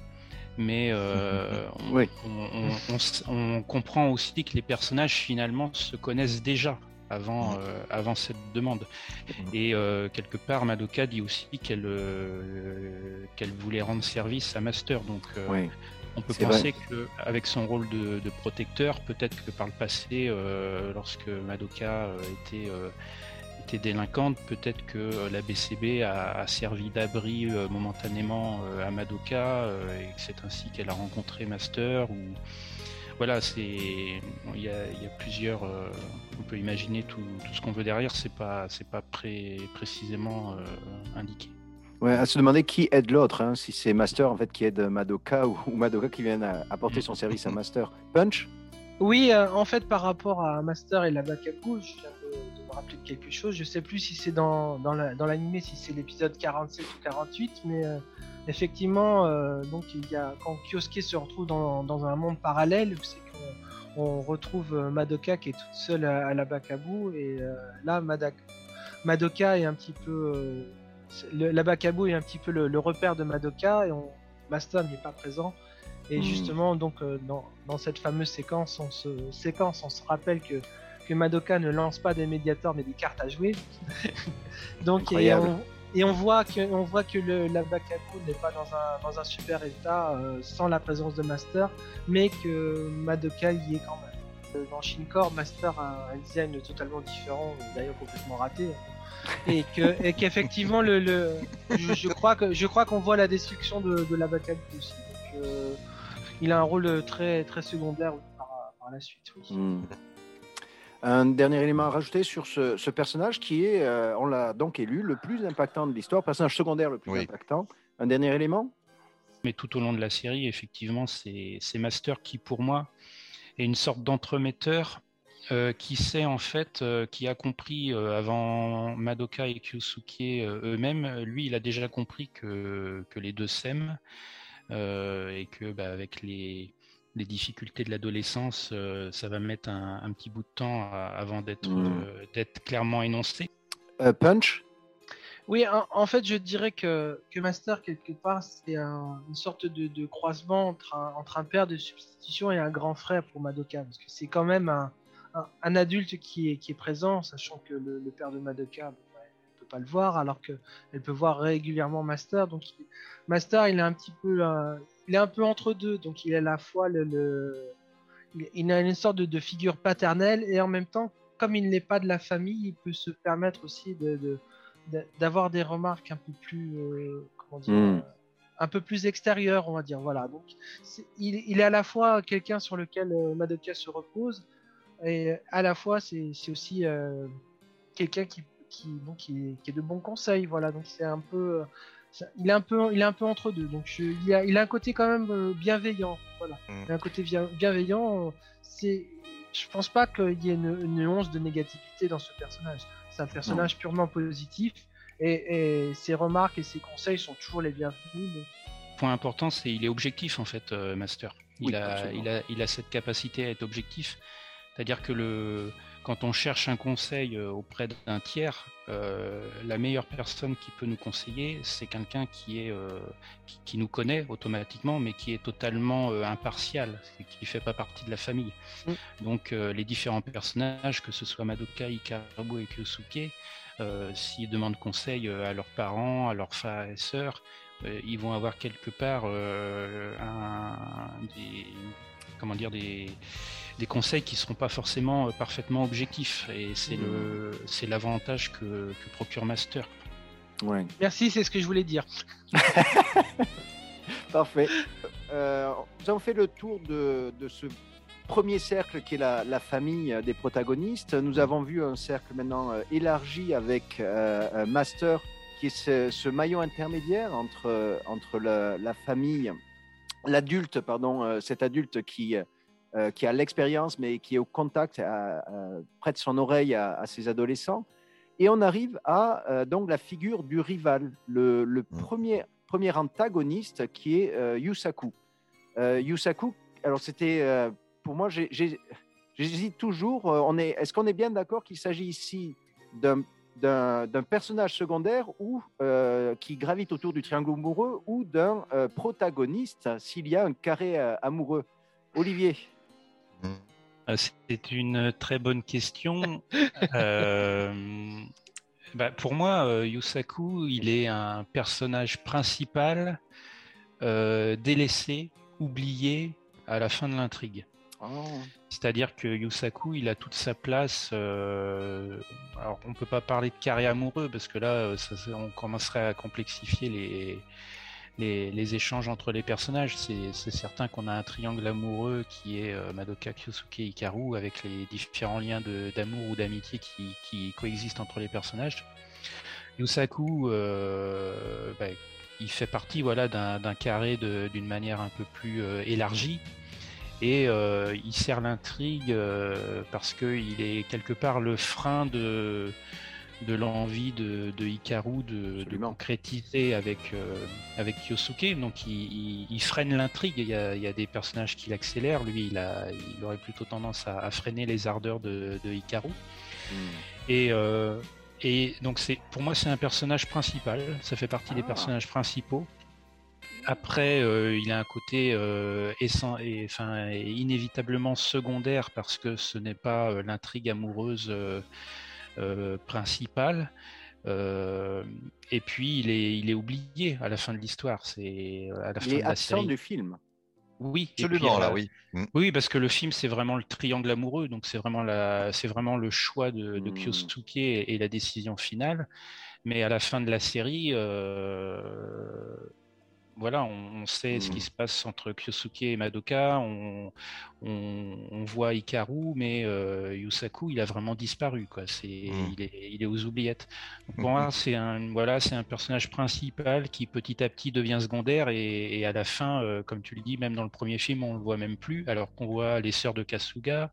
Mais euh, on, Oui. on- on- on s- on comprend aussi que les personnages finalement se connaissent déjà avant, Mhm. euh, avant cette demande. Mhm. Et euh, quelque part, Madoka dit aussi qu'elle euh, qu'elle voulait rendre service à Master. Donc, Oui. on peut penser qu'avec son rôle de, de protecteur, peut-être que par le passé, lorsque Madoka était, était délinquante, peut-être que la BCB a, a servi d'abri momentanément à Madoka et que c'est ainsi qu'elle a rencontré Master. Ou voilà, c'est il y a, il y a plusieurs. euh, on peut imaginer tout, tout ce qu'on veut derrière. C'est pas c'est pas pré- précisément euh, indiqué. Ouais, à se demander qui aide l'autre, hein, si c'est Master en fait qui aide Madoka ou, ou Madoka qui vient à- apporter son service à Master. Punch? Oui, euh, en fait, par rapport à Master et la Bakaku, je rappeler de quelque chose. Je sais plus si c'est dans, dans la- dans l'animé, si c'est l'épisode 47 ou 48, mais euh, effectivement, euh, donc il y a, quand Kyosuke se retrouve dans, dans un monde parallèle, c'est qu'on on retrouve euh, Madoka qui est toute seule à, à la Bakabu, et euh, là, Madoka est un petit peu. le- la Bakabu est un petit peu le, le repère de Madoka, et on, Master n'est pas présent. Et Hmm. justement, donc dans, dans cette fameuse séquence, on se séquence, on se rappelle que que Madoka ne lance pas des médiators mais des cartes à jouer. donc et on, et on voit que on voit que le, la Bakaku n'est pas dans un dans un super état euh, sans la présence de Master, mais que Madoka y est quand même. Euh, Dans Shinkor, Master a un design totalement différent, d'ailleurs complètement raté. Et que et qu'effectivement le, le je, je crois que je crois qu'on voit la destruction de, de la Bakaku aussi. Donc, euh, il a un rôle très très secondaire par, par la suite. Oui. Hmm. Un dernier élément à rajouter sur ce, ce personnage qui est, euh, on l'a donc élu, le plus impactant de l'histoire, personnage secondaire le plus Oui. impactant. Un dernier élément? Mais tout au long de la série, effectivement, c'est Master qui, pour moi, est une sorte d'entremetteur euh, qui sait en fait, euh, qui a compris euh, avant Madoka et Kyosuke euh, eux-mêmes, lui, il a déjà compris que, que les deux s'aiment euh, et que bah, avec les, les difficultés de l'adolescence, euh, ça va mettre un, un petit bout de temps à- avant d'être euh, d'être clairement énoncé. Euh, Punch? Oui, en, en fait, je dirais que, que Master, quelque part, c'est un- une sorte de, de croisement entre un, entre un père de substitution et un grand frère pour Madoka. Parce que c'est quand même un, un, un adulte qui est, qui est présent, sachant que le, le père de Madoka elle peut pas le voir, alors qu'elle peut voir régulièrement Master. Donc, Master, il est un petit peu, euh, il est un peu entre deux. Donc, il est à la fois le, le- il, a une sorte de, de figure paternelle et en même temps, comme il n'est pas de la famille, il peut se permettre aussi de- de d'a- d'avoir des remarques un peu plus euh, comment dire Mm. euh, un peu plus extérieures on va dire voilà donc il, il est à la fois quelqu'un sur lequel euh, Madoka se repose et à la fois c'est c'est aussi euh, quelqu'un qui qui, donc, qui, est, qui est de bons conseils voilà donc c'est un peu ça- il est un peu il est un peu entre deux donc je- il, a, il a un côté quand même euh, bienveillant voilà Mm. il a un côté bien- bienveillant c'est je pense pas qu'il y ait une, une once de négativité dans ce personnage c'est un personnage purement positif et, et ses remarques et ses conseils sont toujours les bienvenus. donc- point important, c'est il est objectif en fait, euh, Master. Il, Oui, a, absolument. il, a, il a cette capacité à être objectif. C'est-à-dire que le, quand on cherche un conseil euh, auprès d'un tiers, euh, la meilleure personne qui peut nous conseiller, c'est quelqu'un qui est euh, qui, qui nous connaît automatiquement, mais qui est totalement euh, impartial, qui ne fait pas partie de la famille. Mm. Donc les différents personnages, que ce soit Madoka, Hikaru et Kyosuke, s'ils demandent conseil à leurs parents, à leurs frères et sœurs, ils vont avoir quelque part un, des, comment dire, des, des conseils qui seront pas forcément euh, parfaitement objectifs. Et c'est le, c'est l'avantage que, que procure Master. Ouais. Merci, c'est ce que je voulais dire. Parfait. Euh, nous avons fait le tour de, de ce premier cercle qui est la, la famille des protagonistes. Nous avons vu un cercle maintenant euh, élargi avec euh, Master qui est ce, ce maillon intermédiaire entre, entre la, la famille, l'adulte, pardon, euh, cet adulte qui, euh, qui a l'expérience mais qui est au contact, à- à- prête son oreille à, à ses adolescents. Et on arrive à euh, donc la figure du rival, le, le Mm. premier, premier antagoniste qui est euh, Yusaku. Euh, Yusaku, alors c'était euh, pour moi, j'hésite toujours. euh, on est, est-ce qu'on est bien d'accord qu'il s'agit ici d'un d'un personnage secondaire ou euh, qui gravite autour du triangle amoureux ou d'un euh, protagoniste s'il y a un carré euh, amoureux Olivier. C'est une très bonne question. Euh, bah, pour moi, euh, Yusaku, il est un personnage principal euh, délaissé, oublié à la fin de l'intrigue. C'est-à-dire que Yusaku, il a toute sa place. euh, alors, on peut pas parler de carré amoureux parce que là, euh, on commencerait à complexifier les, échanges entre les personnages. C'est certain qu'on a un triangle amoureux qui est euh, Madoka, Kyosuke Hikaru avec les différents liens d'amour ou d'amitié qui, coexistent entre les personnages. Yusaku, bah, il fait partie voilà, d'un carré d'une manière un peu plus élargie. Et euh, il sert l'intrigue euh, parce qu'il est quelque part le frein de, de l'envie de, de Hikaru de, concrétiser avec, euh, avec Kyosuke. Donc il, il- il freine l'intrigue. Il, y a- il y a des personnages qui l'accélèrent. Lui, il, a, il aurait plutôt tendance à, à freiner les ardeurs de, de Hikaru. Et, euh, et donc c'est pour moi c'est un personnage principal, ça fait partie des Ah. personnages principaux. Après, euh, il a un côté euh, essen- et, enfin, et inévitablement secondaire parce que ce n'est pas euh, l'intrigue amoureuse euh, euh, principale. Euh, et puis il est, il est oublié à la fin de l'histoire. C'est à la fin est de la absent série. du film. Oui, Absolument, là, oui. Mm. oui, parce que le film, c'est vraiment le triangle amoureux, donc c'est vraiment, la, c'est vraiment le choix de, de Hmm. Kyosuke et, et la décision finale. Mais à la fin de la série, euh, voilà, on, on sait ce qui se passe entre Kyosuke et Madoka, on, on, on voit Hikaru, mais euh, Yusaku, il a vraiment disparu, quoi. C'est, Hmm. il, est, il est aux oubliettes. Donc, pour Mhm. moi, c'est un, voilà, c'est un personnage principal qui petit à petit devient secondaire et, et à la fin, euh, comme tu le dis, même dans le premier film, on le voit même plus, alors qu'on voit les sœurs de Kasuga,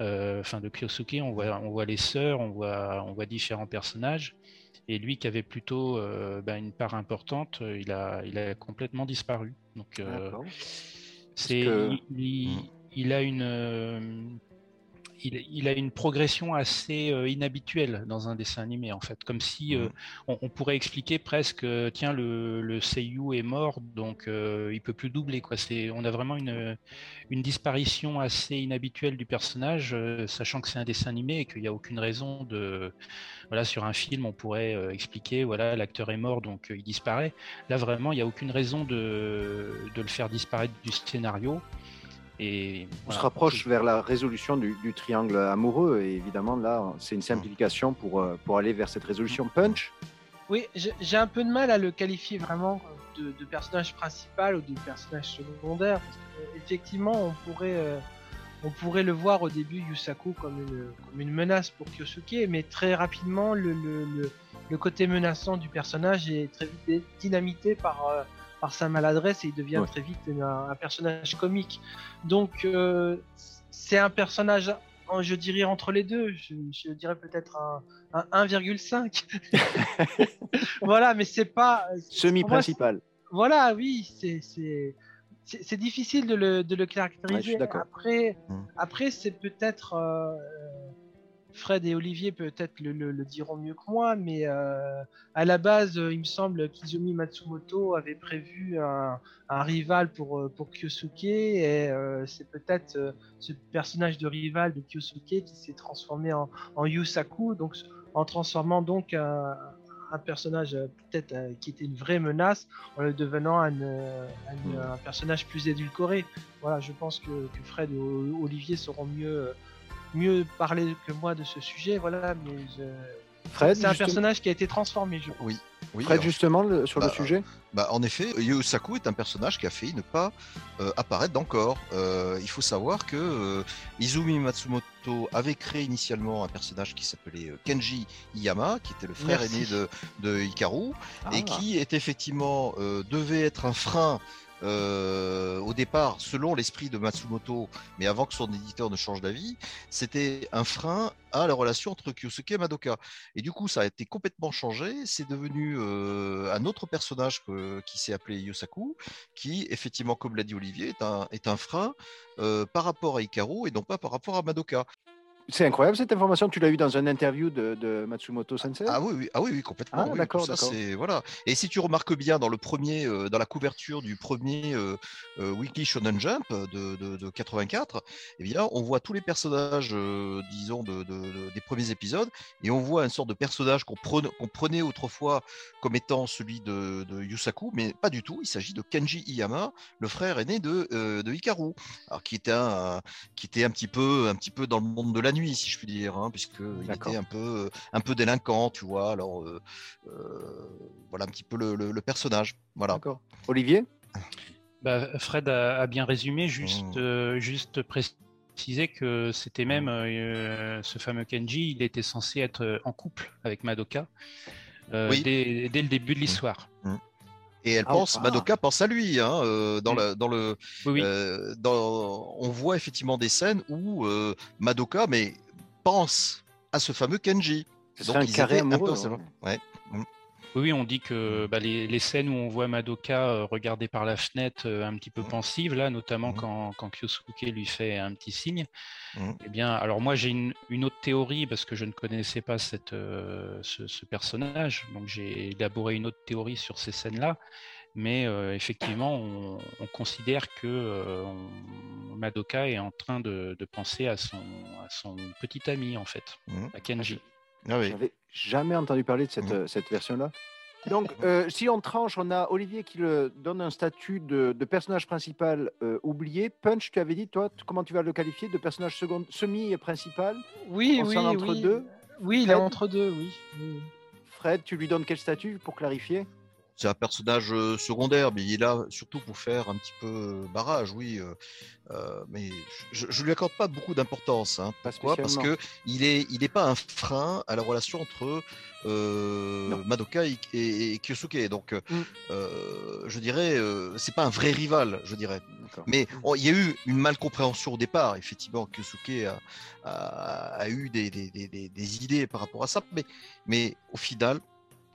euh, enfin de Kyosuke, on voit, on voit les sœurs, on voit, on voit différents personnages. Et lui qui avait plutôt euh, ben, une part importante, euh, il a, il a complètement disparu. Donc euh, c'est, que- il, a une, il, il a une progression assez euh, inhabituelle dans un dessin animé en fait, comme si euh, Mhm. on, on pourrait expliquer presque, euh, tiens le, le Seiyu est mort, donc il peut plus doubler quoi. C'est, on a vraiment une, une disparition assez inhabituelle du personnage, sachant que c'est un dessin animé et qu'il n'y a aucune raison de, voilà, sur un film on pourrait expliquer, voilà, l'acteur est mort donc il disparaît. Là vraiment il n'y a aucune raison de, de le faire disparaître du scénario. Et On voilà. se rapproche vers la résolution du, du triangle amoureux et évidemment là c'est une simplification pour, euh, pour aller vers cette résolution punch. Oui, j'ai un peu de mal à le qualifier vraiment de, de personnage principal ou de personnage secondaire. Parce que, euh, effectivement, on pourrait, euh, on pourrait le voir au début Yusaku comme une, comme une menace pour Kyosuke, mais très rapidement, le, le, le, le côté menaçant du personnage est très vite dynamité par, euh, par sa maladresse et il devient Ouais. très vite un, un personnage comique. Donc, euh, c'est un personnage, en- je dirais entre les deux, je, je dirais peut-être un, un 1,5. voilà, mais c'est pas. pour moi, Semi-principal. voilà, oui, c'est c'est difficile de le de le caractériser. après, Mm. après c'est peut-être euh, Fred et Olivier peut-être le, le, le diront mieux que moi, mais euh, à la base, euh, il me semble qu'Izumi Matsumoto avait prévu un, un rival pour euh, pour Kyosuke et euh, c'est peut-être euh, ce personnage de rival de Kyosuke qui s'est transformé en, en Yusaku, donc en transformant donc un, un personnage peut-être qui était une vraie menace en le devenant un, un, Mm. personnage plus édulcoré. Voilà, je pense que, que Fred et Olivier sauront mieux, mieux parler que moi de ce sujet. Voilà, mais je- Fred, c'est un justement- personnage qui a été transformé, je pense. Oui. Oui, Fred, alors, justement, le- sur bah, le sujet? bah, en effet, Yusaku est un personnage qui a failli ne pas euh, apparaître d'encore. Euh, il faut savoir que euh, Izumi Matsumoto avait créé initialement un personnage qui s'appelait euh, Kenji Iyama, qui était le frère Merci. aîné de, de Hikaru, Ah. et qui est effectivement euh, devait être un frein euh, au départ, selon l'esprit de Matsumoto, mais avant que son éditeur ne change d'avis, c'était un frein à la relation entre Kyosuke et Madoka. Et du coup, ça a été complètement changé. C'est devenu euh, un autre personnage qui s'est appelé Yosaku, qui, effectivement, comme l'a dit Olivier, est un, est un frein euh, par rapport à Hikaru et non pas par rapport à Madoka. C'est incroyable cette information. Tu l'as eu dans une interview de, de Matsumoto Sensei Ah oui, oui, ah oui, oui complètement. Ah, oui, d'accord, voilà. Et si tu remarques bien dans le premier, euh, dans la couverture du premier euh, euh, Weekly Shonen Jump de, de, de 84, eh bien, on voit tous les personnages, disons, de, de- de- des premiers épisodes, et on voit une sorte de personnage qu'on prenait, autrefois comme étant celui de, Yusaku, mais pas du tout. Il s'agit de Kenji Iyama, le frère aîné de, de Hikaru, alors qui était un, qui était un petit peu, un petit peu dans le monde de la nuit, si je puis dire, hein, puisque il D'accord. était un peu, un peu délinquant, tu vois. Alors euh, euh, voilà un petit peu le, le- le personnage. Voilà. Olivier? Bah, Fred a, a bien résumé, juste, Mm. euh, juste préciser que c'était même euh, ce fameux Kenji, il était censé être euh, en couple avec Madoka euh, Oui. dès, dès le début de l'histoire. Et elle Ah, pense, ah. Madoka pense à lui, hein, euh, dans Mm. le, dans le, Oui, oui. euh, dans, on voit effectivement des scènes où euh, Madoka, mais pense à ce fameux Kenji. Ce serait un ils carré étaient un amoureux. peu- hein. Ouais. Oui, oui, on dit que bah, les, les scènes où on voit Madoka euh, regarder par la fenêtre euh, un petit peu pensive, là, notamment Mhm. quand, quand Kyosuke lui fait un petit signe. Mhm. Eh bien, alors moi j'ai une, une autre théorie parce que je ne connaissais pas cette, euh, ce, ce personnage, donc j'ai élaboré une autre théorie sur ces scènes-là. Mais euh, effectivement, on, on considère que euh, on- Madoka est en train de, de penser à son, à son petit ami en fait, à Kenji. Ah oui. J'avais jamais entendu parler de cette, cette version-là. Donc, euh, si on tranche, on a Olivier qui le donne un statut de, de personnage principal euh, oublié. Punch, tu avais dit, toi, t- comment tu vas le qualifier De personnage second, semi-principal? Oui, On oui, entre oui. deux Oui, il est Fred? entre deux, oui. oui. Fred, tu lui donnes quel statut pour clarifier? C'est un personnage euh, secondaire, mais il est là surtout pour faire un petit peu euh, barrage, oui. euh, mais je, je lui accorde pas beaucoup d'importance. Hein. Pourquoi? Parce que il est, il est pas un frein à la relation entre euh. Madoka et, et- et Kyosuke. Donc, Mm. euh, je dirais, c'est pas un vrai rival, je dirais. Mais on- il y a eu une malcompréhension au départ. Effectivement, Kyosuke a, a- a eu des, des- des- des- des idées par rapport à ça. Mais, mais au final,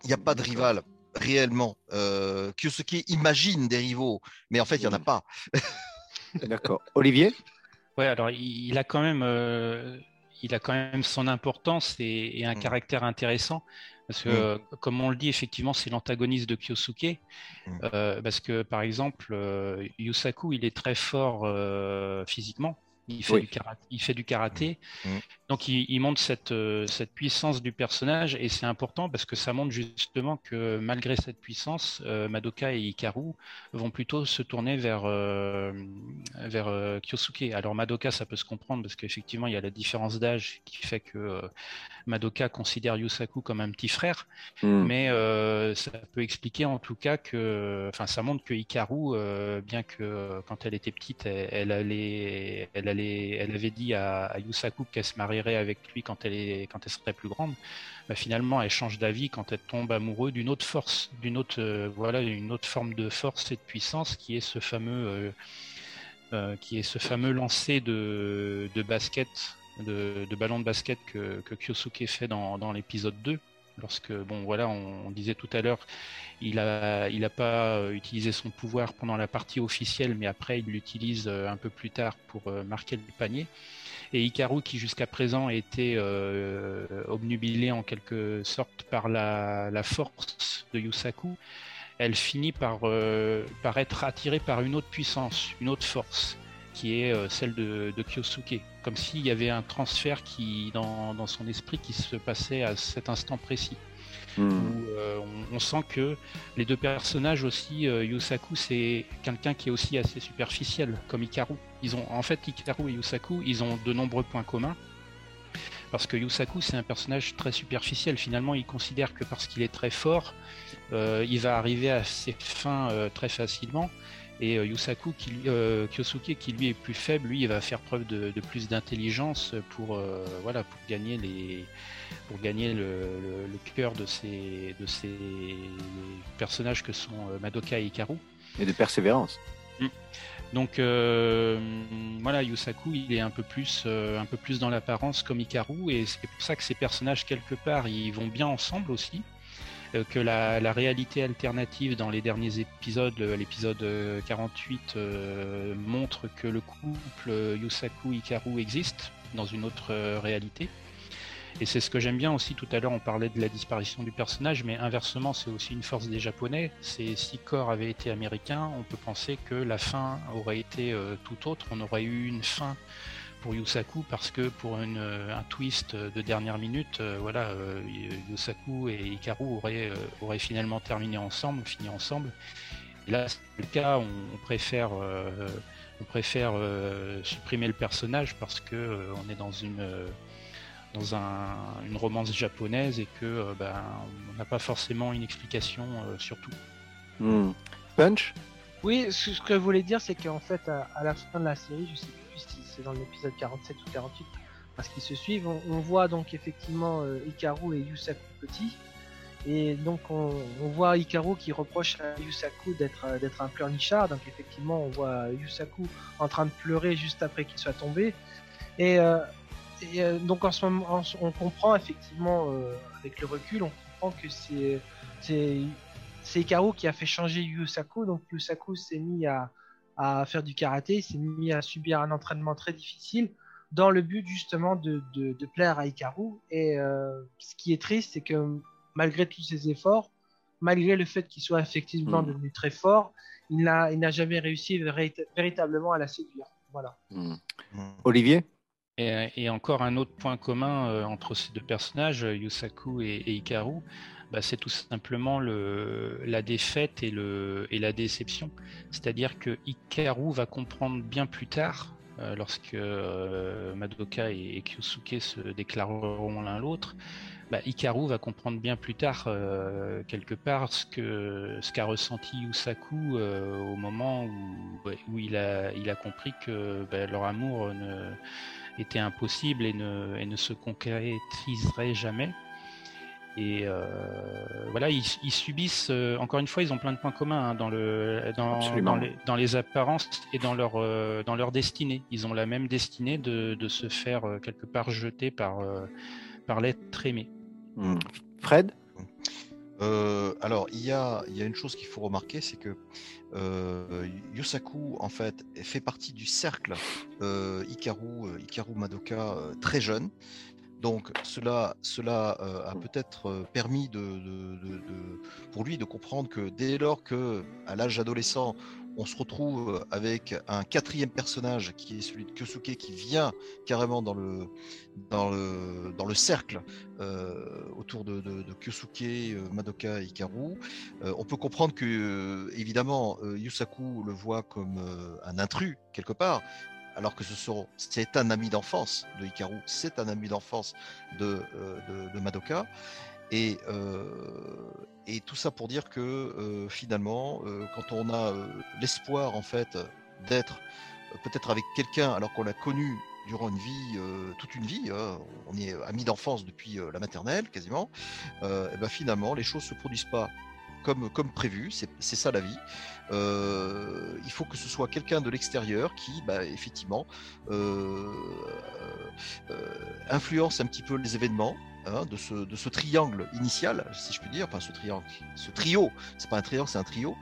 il n'y a pas de rival réellement. Euh, Kyosuke imagine des rivaux, mais en fait, il n'y en a pas. D'accord. Olivier? Ouais, alors il, il a quand même, euh, il a quand même son importance et, et un Mm. caractère intéressant parce que, Mm. euh, comme on le dit, effectivement, c'est l'antagoniste de Kyosuke. Mm. Euh, parce que, par exemple, euh, Yusaku, il est très fort euh, physiquement. Il fait, Oui. du karaté, il fait du karaté. Mm. Donc, il, il montre cette, euh, cette puissance du personnage et c'est important parce que ça montre justement que malgré cette puissance, euh, Madoka et Hikaru vont plutôt se tourner vers, euh, vers euh, Kyosuke. Alors, Madoka, ça peut se comprendre parce qu'effectivement, il y a la différence d'âge qui fait que Madoka considère Yusaku comme un petit frère. Hmm. Mais ça peut expliquer en tout cas que, enfin, ça montre que Hikaru, bien que quand elle était petite, elle, elle allait, elle allait, elle avait dit à, Yusaku qu'elle se marierait avec lui quand elle est, quand elle serait plus grande. Bah, finalement, elle change d'avis quand elle tombe amoureuse d'une autre force, d'une autre, euh, voilà, une autre forme de force et de puissance qui est ce fameux, euh, euh, qui est ce fameux lancer de, de basket, de, ballon de basket que, que Kyosuke fait dans, dans l'épisode 2 lorsque bon voilà on, disait tout à l'heure il a pas euh, utilisé son pouvoir pendant la partie officielle mais après il l'utilise euh, un peu plus tard pour euh, marquer le panier. Et Hikaru qui jusqu'à présent était obnubilé en quelque sorte par la, force de Yusaku elle finit par être attirée par une autre puissance une autre force qui est euh, celle de, de Kyosuke comme s'il y avait un transfert qui dans, dans son esprit qui se passait à cet instant précis Hmm. où euh, on, on sent que les deux personnages aussi, euh, Yusaku, c'est quelqu'un qui est aussi assez superficiel, comme Hikaru. Ils ont, en fait, Hikaru et Yusaku, ils ont de nombreux points communs. Parce que Yusaku, c'est un personnage très superficiel. Finalement, il considère que parce qu'il est très fort, euh, il va arriver à ses fins très facilement. Et euh, Yusaku, qui, euh, Kyosuke, qui lui est plus faible, lui, il va faire preuve de, de plus d'intelligence pour, euh, voilà, pour gagner les, pour gagner le, le- le cœur de ces, de ces personnages que sont Madoka et Hikaru. Et de persévérance. Donc euh, voilà, Yusaku, il est un peu plus, euh, un peu plus dans l'apparence comme Hikaru, et c'est pour ça que ces personnages quelque part, ils vont bien ensemble aussi. Euh, que la, réalité alternative dans les derniers épisodes, le- l'épisode euh, 48, euh, montre que le couple euh, Yusaku-Hikaru existe. dans une autre euh, réalité. Et c'est ce que j'aime bien aussi. Tout à l'heure, on parlait de la disparition du personnage, mais inversement, c'est aussi une force des Japonais. Si Core avait été américain, on peut penser que la fin aurait été euh, tout autre. On aurait eu une fin pour Yusaku parce que pour une, euh, un twist de dernière minute, euh, voilà, euh, Yusaku et Hikaru auraient, euh, auraient finalement terminé ensemble, fini ensemble. Et là, c'est le cas. On, on préfère, euh, on préfère euh, supprimer le personnage parce que euh, on est dans une euh, dans un, une romance japonaise et que euh, ben, on n'a pas forcément une explication euh, sur tout. Hmm. Punch? Oui, ce que je voulais dire, c'est qu'en fait, à, à la fin de la série, je sais plus c'est dans l'épisode 47 ou 48, parce qu'ils se suivent, on, voit donc effectivement euh, Hikaru et Yusaku petits. Et donc on, voit Hikaru qui reproche à Yusaku d'être euh, d'être un pleurnichard. Donc effectivement, on voit Yusaku en train de pleurer juste après qu'il soit tombé. Et, euh, euh, donc en ce moment, en- on comprend effectivement avec le recul, on comprend que c'est c'est Hikaru qui a fait changer Yusaku. Donc Yusaku s'est mis à, à faire du karaté, s'est mis à subir un entraînement très difficile dans le but justement de, de, de plaire à Hikaru. Et euh, ce qui est triste, c'est que malgré tous ses efforts, malgré le fait qu'il soit effectivement Mhm. devenu très fort, il n'a il n'a jamais réussi vérit- véritablement à la séduire. Voilà. Hmm. Mm. Olivier? Et, et encore un autre point commun euh, entre ces deux personnages, Yusaku et, et Hikaru, bah, c'est tout simplement le, la défaite et, la déception. C'est-à-dire que Hikaru va comprendre bien plus tard, euh, lorsque euh, Madoka et, et Kyosuke se déclareront l'un l'autre, bah, Hikaru va comprendre bien plus tard, euh, quelque part, ce que ce qu'a ressenti Yusaku au moment où il, a, il a compris que bah, leur amour ne, était impossible et ne, et ne se concrétiserait jamais. Et euh, voilà, ils, ils subissent, euh, encore une fois, ils ont plein de points communs hein, dans, le, dans, les, dans les apparences et dans leur, euh, dans leur destinée. Ils ont la même destinée de, de se faire euh, quelque part jeter par, euh, par l'être aimé. Hmm. Fred? Euh, alors, il y a, il y a une chose qu'il faut remarquer, c'est que euh, Yusaku, en fait, fait partie du cercle euh, Hikaru, euh, Hikaru Madoka euh, très jeune. Donc, cela, cela euh, a peut-être euh, permis de, de- de- de- pour lui de comprendre que dès lors que, à l'âge adolescent, on se retrouve avec un quatrième personnage qui est celui de Kyosuke qui vient carrément dans le, dans le, dans le cercle euh, autour de, de, de Kyosuke, euh, Madoka et Hikaru. Euh, on peut comprendre que, euh, évidemment, euh, Yusaku le voit comme euh, un intrus, quelque part, alors que ce sont, c'est un ami d'enfance de Hikaru, c'est un ami d'enfance de, euh, Madoka. Et, euh, et tout ça pour dire que euh, finalement, quand on a l'espoir en fait d'être peut-être avec quelqu'un alors qu'on l'a connu durant une vie, toute une vie, hein, on est amis d'enfance depuis la maternelle quasiment, et ben finalement les choses se produisent pas comme, prévu, c'est ça la vie. Euh, il faut que ce soit quelqu'un de l'extérieur qui, bah, effectivement, euh, euh, influence un petit peu les événements hein, de, ce, triangle initial, si je puis dire, enfin ce triangle, ce trio, c'est pas un triangle, c'est un trio,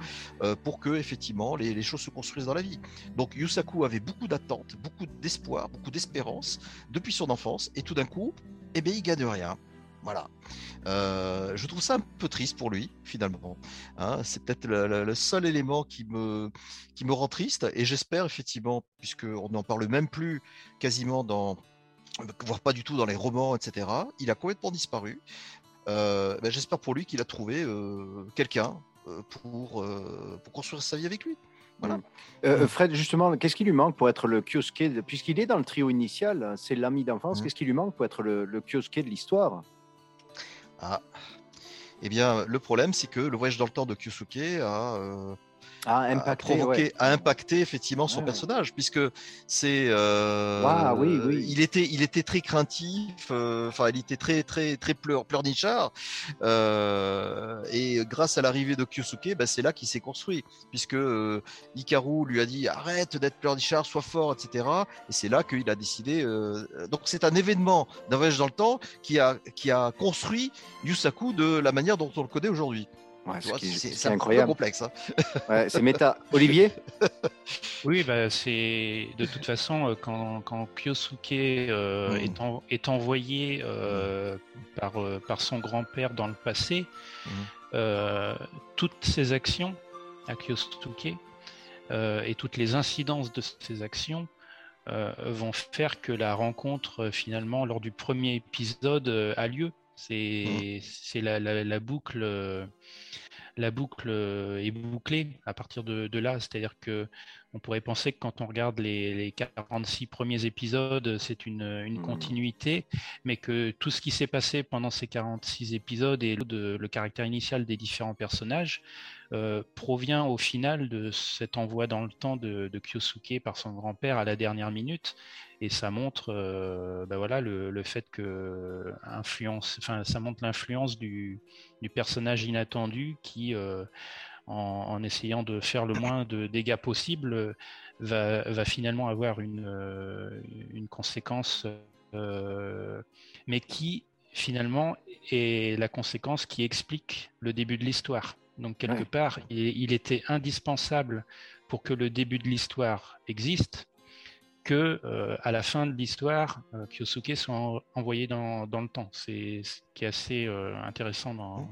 pour que effectivement les, les choses se construisent dans la vie. Donc Yusaku avait beaucoup d'attentes, beaucoup d'espoir, beaucoup d'espérance depuis son enfance, et tout d'un coup, eh bien, il gagne rien. Voilà. Euh, je trouve ça un peu triste pour lui, finalement. Hein, c'est peut-être le, le- le seul élément qui me, qui me rend triste, et j'espère effectivement, puisqu'on n'en parle même plus quasiment dans, voire pas du tout dans les romans, etc. Il a complètement disparu. Euh, ben, j'espère pour lui qu'il a trouvé euh, quelqu'un euh, pour, pour construire sa vie avec lui. Voilà. Fred, justement, qu'est-ce qui lui manque pour être le Kyosuke de- Puisqu'il est dans le trio initial, c'est l'ami d'enfance, Mhm. qu'est-ce qui lui manque pour être le, le de l'histoire? Ah. Eh bien, le problème, c'est que le voyage dans le temps de Kyosuke a, Ah, ouais. a impacté effectivement son Ouais. personnage, puisque c'est, euh, oui, oui. il était, il était très craintif, euh, enfin, il était très, très, très pleur, pleurnichard, euh, et grâce à l'arrivée de Kyosuke, bah, c'est là qu'il s'est construit, puisque euh, Hikaru lui a dit arrête d'être pleurnichard, sois fort, etc. Et c'est là qu'il a décidé. euh, donc c'est un événement d'un voyage dans le temps qui a, qui a construit Yusaku de la manière dont on le connaît aujourd'hui. Ouais, ce c'est ce incroyable. complexe. hein. Ouais, c'est méta. Olivier? Oui, bah, c'est de toute façon euh, quand, quand Kyosuke euh, est, en- est envoyé euh, par, euh, par son grand-père dans le passé, Mhm. euh, toutes ses actions à Kyosuke euh, et toutes les incidences de ses actions euh, vont faire que la rencontre finalement lors du premier épisode euh, a lieu. C'est c'est la, la- la boucle. euh, la boucle euh, est bouclée à partir de, de là. C'est-à-dire que on pourrait penser que quand on regarde les, les 46 premiers épisodes, c'est une, une Mhm. continuité, mais que tout ce qui s'est passé pendant ces 46 épisodes et le, le caractère initial des différents personnages euh, provient au final de cet envoi dans le temps de, Kyosuke par son grand-père à la dernière minute. Et ça montre, euh, ben voilà, le, fait que influence, enfin, ça montre l'influence du, personnage inattendu qui, euh, en, essayant de faire le moins de dégâts possible, va, finalement avoir une, conséquence, mais qui finalement est la conséquence qui explique le début de l'histoire. Donc quelque Ouais. part, il, il était indispensable pour que le début de l'histoire existe que euh, à la fin de l'histoire, euh, Kyosuke soit en- envoyé dans, dans le temps. C'est ce qui est assez euh, intéressant dans,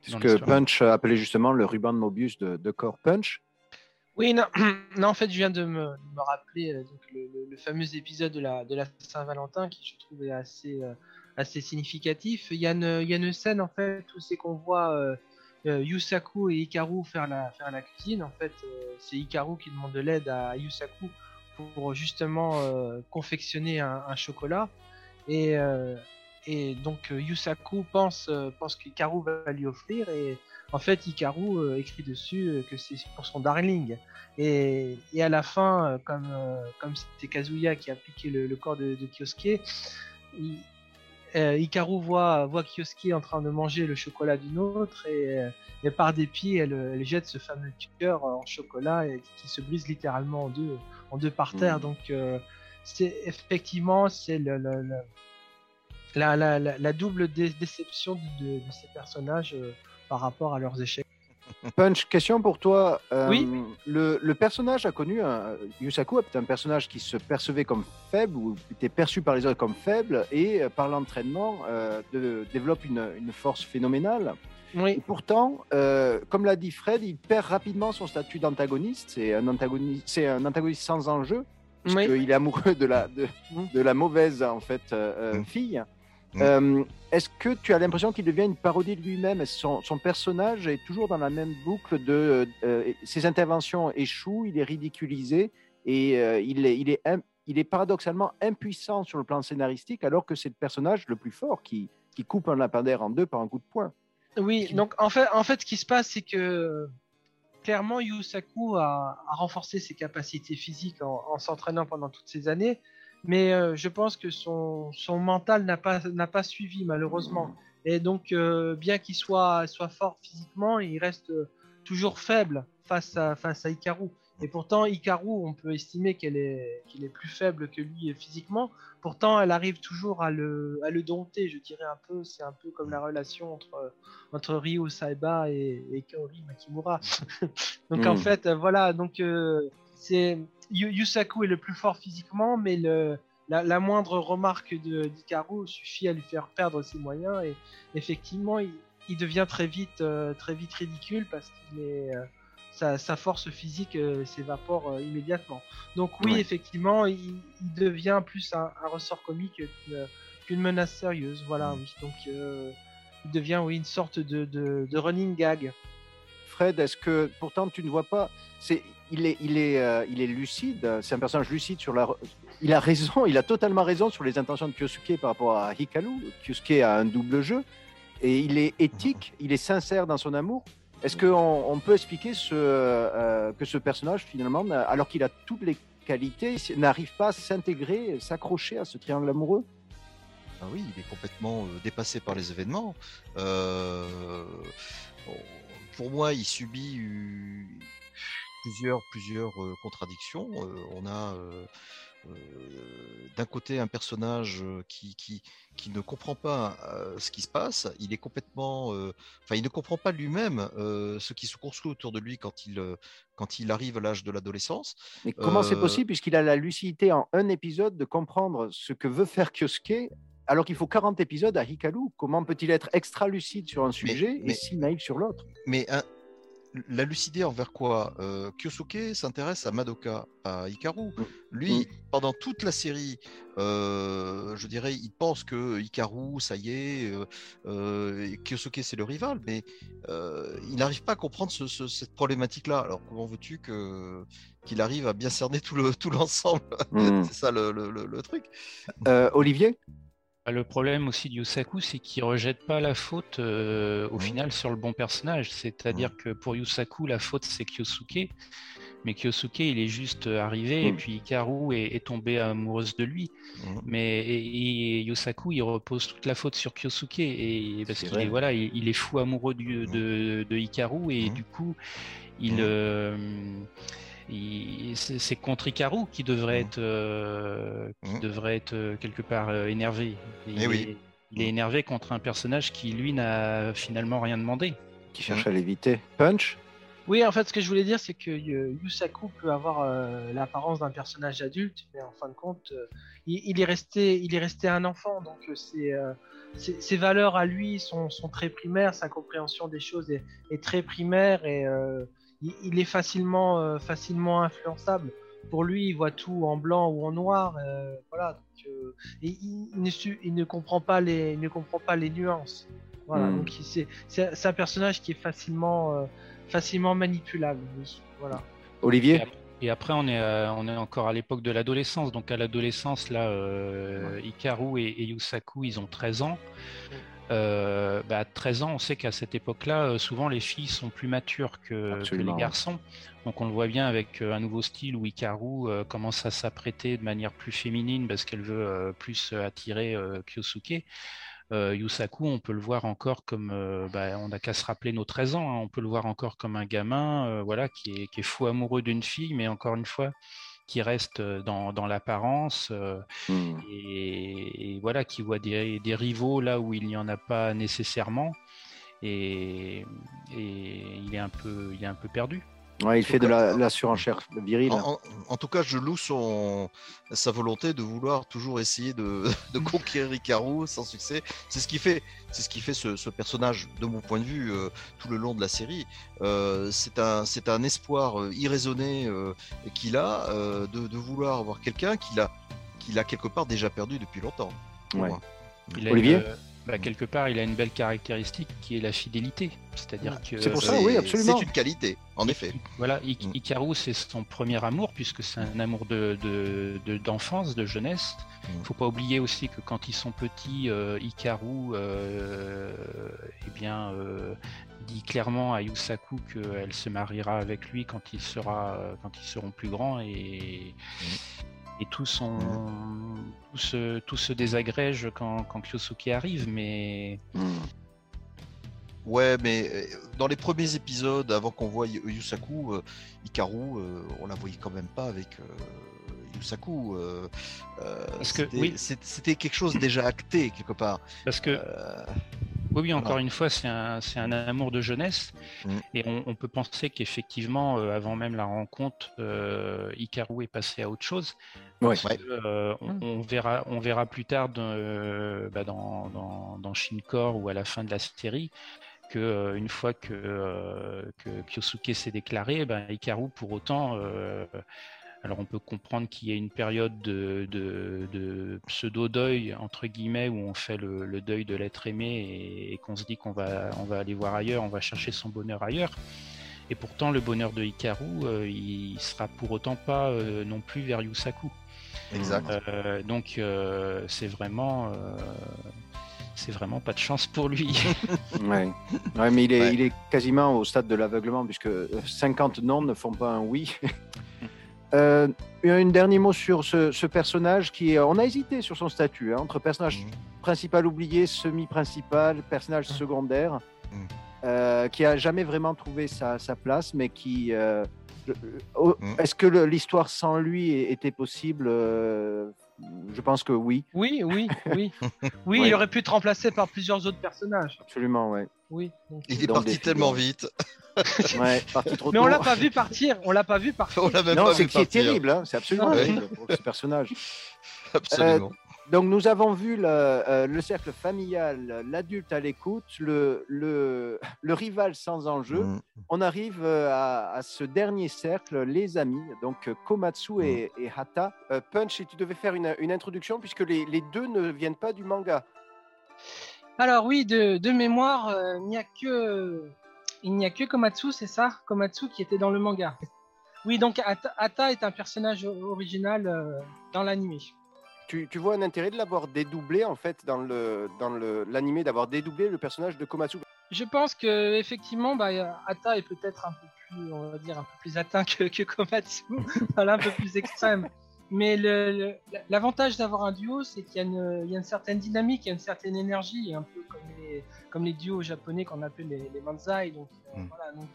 C'est ce que. Punch appelait justement le ruban de Mobius de, de Core Punch. Oui, non, non, en fait, je viens de me, de me rappeler euh, donc, le, le- le fameux épisode de la, de la Saint-Valentin qui je trouvais assez, euh, assez significatif. Il y, a une, il y a une scène en fait où c'est qu'on voit euh, Yusaku et Hikaru faire la, faire la cuisine. En fait, euh, c'est Hikaru qui demande de l'aide à Yusaku pour justement euh, confectionner un, chocolat. Et, et donc Yusaku pense, pense qu'Hikaru va lui offrir et en fait Hikaru écrit dessus que c'est pour son darling. Et, et à la fin, comme c'était Kazuya qui a piqué le, corps de, de Kyosuke, euh, Hikaru voit, voit Kyosuke en train de manger le chocolat d'une autre et, euh, et par dépit, elle, elle jette ce fameux cœur en chocolat et qui se brise littéralement en deux, en deux par terre. Mhm. Donc, euh, c'est effectivement c'est le, le- le- la, la, la, la double dé- déception de, de- de ces personnages euh, par rapport à leurs échecs. Punch, question pour toi. Euh, Oui. Le, le personnage a connu, un, Yusaku est un personnage qui se percevait comme faible ou était perçu par les autres comme faible et euh, par l'entraînement euh, de- développe une, une force phénoménale. Et Oui, pourtant, euh, comme l'a dit Fred, il perd rapidement son statut d'antagoniste. C'est un antagoniste, c'est un antagoniste sans enjeu, oui. puisqu'il est amoureux de la, de, de la mauvaise en fait euh, Mm. fille. Mm. Euh, Est-ce que tu as l'impression qu'il devient une parodie de lui-même? Son, son personnage est toujours dans la même boucle de euh, ses interventions échouent, il est ridiculisé et euh, il, est, il, est im- il est paradoxalement impuissant sur le plan scénaristique, alors que c'est le personnage le plus fort qui, qui coupe un lapidaire en deux par un coup de poing? Oui, donc en fait, en fait, ce qui se passe, c'est que clairement, Yusaku a, a renforcé ses capacités physiques en, en s'entraînant pendant toutes ces années, mais euh, je pense que son, son mental n'a pas, n'a pas suivi malheureusement. Et donc, euh, bien qu'il soit, soit fort physiquement, il reste euh, toujours faible face à, face à Hikaru. Et pourtant, Hikaru, on peut estimer qu'elle est, qu'il est plus faible que lui physiquement. Pourtant, elle arrive toujours à le, à le dompter, je dirais un peu. C'est un peu comme la relation entre, entre Ryo Saiba et, et Kaori Makimura. donc en Mm. fait, voilà, donc euh, c'est Yu- Yusaku est le plus fort physiquement, mais le, la, la moindre remarque de suffit à lui faire perdre ses moyens et effectivement, il, il devient très vite, euh, très vite ridicule parce qu'il est euh, sa, sa force physique euh, s'évapore euh, immédiatement. Donc oui, Ouais. effectivement, il, il devient plus un, un ressort comique qu'une menace sérieuse. Voilà, oui. Donc il devient oui une sorte de, de, de running gag. Fred, est-ce que pourtant tu ne vois pas c'est, euh, il est lucide, c'est un personnage lucide sur la. Il a raison, il a totalement raison sur les intentions de Kyosuke par rapport à Hikaru. Kyosuke a un double jeu et il est éthique, il est sincère dans son amour. Est-ce qu'on on peut expliquer ce, euh, que ce personnage, finalement, n'a- alors qu'il a toutes les qualités, n'arrive pas à s'intégrer, s'accrocher à ce triangle amoureux? Ah oui, il est complètement euh, dépassé par les événements. Euh, pour moi, il subit euh, plusieurs, plusieurs contradictions. On a d'un côté un personnage qui, qui, qui ne comprend pas ce qui se passe, il est complètement, euh, enfin il ne comprend pas lui-même euh, ce qui se construit autour de lui quand il, quand il arrive à l'âge de l'adolescence. Mais comment c'est possible puisqu'il a la lucidité en un épisode de comprendre ce que veut faire Kyosuke alors qu'il faut 40 épisodes à Hikaru? Comment peut-il être extra lucide sur un sujet mais- et si naïf sur l'autre? Mais un- la lucidité envers quoi Euh, Kyosuke s'intéresse à Madoka, à Hikaru. Lui, Mm. pendant toute la série, euh, je dirais, il pense que Hikaru, ça y est, euh, Kyosuke c'est le rival, mais il n'arrive pas à comprendre ce- ce- cette problématique-là. Alors comment veux-tu que qu'il arrive à bien cerner tout le tout l'ensemble? Mm. C'est ça le, le- le- le truc. Olivier? Le problème aussi de Yusaku, c'est qu'il rejette pas la faute euh, au final sur le bon personnage. C'est-à-dire que pour Yusaku, la faute c'est Kyosuke. Mais Kyosuke, il est juste arrivé et Mhm. puis Hikaru est, est tombée amoureuse de lui. Mhm. Mais et, et Yusaku, il repose toute la faute sur Kyosuke et parce qu'il est voilà, il, il est fou amoureux du, Mhm. de, de Hikaru et du coup, il, euh, il- c'est contre Hikaru qui devrait Mhm. être euh, qui Mhm. devrait être euh, quelque part euh, énervé. Eh il, oui. est, il est Mhm. énervé contre un personnage qui lui n'a finalement rien demandé. qui cherche à l'éviter. Punch? Oui, en fait, ce que je voulais dire, c'est que Yusaku peut avoir euh, l'apparence d'un personnage adulte, mais en fin de compte, euh, il, il est resté, il est resté un enfant. Donc, c'est, ses, ses valeurs à lui sont, sont très primaires, sa compréhension des choses est, est très primaire et euh, il, il est facilement, euh, facilement influençable. Pour lui, il voit tout en blanc ou en noir. euh, voilà. Donc, euh, et il, il ne, su- il ne comprend pas les, il ne comprend pas les nuances. Voilà. Hmm. Donc, c'est, c'est, c'est un personnage qui est facilement euh, facilement manipulable. Oui, voilà. Olivier Et après, on est, à- on est encore à l'époque de l'adolescence. Donc, à l'adolescence, là, euh, Hikaru et, et Yusaku, ils ont 13 ans. Euh, bah, à 13 ans, on sait qu'à cette époque-là, euh, souvent les filles sont plus matures que, les garçons. Donc, on le voit bien avec euh, un nouveau style où Hikaru euh, commence à s'apprêter de manière plus féminine parce qu'elle veut euh, plus attirer Kyosuke. Yusaku, on peut le voir encore comme, bah, on n'a qu'à se rappeler nos 13 ans, hein, on peut le voir encore comme un gamin, voilà, qui est, qui est fou amoureux d'une fille, mais encore une fois, qui reste dans, dans l'apparence et, et voilà, qui voit des, des rivaux là où il n'y en a pas nécessairement, et, et il est un peu, il est un peu perdu. Ouais, il fait de la, la surenchère virile. En, en- en tout cas, je loue son, sa volonté de vouloir toujours essayer de, de conquérir Hikaru sans succès. C'est ce qui fait, c'est ce qui fait ce, ce personnage, de mon point de vue, euh, tout le long de la série. Euh, c'est un, c'est un espoir euh, irraisonné euh, qu'il a euh, de, de vouloir avoir quelqu'un qu'il a, qu'il a quelque part déjà perdu depuis longtemps. Ouais. Olivier une, euh, bah, quelque part, il a une belle caractéristique qui est la fidélité, c'est-à-dire que C'est pour ça, oui, absolument. C'est une qualité, en I- effet. Voilà, Ik- Mm. Hikaru, c'est son premier amour, puisque c'est un amour de, de- de- d'enfance, de, jeunesse. Il Mm. faut pas oublier aussi que quand ils sont petits, euh, Hikaru euh, eh bien, euh, dit clairement à Yusaku qu'elle se mariera avec lui quand, il sera, quand ils seront plus grands. Et, et tout, son, tout, se, tout se désagrège quand, quand Kyosuke arrive, mais Hmm. Ouais, mais euh, dans les premiers épisodes, avant qu'on voie Yu- Yusaku, euh, Hikaru, euh, on la voyait quand même pas avec euh, Yusaku. euh, Parce que, c'était- oui. c'est- C'était quelque chose déjà acté quelque part. parce que Oui, oui, encore Voilà. une fois, c'est un, amour de jeunesse. Mm. Et on, on peut penser qu'effectivement, euh, avant même la rencontre, euh, Hikaru est passé à autre chose. Ouais. Parce Ouais. que, euh, on, Mm. on verra, on verra plus tard dans, euh, bah, dans, dans, dans Shinkor ou à la fin de la série que euh, une fois que, euh, que Kyosuke s'est déclaré, ben, Hikaru pour autant, euh, alors on peut comprendre qu'il y a une période de, de, de pseudo-deuil, entre guillemets, où on fait le, le deuil de l'être aimé et, et qu'on se dit qu'on va, on va aller voir ailleurs, on va chercher son bonheur ailleurs. Et pourtant, le bonheur de Hikaru, euh, il sera pour autant pas euh, non plus vers Yusaku. exact. Euh, donc, euh, c'est vraiment, euh, c'est vraiment pas de chance pour lui. Ouais. Ouais, mais il est, Ouais. il est quasiment au stade de l'aveuglement, puisque euh, 50 non ne font pas un oui. Euh, un dernier mot sur ce, ce personnage qui est, on a hésité sur son statut, hein, entre personnage Mhm. principal oublié, semi-principal, personnage secondaire, Mhm. euh, qui a jamais vraiment trouvé sa, sa place, mais qui, euh, Mm. Est-ce que l'histoire sans lui était possible Euh, Je pense que oui, Oui, oui, oui. Oui, Ouais. il aurait pu être remplacé par plusieurs autres personnages. absolument, ouais. Oui. donc- Il est Donc, parti tellement vite. ouais parti trop Mais on l'a pas vu partir. On l'a pas vu partir. On l'a même Non, pas c'est qui est terrible, hein, c'est absolument Ouais. terrible pour ce personnage. Absolument. Donc nous avons vu le, euh, le cercle familial, l'adulte à l'écoute, le, le, le rival sans enjeu. Mm. On arrive euh, à, à ce dernier cercle, les amis, donc euh, Komatsu et, et Hata. Euh, Punch, si tu devais faire une, une introduction, puisque les, les deux ne viennent pas du manga. Alors oui, de, de mémoire, euh, il n'y a que il n'y a que Komatsu, c'est ça? Komatsu qui était dans le manga. Oui, donc Ata, Ata est un personnage original euh, dans l'animé. Tu, tu vois un intérêt de l'avoir dédoublé, en fait, dans le dans le- l'animé, d'avoir dédoublé le personnage de Komatsu? Je pense que effectivement, bah, euh, Ata est peut-être un peu plus, on va dire, un peu plus atteint que, que Komatsu, voilà, un peu plus extrême. Mais le- le- l'avantage d'avoir un duo, c'est qu'il y, a une- y a certaine dynamique, il y a une certaine énergie, un peu comme les, comme les duos japonais qu'on appelle les, les manzai. Donc, euh, Mm. voilà, donc,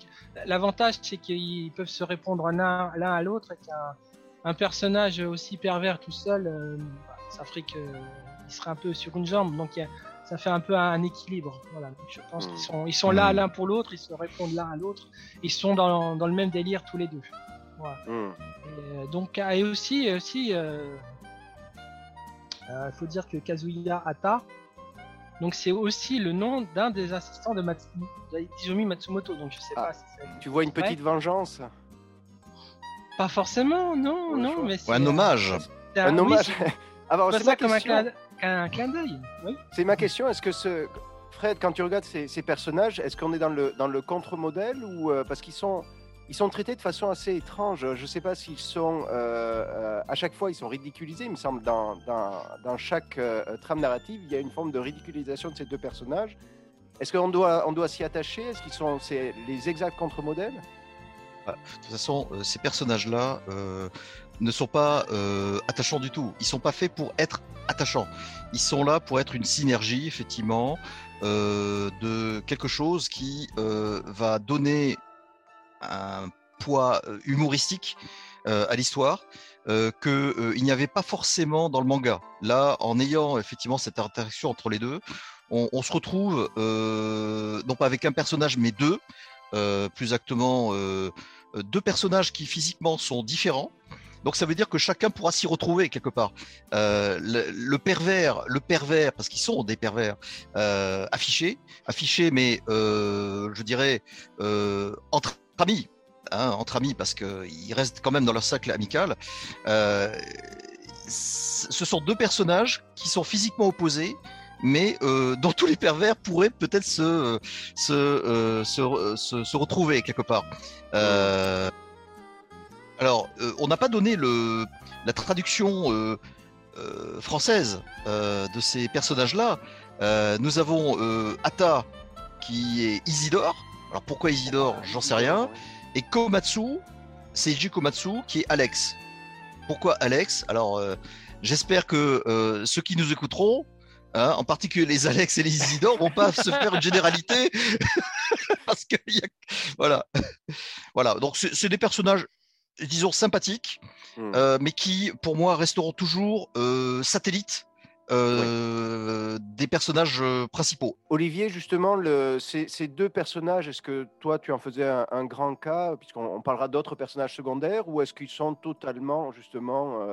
l'avantage, c'est qu'ils peuvent se répondre l'un à l'autre et qu'un un personnage aussi pervers tout seul, euh, bah, ça ferait qu'il serait un peu sur une jambe. Donc, il y a- ça fait un peu un équilibre. Voilà. Donc, je pense qu'ils sont, ils sont là Mm. l'un pour l'autre, ils se répondent l'un à l'autre, ils sont dans, dans le même délire tous les deux. Voilà. Hmm. Et, euh, donc, ah, et aussi, aussi, euh, euh, faut dire que Kazuya Hata, donc c'est aussi le nom d'un des assistants de, Mats- Izumi Matsumoto. Donc je sais Ah. pas si Tu vois une petite vengeance? Pas forcément, non, Ouais, non, mais c'est un hommage. c'est Un oui, hommage c'est- bon, c'est ça comme un clin, d'œil. Oui. C'est ma question. Est-ce que ce Fred, quand tu regardes ces, ces personnages, est-ce qu'on est dans le dans le contre-modèle ou euh, parce qu'ils sont ils sont traités de façon assez étrange. Je ne sais pas s'ils sont euh, euh, à chaque fois ils sont ridiculisés. Il me semble dans dans, dans chaque euh, trame narrative, il y a une forme de ridiculisation de ces deux personnages. Est-ce qu'on doit on doit s'y attacher? Est-ce qu'ils sont c'est les exacts contre-modèles? De toute façon, euh, ces personnages-là euh, ne sont pas euh, attachants du tout. Ils sont pas faits pour être attachants. Ils sont là pour être une synergie, effectivement, de quelque chose qui va donner un poids humoristique à l'histoire euh, que euh, il n'y avait pas forcément dans le manga. Là, en ayant effectivement cette interaction entre les deux, on, se retrouve euh, non pas avec un personnage mais deux, plus exactement euh, euh, deux personnages qui physiquement sont différents. Donc ça veut dire que chacun pourra s'y retrouver quelque part. Euh, le, pervers, le pervers, parce qu'ils sont des pervers euh, affichés, affichés, mais euh, je dirais euh, entre amis, hein, entre amis, parce que ils restent quand même dans leur cercle amical. Euh, ce sont deux personnages qui sont physiquement opposés, mais euh, dont tous les pervers pourraient peut-être se se, euh, se, se, se retrouver quelque part. Euh, alors, euh, on n'a pas donné le, la traduction euh, euh, française euh, de ces personnages-là. Euh, nous avons euh, Atta qui est Isidore. Alors pourquoi Isidore J'en sais rien. Et Komatsu, Seiji Komatsu qui est Alex. Pourquoi Alex? Alors euh, j'espère que euh, ceux qui nous écouteront, hein, en particulier les Alex et les Isidore, vont pas se faire une généralité parce que il y a... voilà, voilà. Donc c'est des personnages, disons sympathiques, Hmm. euh, mais qui pour moi resteront toujours euh, satellites. euh, des personnages principaux. Olivier, justement, le, ces, ces deux personnages, est-ce que toi, tu en faisais un, un grand cas, puisqu'on on parlera d'autres personnages secondaires, ou est-ce qu'ils sont totalement, justement,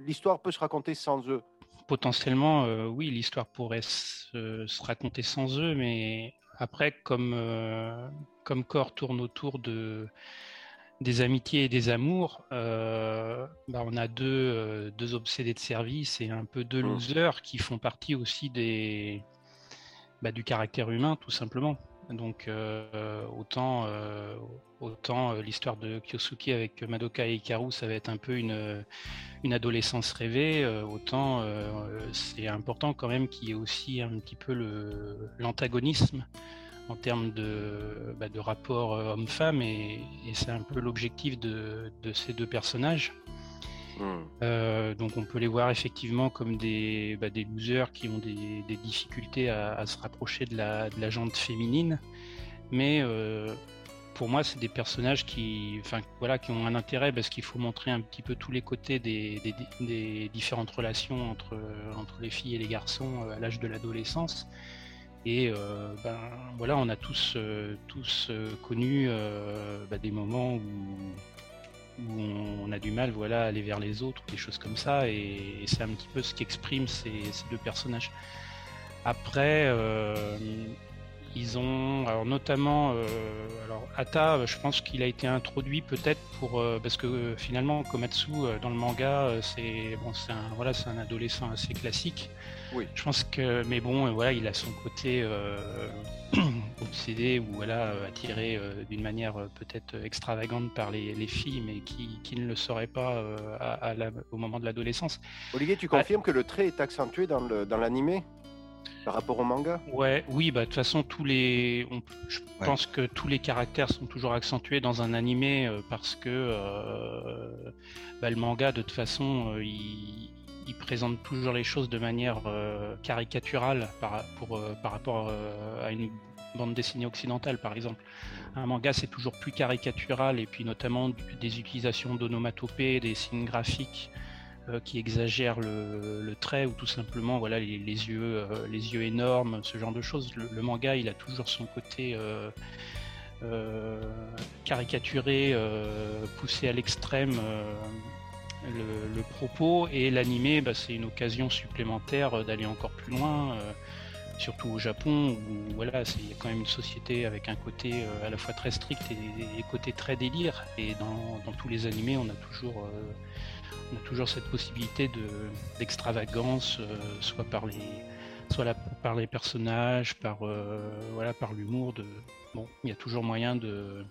l'histoire peut se raconter sans eux? Potentiellement, euh, oui, l'histoire pourrait se, se raconter sans eux, mais après, comme, euh, comme Core tourne autour de, des amitiés et des amours, euh, bah, on a deux, euh, deux obsédés de service et un peu deux Mm. losers qui font partie aussi des, bah, du caractère humain, tout simplement. Donc, euh, autant, euh, euh, l'histoire de Kyosuke avec Madoka et Hikaru, ça va être un peu une, adolescence rêvée, autant c'est important quand même qu'il y ait aussi un petit peu l'antagonisme en termes de, bah, rapport homme-femme, et, c'est un peu l'objectif de ces deux personnages. Hmm. Euh, donc on peut les voir effectivement comme des, bah, losers qui ont des, difficultés à, se rapprocher de la, de jante féminine. Mais euh, pour moi, c'est des personnages qui, voilà, qui ont un intérêt parce qu'il faut montrer un petit peu tous les côtés des, différentes relations entre, les filles et les garçons euh, à l'âge de l'adolescence. Et ben, voilà, on a tous, tous connu bah, des moments où, où on a du mal voilà, à aller vers les autres, des choses comme ça. Et, c'est un petit peu ce qu'expriment ces, deux personnages. Après, euh, ils ont, alors notamment, euh, alors Ata, euh, je pense qu'il a été introduit peut-être pour, parce que finalement Komatsu dans le manga, c'est bon, c'est un, voilà, c'est un adolescent assez classique. Oui. Je pense que, mais bon, euh, voilà, il a son côté euh, obsédé ou voilà, euh, attiré euh, d'une manière peut-être extravagante par les, les filles, mais qui, qui ne le serait pas euh, à, à la- au moment de l'adolescence. Olivier, tu confirmes que le trait est accentué dans l'animé par rapport au manga? Ouais, oui, bah de toute façon tous les, on- je Ouais. pense que tous les caractères sont toujours accentués dans un animé euh, parce que euh, bah, le manga de toute façon euh, il, il présente toujours les choses de manière euh, caricaturale par, pour, euh, par rapport euh, à une bande dessinée occidentale par exemple. Un manga c'est toujours plus caricatural et puis notamment des utilisations d'onomatopées, des signes graphiques qui exagèrent le, trait ou tout simplement voilà les, yeux les yeux énormes ce genre de choses le, manga il a toujours son côté caricaturé poussé à l'extrême le, propos et l'animé bah, c'est une occasion supplémentaire euh, d'aller encore plus loin euh, surtout au Japon où voilà il y a quand même une société avec un côté euh, à la fois très strict et des côtés très délire et dans, tous les animés on a toujours on a toujours cette possibilité de d'extravagance, soit par les soit par les personnages, par voilà par l'humour. Bon, il y a toujours moyen de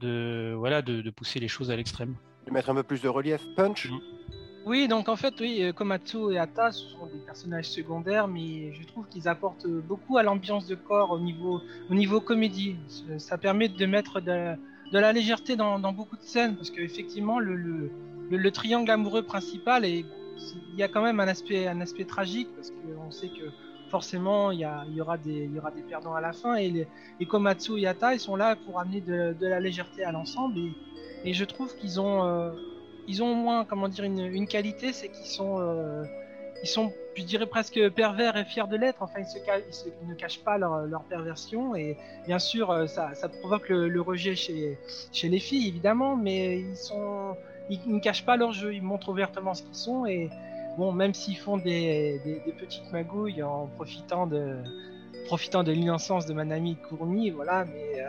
de voilà de pousser les choses à l'extrême. De mettre un peu plus de relief Punch Mm. Oui, donc en fait, oui, euh, Komatsu et Ata, ce sont des personnages secondaires, mais je trouve qu'ils apportent beaucoup à l'ambiance de corps au niveau, au niveau comédie. Ça- Ça permet de mettre de, de la légèreté dans, dans beaucoup de scènes, parce qu'effectivement, le, le, le, le triangle amoureux principal, est, il y a quand même un aspect, un aspect tragique, parce qu'on sait que forcément, il y, a, il, y aura des, il y aura des perdants à la fin, et, les, et Komatsu et Ata, ils sont là pour amener de, de la légèreté à l'ensemble, et, et je trouve qu'ils ont... euh, ils ont au moins, comment dire, une, qualité, c'est qu'ils sont, euh, ils sont, je dirais presque pervers et fiers de l'être. Enfin, ils, ne cachent pas leur, perversion. Et bien sûr, euh, ça, provoque le, rejet chez, les filles, évidemment, mais ils ne cachent pas leur jeu, ils montrent ouvertement ce qu'ils sont. Et bon, même s'ils font des, petites magouilles en profitant de, profitant de l'innocence de Manami Kurumi, voilà, mais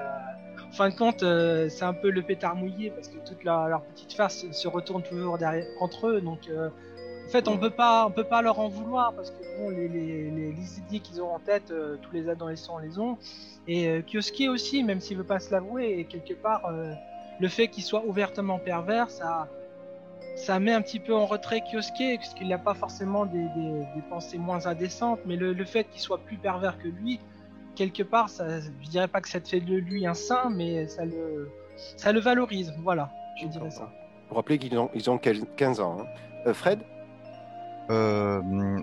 fin de compte, euh, c'est un peu le pétard mouillé parce que toute leur, leur petite farce se, retourne toujours derrière, contre eux. Donc, euh, en fait, on peut pas, on peut pas leur en vouloir parce que bon, les, les, les, les idées qu'ils ont en tête, euh, tous les adolescents les ont. Et Kyosuke aussi, même s'il veut pas se l'avouer, et quelque part, le fait qu'il soit ouvertement pervers, ça, ça met un petit peu en retrait Kyosuke parce qu'il n'a pas forcément des, des, des pensées moins indécentes, mais le, le fait qu'il soit plus pervers que lui, quelque part, ça, je dirais pas que ça te fait de lui un saint, mais ça le, ça le valorise. Voilà, je dirais ça. Pour rappeler qu'ils ont, ils ont 15 ans. hein. Euh, Fred? Euh,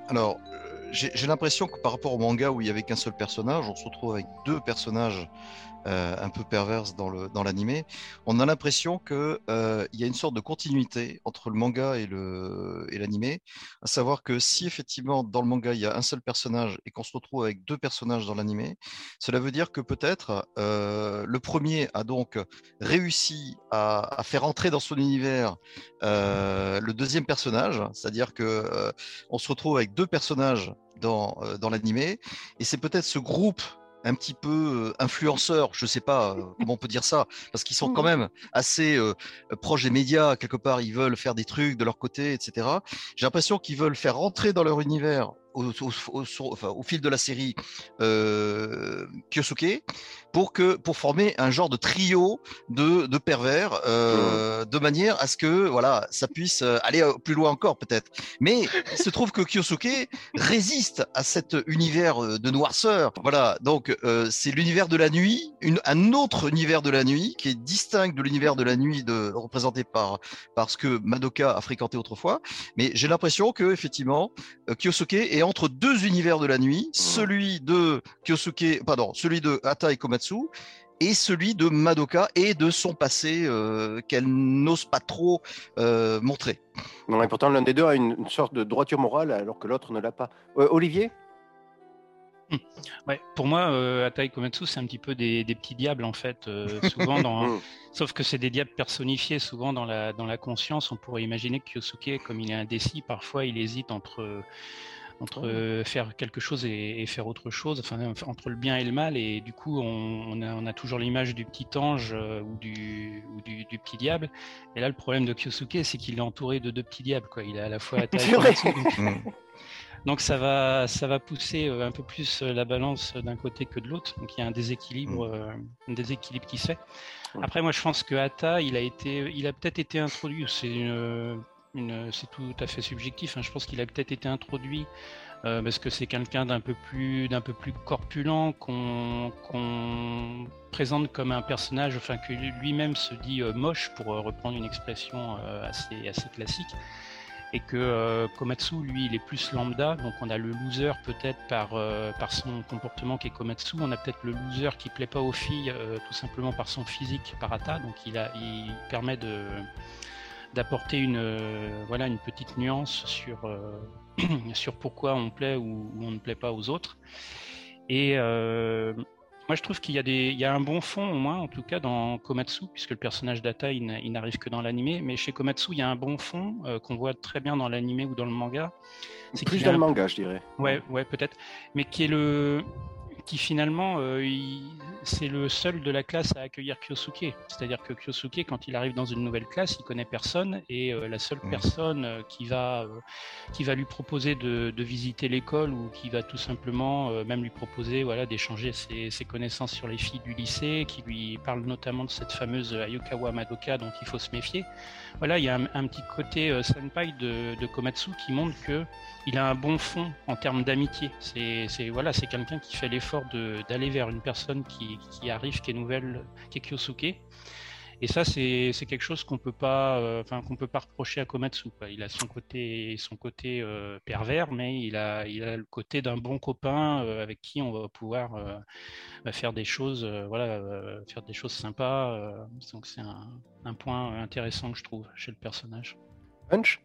alors, euh, j'ai j'ai l'impression que par rapport au manga où il y avait qu'un seul personnage, on se retrouve avec deux personnages euh, un peu perverses dans le dans l'animé. On a l'impression que euh, il y a une sorte de continuité entre le manga et le et l'animé, à savoir que si effectivement dans le manga il y a un seul personnage et qu'on se retrouve avec deux personnages dans l'animé, cela veut dire que peut-être euh, le premier a donc réussi à, à faire entrer dans son univers le deuxième personnage, c'est-à-dire que on se retrouve avec deux personnages dans, dans l'animé, et c'est peut-être ce groupe un petit peu euh, influenceur, je sais pas comment on peut dire ça, parce qu'ils sont quand même assez euh, proches des médias, quelque part, ils veulent faire des trucs de leur côté, etc. J'ai l'impression qu'ils veulent faire rentrer dans leur univers au, au, au, sur- enfin, au fil de la série euh, Kyosuke pour que pour former un genre de trio de, de pervers euh, de manière à ce que voilà ça puisse euh, aller plus loin encore peut-être. Mais il se trouve que Kyosuke résiste à cet univers de noirceur. Voilà. Donc euh, c'est l'univers de la nuit une, un autre univers de la nuit qui est distinct de l'univers de la nuit de représenté par par ce que Madoka a fréquenté autrefois. Mais j'ai l'impression que effectivement Kyosuke est entre deux univers de la nuit, celui de Kyosuke, pardon, celui de Ata et Komatsu, et celui de Madoka et de son passé euh, qu'elle n'ose pas trop euh, montrer. Non, et pourtant, l'un des deux a une, une sorte de droiture morale alors que l'autre ne l'a pas. Euh, Olivier? Ouais, pour moi, euh, Atai Komatsu, c'est un petit peu des, des petits diables en fait. euh, souvent, dans, Mm. sauf que c'est des diables personnifiés. Souvent, dans la dans la conscience, on pourrait imaginer que Kyosuke, comme il est indécis, parfois, il hésite entre entre euh, faire quelque chose et, et faire autre chose, enfin entre le bien et le mal. Et du coup, on, on a, on a toujours l'image du petit ange euh, ou du ou du, du petit diable. Et là, le problème de Kyosuke, c'est qu'il est entouré de deux petits diables. Quoi. Il a à la fois Mm. donc ça va, ça va pousser euh, un peu plus la balance d'un côté que de l'autre. Donc il y a un déséquilibre, euh, un déséquilibre qui se fait. Mm. Après moi je pense que Hata, il a été, il a peut-être été introduit. C'est une- c'est tout à fait subjectif. hein. Je pense qu'il a peut-être été introduit euh, parce que c'est quelqu'un d'un peu plus, d'un peu plus corpulent qu'on présente comme un personnage, enfin que lui-même se dit euh, moche pour euh, reprendre une expression euh, assez, assez classique et que euh, Komatsu, lui, il est plus lambda, donc on a le loser peut-être par, euh, par son comportement qui est Komatsu, on a peut-être le loser qui plaît pas aux filles euh, tout simplement par son physique, par Ata, donc il, a, il permet de d'apporter une euh, voilà une petite nuance sur euh, sur pourquoi on plaît ou, ou on ne plaît pas aux autres et euh, moi, je trouve qu'il y, a des- il y a un bon fond, au moins, en tout cas, dans Komatsu, puisque le personnage d'Ata, il n'a- il n'arrive que dans l'animé. Mais chez Komatsu, il y a un bon fond qu'on voit très bien dans l'animé ou dans le manga. C'est Plus dans le manga, je dirais. Ouais, ouais, peut-être. Mais qui est le, qui finalement, euh, c'est le seul de la classe à accueillir Kyosuke. C'est-à-dire que Kyosuke, quand il arrive dans une nouvelle classe, il connaît personne et euh, la seule Mhm. personne euh, qui va, euh, qui va lui proposer de, de visiter l'école ou qui va tout simplement même lui proposer, voilà, d'échanger ses, ses connaissances sur les filles du lycée, qui lui parle notamment de cette fameuse Ayokawa Madoka dont il faut se méfier. Voilà, il y a un, un petit côté senpai de, de Komatsu qui montre que il a un bon fond en termes d'amitié. C'est, c'est voilà, c'est quelqu'un qui fait l'effort d'aller vers une personne qui, qui arrive, qui est nouvelle, qui est Kyosuke. Et ça, c'est, quelque chose qu'on peut pas, euh, enfin qu'on peut pas reprocher à Komatsu. quoi. Il a son côté, son côté euh, pervers, mais il a, il a le côté d'un bon copain euh, avec qui on va pouvoir euh, bah, faire des choses, euh, voilà, euh, faire des choses sympas. euh. donc c'est un, un point intéressant que je trouve chez le personnage. Punch?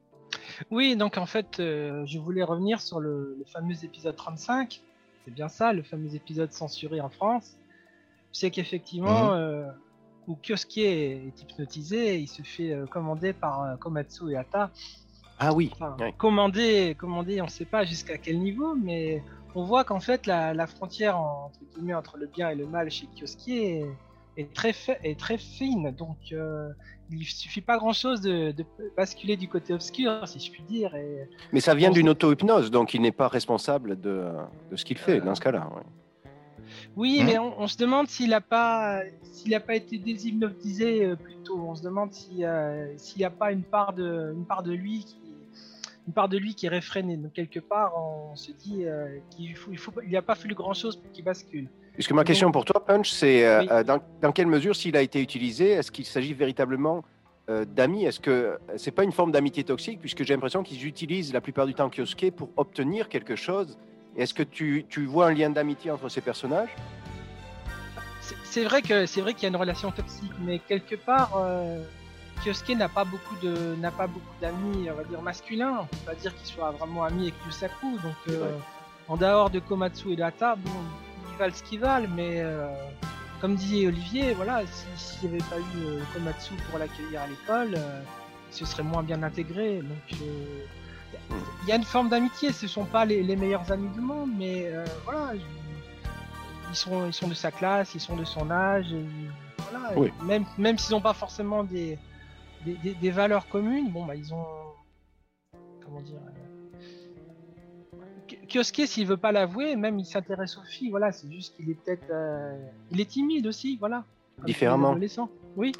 Oui, donc en fait, euh, je voulais revenir sur le, le fameux épisode 35. C'est bien ça, le fameux épisode censuré en France. C'est qu'effectivement, euh, où Kyosuke est hypnotisé, il se fait euh, commander par euh, Komatsu et Ata. Ah oui. Enfin, commander, commander, on ne sait pas jusqu'à quel niveau, mais on voit qu'en fait la, la frontière en- entre guillemets entre le bien et le mal chez Kyosuke est, est très est très fine. Donc euh, il suffit pas grand chose de, de basculer du côté obscur, si je puis dire. Et Mais ça vient d'une auto-hypnose, donc il n'est pas responsable de, de ce qu'il fait Euh, dans ce cas-là. ouais. oui, Mhm. mais on, on se demande s'il n'a pas s'il a pas été déshypnotisé euh, plus tôt. On se demande si, euh, s'il n'y a pas une part de une part de lui qui une part de lui qui est réfrénée. Donc quelque part, on se dit euh, qu'il faut, il faut il n'y a pas fallu grand chose pour qu'il bascule. Puisque ma question pour toi, Punch, c'est euh, Oui. euh, dans, dans quelle mesure, s'il a été utilisé, est-ce qu'il s'agit véritablement euh, d'amis? Est-ce que c'est pas une forme d'amitié toxique Puisque j'ai l'impression qu'ils utilisent la plupart du temps Kyosuke pour obtenir quelque chose. Est-ce que tu, tu vois un lien d'amitié entre ces personnages? C'est- vrai que c'est vrai qu'il y a une relation toxique, mais quelque part, euh, Kyosuke n'a pas beaucoup de n'a pas beaucoup d'amis, on va dire masculins. On peut pas dire qu'il soit vraiment ami avec Yusaku. Donc Ouais. en dehors de Komatsu et Data, bon, valent ce qu'ils valent, mais euh, comme dit Olivier, voilà, si- s'il n'y avait pas eu euh, Komatsu pour l'accueillir à l'école, euh, il se serait moins bien intégré. Donc euh, il y a une forme d'amitié. Ce sont pas les, les meilleurs amis du monde, mais euh, voilà. ils- ils sont, ils sont de sa classe, ils sont de son âge, et voilà. Oui. Même, même s'ils n'ont pas forcément des, des, des- des valeurs communes, bon, bah, ils ont. Comment dire euh, Ki- Kyosuke, s'il veut pas l'avouer, même il s'intéresse aux filles, voilà, c'est juste qu'il est peut-être. euh, il est timide aussi, voilà. Différemment. Oui.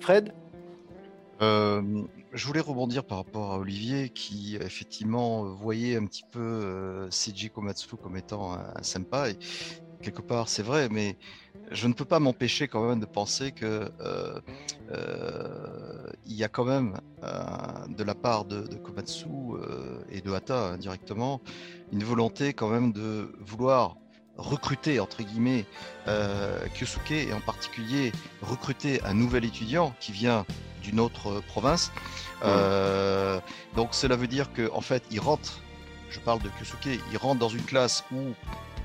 Fred Euh, je voulais rebondir par rapport à Olivier qui effectivement voyait un petit peu euh, Seiji Komatsu comme étant un, un senpai. Quelque part, c'est vrai, mais je ne peux pas m'empêcher quand même de penser que euh, euh, il y a quand même euh, de la part de, de Komatsu et de Hata indirectement une volonté quand même de vouloir recruter, entre guillemets, Kyosuke, et en particulier recruter un nouvel étudiant qui vient d'une autre province. Donc cela veut dire qu'en en fait, il rentre, je parle de Kyosuke, il rentre dans une classe où,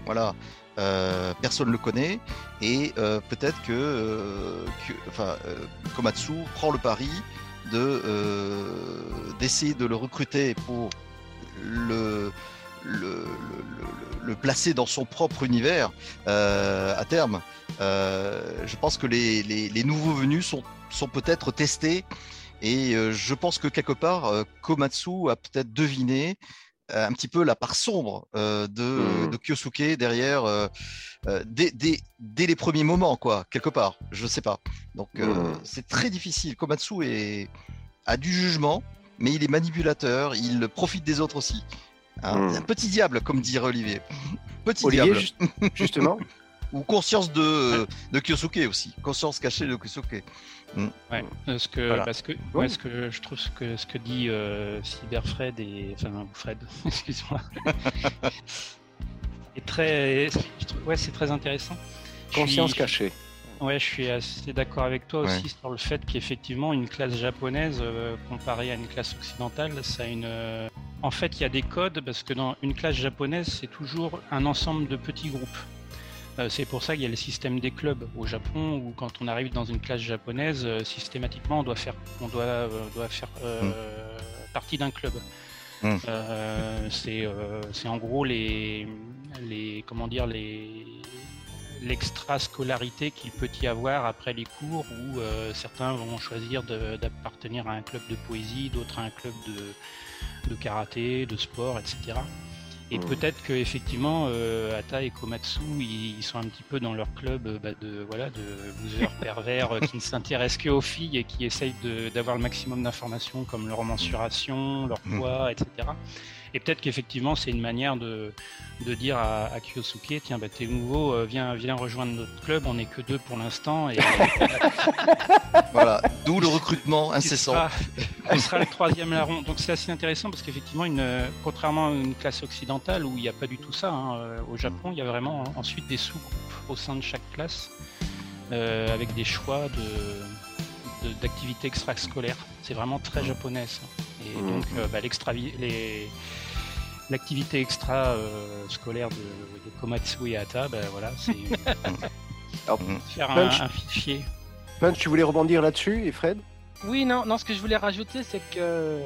voilà, euh, personne ne le connaît, et euh, peut-être que, euh, enfin, euh, Komatsu prend le pari de d'essayer de le recruter pour le le, le- le- le placer dans son propre univers euh, à terme. Euh, je pense que les, les, les nouveaux venus sont, sont peut-être testés et euh, je pense que quelque part Komatsu a peut-être deviné un petit peu la part sombre euh, de, de Kyosuke derrière euh, euh, dès, dès, dès les premiers moments quoi quelque part je sais pas. Donc euh, Mhm. c'est très difficile. Komatsu est, a du jugement mais il est manipulateur il profite des autres aussi. Hein, un petit diable comme dirait Olivier. Petit Olivier, diable. ju- justement, ou conscience de, de Kyosuke aussi. Conscience cachée de Kyosuke Ouais, euh, ce que, Voilà. parce que, Ouais. ouais, ce que je trouve ce que, ce que dit euh, Cyberfred et enfin Fred, excuse-moi, est très, je trouve- ouais, c'est très intéressant. Conscience suis- cachée. Ouais, je suis assez d'accord avec toi aussi Ouais. sur le fait qu'effectivement une classe japonaise euh, comparée à une classe occidentale, ça a une. euh, En fait, il y a des codes parce que dans une classe japonaise, c'est toujours un ensemble de petits groupes. Euh, c'est pour ça qu'il y a le système des clubs au Japon où quand on arrive dans une classe japonaise, euh, systématiquement on doit faire, on doit, euh, doit faire euh, partie d'un club. Mm. Euh, c'est, en gros les, les, comment dire les l'extra-scolarité qu'il peut y avoir après les cours où certains vont choisir de- d'appartenir à un club de poésie, d'autres à un club de, de karaté, de sport, etc. Et Mhm. peut-être que effectivement euh, Ata et Komatsu ils, ils sont un petit peu dans leur club euh, bah, de voilà de losers pervers euh, qui ne s'intéressent qu'aux filles et qui essayent d'avoir le maximum d'informations comme leur mensuration, leur Mhm. poids, etc. Et peut-être qu'effectivement c'est une manière de, de dire à, à Kyosuke tiens bah, t'es nouveau euh, viens viens rejoindre notre club on n'est que deux pour l'instant et voilà d'où le recrutement incessant tu seras le troisième larron. Donc c'est assez intéressant parce qu'effectivement, une, euh, contrairement à une classe occidentale où il n'y a pas du tout ça, hein, euh, au Japon, il y a vraiment ensuite des sous-groupes au sein de chaque classe euh, avec des choix de, de- d'activités extrascolaires. C'est vraiment très japonais. ça. Et Mhm. donc euh, bah, les, l'activité extra euh, scolaire de, de Komatsu et Ata, bah, voilà, c'est Alors, faire un, Punch. un fichier. Punch, tu voulais rebondir là-dessus, et Fred? Oui, non, non, ce que je voulais rajouter, c'est que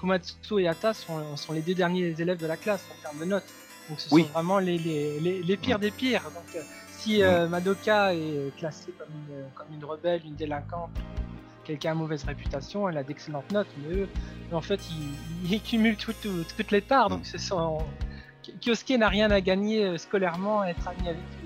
Komatsu et Ata sont, sont les deux derniers élèves de la classe en termes de notes. Donc ce Oui. sont vraiment les, les, les, les pires des pires. Donc euh, si euh, Madoka est classée comme une, comme une rebelle, une délinquante, quelqu'un à mauvaise réputation, elle a d'excellentes notes, mais eux, en fait, ils, ils cumulent tout- tout- toutes les tares. Donc ce sont... Kyosuke n'a rien à gagner euh, scolairement à être ami avec lui.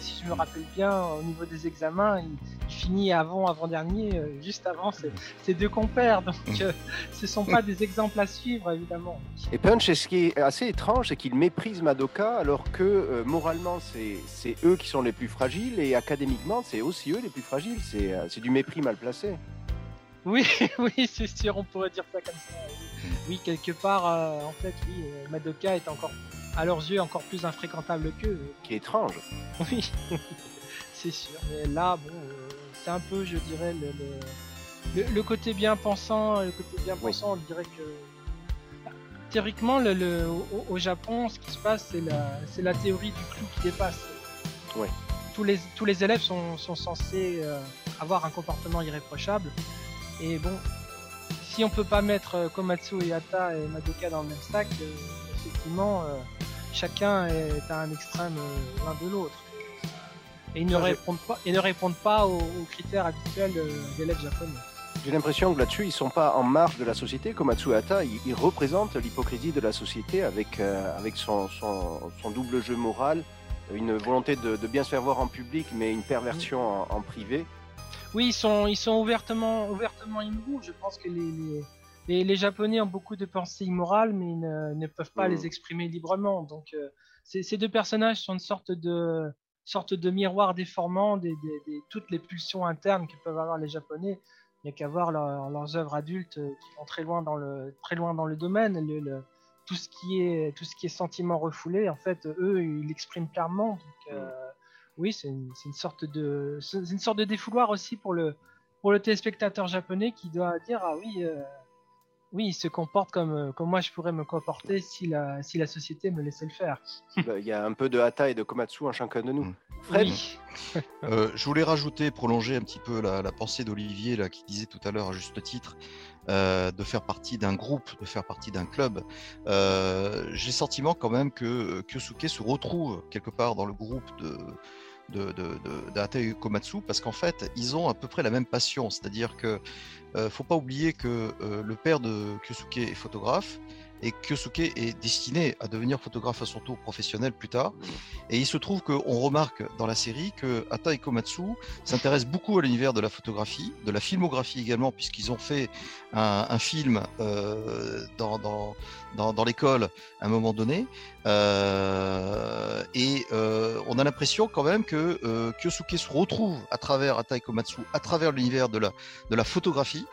Si je me rappelle bien, au niveau des examens, il, il finit avant, avant-dernier, euh, juste avant ses, ses deux compères. Donc euh, ce sont pas des exemples à suivre, évidemment. Et Punch, et ce qui est assez étrange, c'est qu'il méprise Madoka alors que euh, moralement, c'est eux qui sont les plus fragiles et académiquement, c'est aussi eux les plus fragiles. C'est du mépris mal placé. Oui, oui, c'est sûr, on pourrait dire ça comme ça. Oui, quelque part, en fait, oui, Madoka est encore, à leurs yeux, encore plus infréquentable qu'eux. Qui est étrange. Oui, c'est sûr. Mais là, bon, euh, c'est un peu, je dirais, le, le, côté bien pensant. Le côté bien Oui. pensant, on dirait que. bah, Théoriquement, le, le- au, au Japon, ce qui se passe, c'est la, c'est la théorie du clou qui dépasse. Ouais. Tous les, tous les élèves sont, sont censés euh, avoir un comportement irréprochable. Et bon, si on peut pas mettre euh, Komatsu et Ata et Madoka dans le même sac, euh, effectivement, euh, chacun est à un extrême euh, l'un de l'autre. Et ils ne, répondent pas, ils ne répondent pas aux, aux critères habituels euh, d'élèves japonais. J'ai l'impression que là-dessus, ils sont pas en marge de la société. Comme Atsuhata, il, il représente l'hypocrisie de la société avec, euh, avec son, son, son double jeu moral, une volonté de, de bien se faire voir en public, mais une perversion en, en privé. Oui, ils sont, ils sont ouvertement, ouvertement immoraux. Je pense que les, les, les, les Japonais ont beaucoup de pensées immorales, mais ils ne, ne peuvent pas Mm. les exprimer librement. Donc, euh, ces, deux personnages sont une sorte de, sorte de miroir déformant des- toutes les pulsions internes que peuvent avoir les Japonais. Il n'y a qu'à voir leur- leurs œuvres adultes euh, qui vont très loin dans le, très loin dans le domaine. Le, le- tout ce qui est tout ce qui est sentiment refoulé, en fait, eux, ils l'expriment clairement. Donc, euh, oui, c'est une, sorte de c'est une sorte de défouloir aussi pour le pour le téléspectateur japonais qui doit dire ah oui. euh, oui, il se comporte comme, euh, comme moi je pourrais me comporter si la, si la société me laissait le faire. Bah, Il y a un peu de hata et de komatsu en chacun de nous. Mm. Fred, Oui. Euh, je voulais rajouter, prolonger un petit peu la, la pensée d'Olivier là, qui disait tout à l'heure à juste titre euh, de faire partie d'un groupe, de faire partie d'un club. Euh, J'ai le sentiment quand même que Kyosuke se retrouve quelque part dans le groupe de de, Komatsu parce qu'en fait ils ont à peu près la même passion, c'est-à-dire que euh, faut pas oublier que euh, le père de Kyosuke est photographe et Kyosuke est destiné à devenir photographe à son tour professionnel plus tard. Et il se trouve qu'on remarque dans la série que Hata et Komatsu s'intéressent beaucoup à l'univers de la photographie, de la filmographie également, puisqu'ils ont fait un, film euh, dans, dans, dans, l'école à un moment donné. Euh, et euh, on a l'impression quand même que Kyosuke se retrouve à travers Hata et Komatsu, à travers l'univers de la, de la photographie.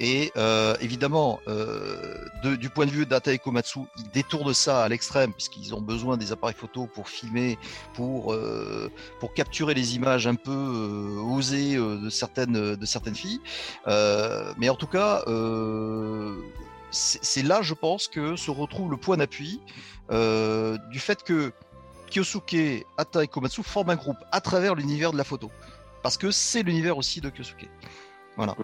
Et euh, évidemment, euh, du point de vue d'Ata ils détournent ça à l'extrême puisqu'ils ont besoin des appareils photo pour filmer, pour euh, pour capturer les images un peu osées de certaines de certaines filles. Mais en tout cas, c'est là, je pense, que se retrouve le point d'appui du fait que Kyosuke, Hata et Komatsu forment un groupe à travers l'univers de la photo, parce que c'est l'univers aussi de Kyosuke. Voilà.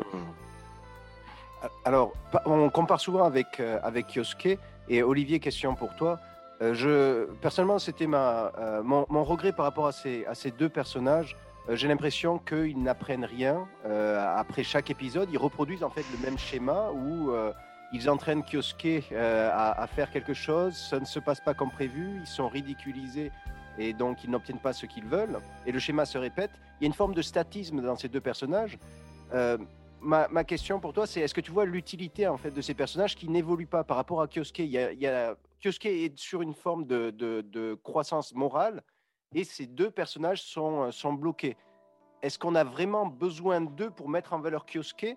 Alors, on compare souvent avec, euh. Et Olivier, question pour toi. Euh, je, personnellement, c'était euh, mon, regret par rapport à ces, à ces deux personnages. Euh, J'ai l'impression qu'ils n'apprennent rien. Après chaque épisode, ils reproduisent en fait le même schéma où ils entraînent à, à faire quelque chose. Ça ne se passe pas comme prévu. Ils sont ridiculisés et donc ils n'obtiennent pas ce qu'ils veulent. Et le schéma se répète. Il y a une forme de statisme dans ces deux personnages. Euh, ma, question pour toi, c'est est-ce que tu vois l'utilité en fait de ces personnages qui n'évoluent pas par rapport à Kyosuke? Il y a, Kyosuke est sur une forme de, croissance morale et ces deux personnages sont, sont bloqués. Est-ce qu'on a vraiment besoin d'eux pour mettre en valeur Kyosuke?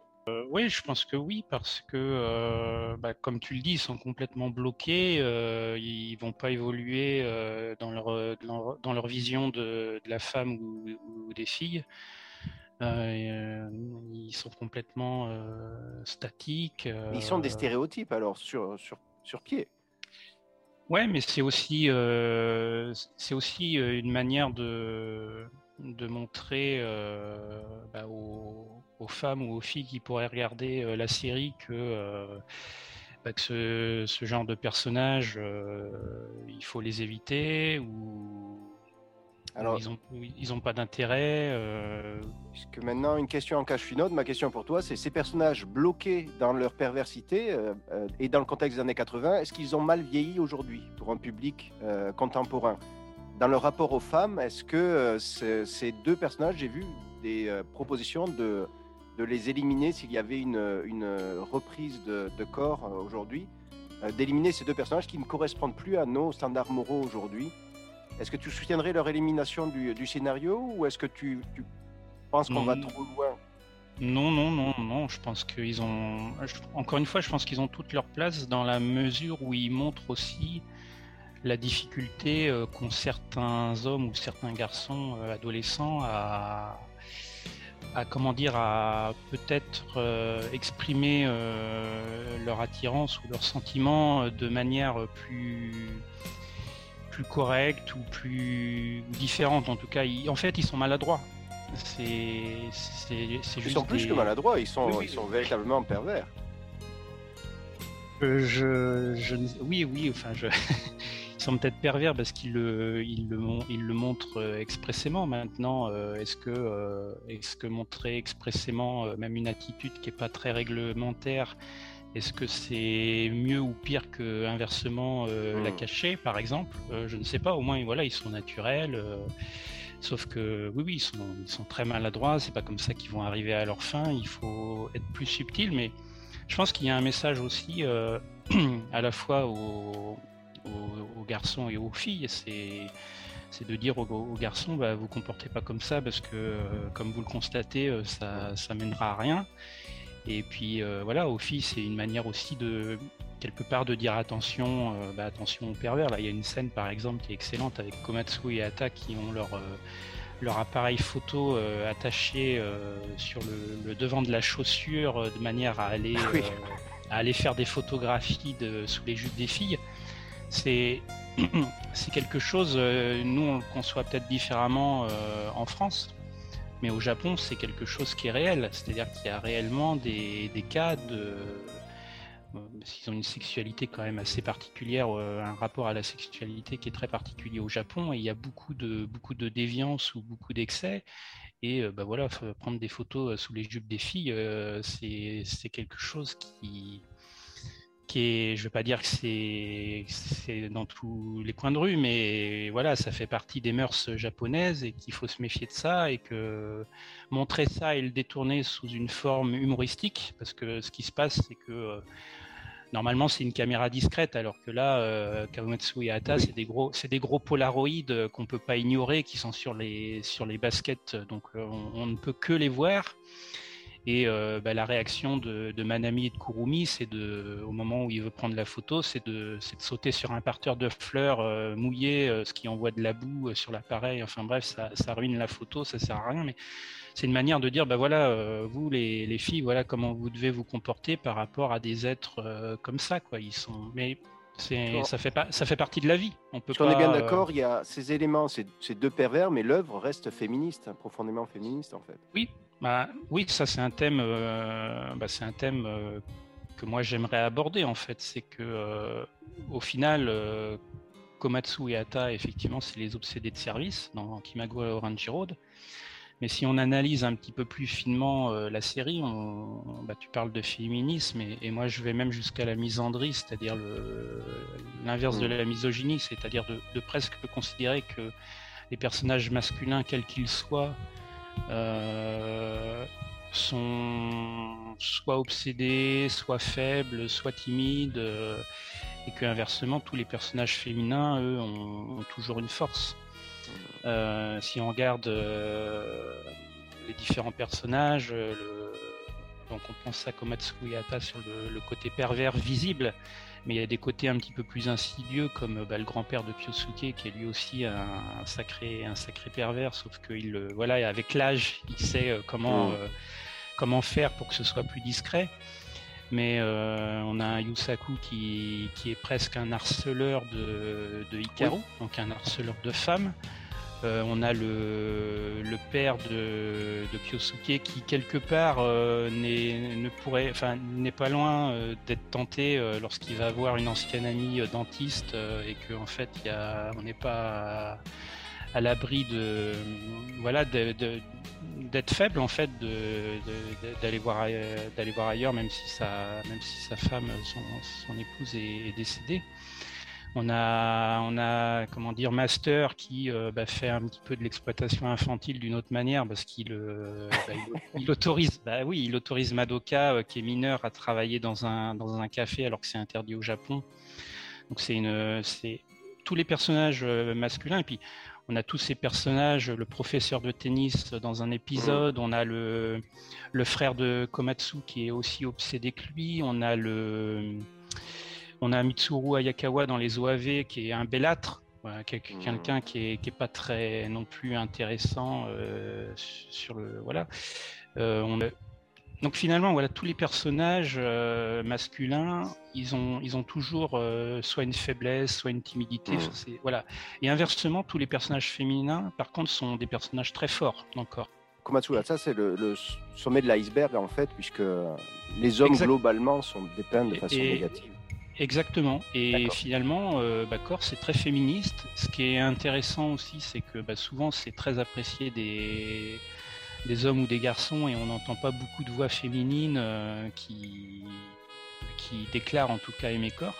Oui, je pense que oui, parce que, euh, bah, comme tu le dis, ils sont complètement bloqués, euh, ils vont pas évoluer euh, dans, leur, dans, leur, vision de, la femme ou des filles. Euh, euh, ils sont complètement euh, statiques. Ils sont des stéréotypes alors sur, sur, sur pied. Ouais, mais c'est aussi, euh, c'est aussi une manière de, de montrer euh, bah, aux, aux femmes ou aux filles qui pourraient regarder euh, la série que, bah, que ce, ce genre de personnages, il faut les éviter ou, Alors- ils ont, ou ils ont pas d'intérêt. euh, Puisque maintenant, une question en cache une autre. Ma question pour toi, c'est ces personnages bloqués dans leur perversité euh, euh, et dans le contexte des années 80, est-ce qu'ils ont mal vieilli aujourd'hui pour un public euh, contemporain? Dans leur rapport aux femmes, est-ce que ce- ces deux personnages, j'ai vu des propositions de, de les éliminer s'il y avait une, une reprise de, de corps aujourd'hui, d'éliminer ces deux personnages qui ne correspondent plus à nos standards moraux aujourd'hui? Est-ce que tu soutiendrais leur élimination du, du scénario ou est-ce que tu, tu penses qu'on va trop loin? Non, non, non, non. Je pense qu'ils ont. Encore une fois, je pense qu'ils ont toute leur place dans la mesure où ils montrent aussi la difficulté euh, qu'ont certains hommes ou certains garçons euh, adolescents à, à comment dire, à peut-être euh, exprimer leur attirance ou leurs sentiments de manière plus plus correcte ou plus différente. En tout cas, ils- en fait, ils sont maladroits. C'est c'est c'est Ils juste sont plus des- que maladroits, ils sont, Oui, oui. ils sont véritablement pervers. Euh, je, je, ne- oui, oui, enfin, je, ils sont peut-être pervers parce qu'ils le, ils le, ils le montrent euh, expressément. Maintenant, euh, est-ce que, euh, est-ce que montrer expressément même une attitude qui est pas très réglementaire, est-ce que c'est mieux ou pire que inversement euh, la Hmm. cacher, par exemple? Euh, Je ne sais pas. Au moins, voilà, ils sont naturels. euh, Sauf que oui, oui, ils sont, ils sont très maladroits. C'est pas comme ça qu'ils vont arriver à leur fin. Il faut être plus subtil, mais je pense qu'il y a un message aussi à la fois aux, aux- aux garçons et aux filles. C'est c'est de dire aux, aux garçons, bah, vous comportez pas comme ça parce que, comme vous le constatez, ça, ça mènera à rien. Et puis euh, voilà, Ophi, c'est une manière aussi de quelque part de dire attention, euh, bah, attention aux pervers. Là, il y a une scène par exemple qui est excellente avec Komatsu et Ata qui ont leur euh, leur appareil photo euh, attaché sur le, le devant de la chaussure de manière à aller Oui. euh, à aller faire des photographies de, sous les jupes des filles. C'est c'est quelque chose. nous, on le conçoit peut-être différemment en France. Mais au Japon, c'est quelque chose qui est réel. C'est-à-dire qu'il y a réellement des, des cas de. euh, Ils ont une sexualité quand même assez particulière, euh, un rapport à la sexualité qui est très particulier au Japon, et il y a beaucoup de, beaucoup de déviance ou beaucoup d'excès. Et euh, bah voilà, prendre des photos euh, sous les jupes des filles, euh, c'est quelque chose qui, qui est, je veux pas dire que c'est dans tous les coins de rue, mais voilà, ça fait partie des mœurs japonaises et qu'il faut se méfier de ça et que montrer ça et le détourner sous une forme humoristique, parce que ce qui se passe, c'est que euh, normalement c'est une caméra discrète, alors que là, euh, Kawamatsu et Hata, Oui. c'est des gros, c'est des gros polaroïdes qu'on peut pas ignorer, qui sont sur les sur les baskets, donc euh, on, on ne peut que les voir. Et euh, bah, la réaction de, de Manami et de Kurumi, c'est de, au moment où il veut prendre la photo, c'est de, sauter sur un parterre de fleurs euh, mouillé, euh, ce qui envoie de la boue euh, sur l'appareil. Enfin bref, ça, ça ruine la photo, ça sert à rien. Mais c'est une manière de dire, bah voilà, vous les, les filles, voilà comment vous devez vous comporter par rapport à des êtres comme ça, quoi. Ils sont, mais c'est, ça fait pas, ça fait partie de la vie. On peut Si on est pas, bien d'accord, il y a ces éléments, ces, ces deux pervers, mais l'œuvre reste féministe, hein, profondément féministe en fait. Bah, oui, ça c'est un thème, euh, bah, c'est un thème euh, que moi j'aimerais aborder en fait. C'est que euh, au final, Komatsu et Hata, effectivement, c'est les obsédés de service dans Kimagure Orange Road. Mais si on analyse un petit peu plus finement la série, on, on- bah, tu parles de féminisme et, et moi je vais même jusqu'à la misandrie, c'est-à-dire l'inverse de Mm. la misogynie, c'est-à-dire de, de presque considérer que les personnages masculins, quels qu'ils soient, sont soit obsédés, soit faibles, soit timides, euh, et que inversement tous les personnages féminins, eux, ont, toujours une force. Euh, si on regarde euh, les différents personnages, euh, donc on pense à Komatsu et Hata sur le côté pervers visible, mais il y a des côtés un petit peu plus insidieux comme bah, le grand-père de Kyosuke qui est lui aussi un, un sacré un sacré pervers, sauf que il le- voilà avec l'âge il sait euh, comment Mm. euh, comment faire pour que ce soit plus discret. Mais euh, on a un Yusaku qui, qui est presque un harceleur de, de Hikaru, donc un harceleur de femmes. Euh, on a le, père de, Kyosuke qui quelque part euh, n'est pas loin euh, d'être tenté lorsqu'il va voir une ancienne amie dentiste et que en fait on n'est pas à, l'abri de voilà d'être faible en fait d'aller voir ailleurs même si sa femme son, épouse est décédée on a, on a, comment dire, Master qui euh, bah, fait un petit peu de l'exploitation infantile d'une autre manière parce qu'il euh, bah, il, il autorise, bah oui, il autorise Madoka euh, qui est mineure à travailler dans un dans un café alors que c'est interdit au Japon. Donc c'est une, c'est tous les personnages masculins et puis on a tous ces personnages, le professeur de tennis dans un épisode, on a le le frère de Komatsu qui est aussi obsédé que lui, on a le on a Mitsuru Ayakawa dans les OAV qui est un belâtre, voilà, Mhm. quelqu'un qui est, qui est pas très non plus intéressant euh, sur le voilà. Euh, on a- Donc finalement voilà tous les personnages euh, masculins ils ont ils ont toujours soit une faiblesse soit une timidité. Enfin, c'est- voilà et inversement tous les personnages féminins par contre sont des personnages très forts encore Komatsu ça c'est le, le sommet de l'iceberg en fait, puisque les hommes Exact. globalement sont dépeints de façon et- négative. Exactement. Et finalement, euh, bah, Core, c'est très féministe. Ce qui est intéressant aussi, c'est que bah, souvent, c'est très apprécié des, des hommes ou des garçons et on n'entend pas beaucoup de voix féminines euh, qui, qui déclarent en tout cas aimer Core.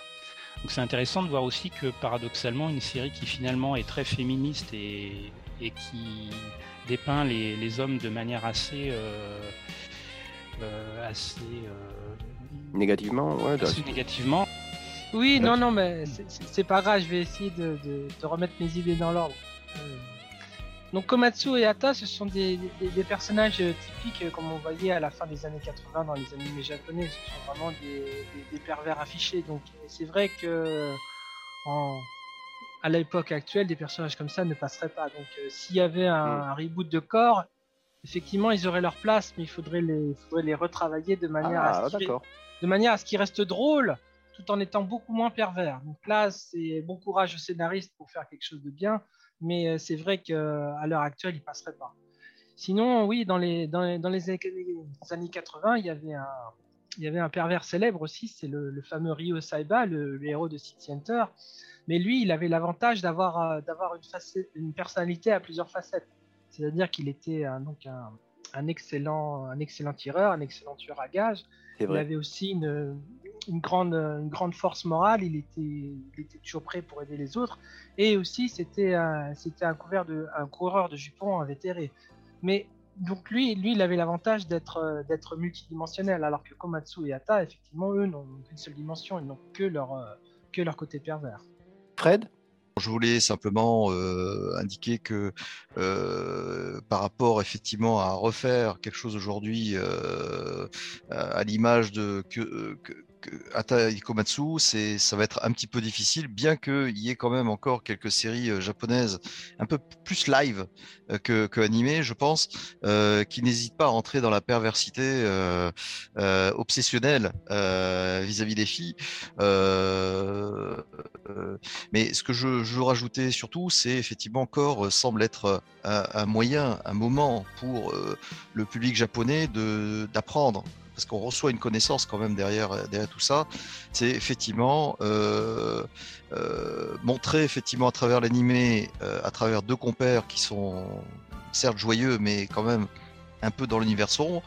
Donc c'est intéressant de voir aussi que paradoxalement, une série qui finalement est très féministe et, et qui dépeint les, les hommes de manière assez... euh, euh, assez, euh, Négativement, ouais. assez négativement. Oui, non, non, mais c'est- pas grave, je vais essayer de, de- de remettre mes idées dans l'ordre. Euh, Donc Komatsu et Ata, ce sont des, des- des personnages typiques euh, comme on voyait à la fin des années 80 dans les animés japonais. Ce sont vraiment des, des- pervers affichés. Donc c'est vrai que en- à l'époque actuelle, des personnages comme ça ne passeraient pas. Donc euh, s'il y avait un, Mm. un reboot de corps, effectivement ils auraient leur place, mais il faudrait les, faudrait les retravailler de manière à Ah, ce qu'ils d'accord. de manière à ce qu'il reste drôle tout en étant beaucoup moins pervers. Donc là, c'est bon courage aux scénaristes pour faire quelque chose de bien, mais euh, c'est vrai qu'à l'heure actuelle, il passerait pas. Sinon, oui, dans les, années les années 80, il y avait un, il y avait un pervers célèbre aussi, c'est le, fameux Ryo Saiba, le, héros de City Center. Mais lui, il avait l'avantage d'avoir euh, une, une personnalité à plusieurs facettes. C'est-à-dire qu'il était un, donc un, un excellent, un excellent tireur, un excellent tueur à. C'est Il avait aussi une, une, grande, une grande force morale, il était, il était toujours prêt pour aider les autres. Et aussi, c'était un, un, couvert de, un coureur de jupons invétéré. Mais donc lui, lui, il avait l'avantage d'être, d'être multidimensionnel, alors que Komatsu et Ata, effectivement, eux, n'ont qu'une seule dimension, ils n'ont que leur, que leur côté pervers. Fred? Je voulais simplement euh, indiquer que euh, par rapport effectivement à refaire quelque chose aujourd'hui euh, à l'image de que, Ata Ikomatsu, ça va être un petit peu difficile, bien qu'il y ait quand même encore quelques séries euh, japonaises un peu plus live euh, que, animées, je pense, euh, qui n'hésitent pas à entrer dans la perversité obsessionnelle vis-à-vis des filles. Mais ce que je, veux rajouter surtout, c'est effectivement encore semble être un, un moyen, un moment pour le public japonais d'apprendre. Parce qu'on reçoit une connaissance quand même derrière, derrière tout ça. C'est effectivement euh, euh, montrer effectivement à travers l'animé, euh, à travers deux compères qui sont certes joyeux, mais quand même un peu dans l'univers sombre,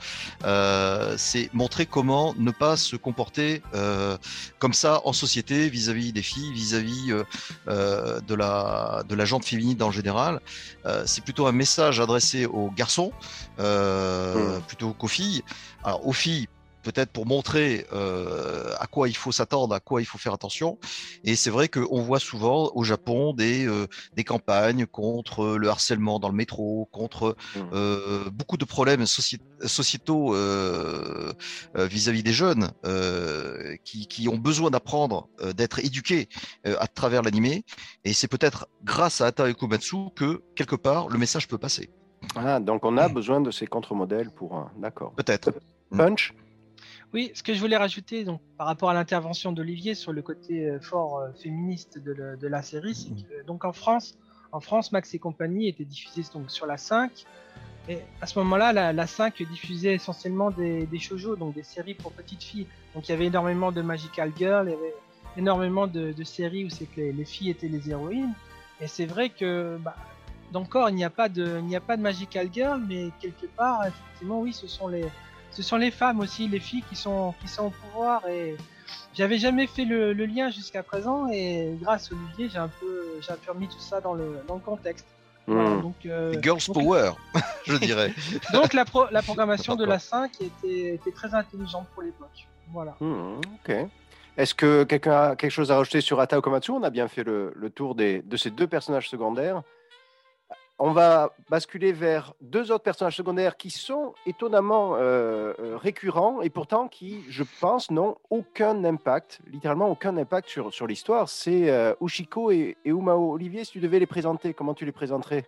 euh, c'est montrer comment ne pas se comporter euh, comme ça en société vis-à-vis des filles, vis-à-vis euh, euh, de la de la gente féminine en général. Euh, c'est plutôt un message adressé aux garçons euh, Mm. plutôt qu'aux filles. Alors aux filles peut-être pour montrer euh, à quoi il faut s'attendre, à quoi il faut faire attention. Et c'est vrai qu'on voit souvent au Japon des, euh, des campagnes contre le harcèlement dans le métro, contre Mm. euh, beaucoup de problèmes soci- sociétaux vis-à-vis des jeunes qui, qui ont besoin d'apprendre, d'être éduqués à travers l'animé. Et c'est peut-être grâce à Ata Ekumatsu que quelque part le message peut passer. Ah, donc on a besoin de ces contre-modèles pour un. D'accord. Peut-être. Punch Oui, ce que je voulais rajouter donc, par rapport à l'intervention d'Olivier sur le côté euh, fort euh, féministe de, le- de la série, c'est que donc en France, en France, Max et compagnie était diffusé donc sur la 5. Et à ce moment-là, la, la 5 diffusait essentiellement des, des shoujo, donc des séries pour petites filles. Donc il y avait énormément de Magical Girl, il y avait énormément de, de séries où c'est que les, les filles étaient les héroïnes. Et c'est vrai que bah, d'encore il n'y a pas de, il n'y a pas de Magical Girl, mais quelque part, effectivement, oui, ce sont les, ce sont les femmes aussi, les filles qui sont, qui sont au pouvoir. Et j'avais jamais fait le, le lien jusqu'à présent, et grâce à Olivier, j'ai un peu, j'ai un peu remis tout ça dans le, dans le contexte. Voilà, Hmm. donc, euh, Girls donc- Power, je dirais. donc la, pro- la programmation de la 5 était, était très intelligente pour l'époque. Voilà. Hmm, ok. Est-ce que quelqu'un a quelque chose à rajouter sur Ata Okamatsu On a bien fait le, le tour des, de ces deux personnages secondaires. On va basculer vers deux autres personnages secondaires qui sont étonnamment euh, euh, récurrents et pourtant qui, je pense, n'ont aucun impact, littéralement aucun impact sur, l'histoire. C'est euh, Ushiko et, et Umao. Olivier, si tu devais les présenter, comment tu les présenterais?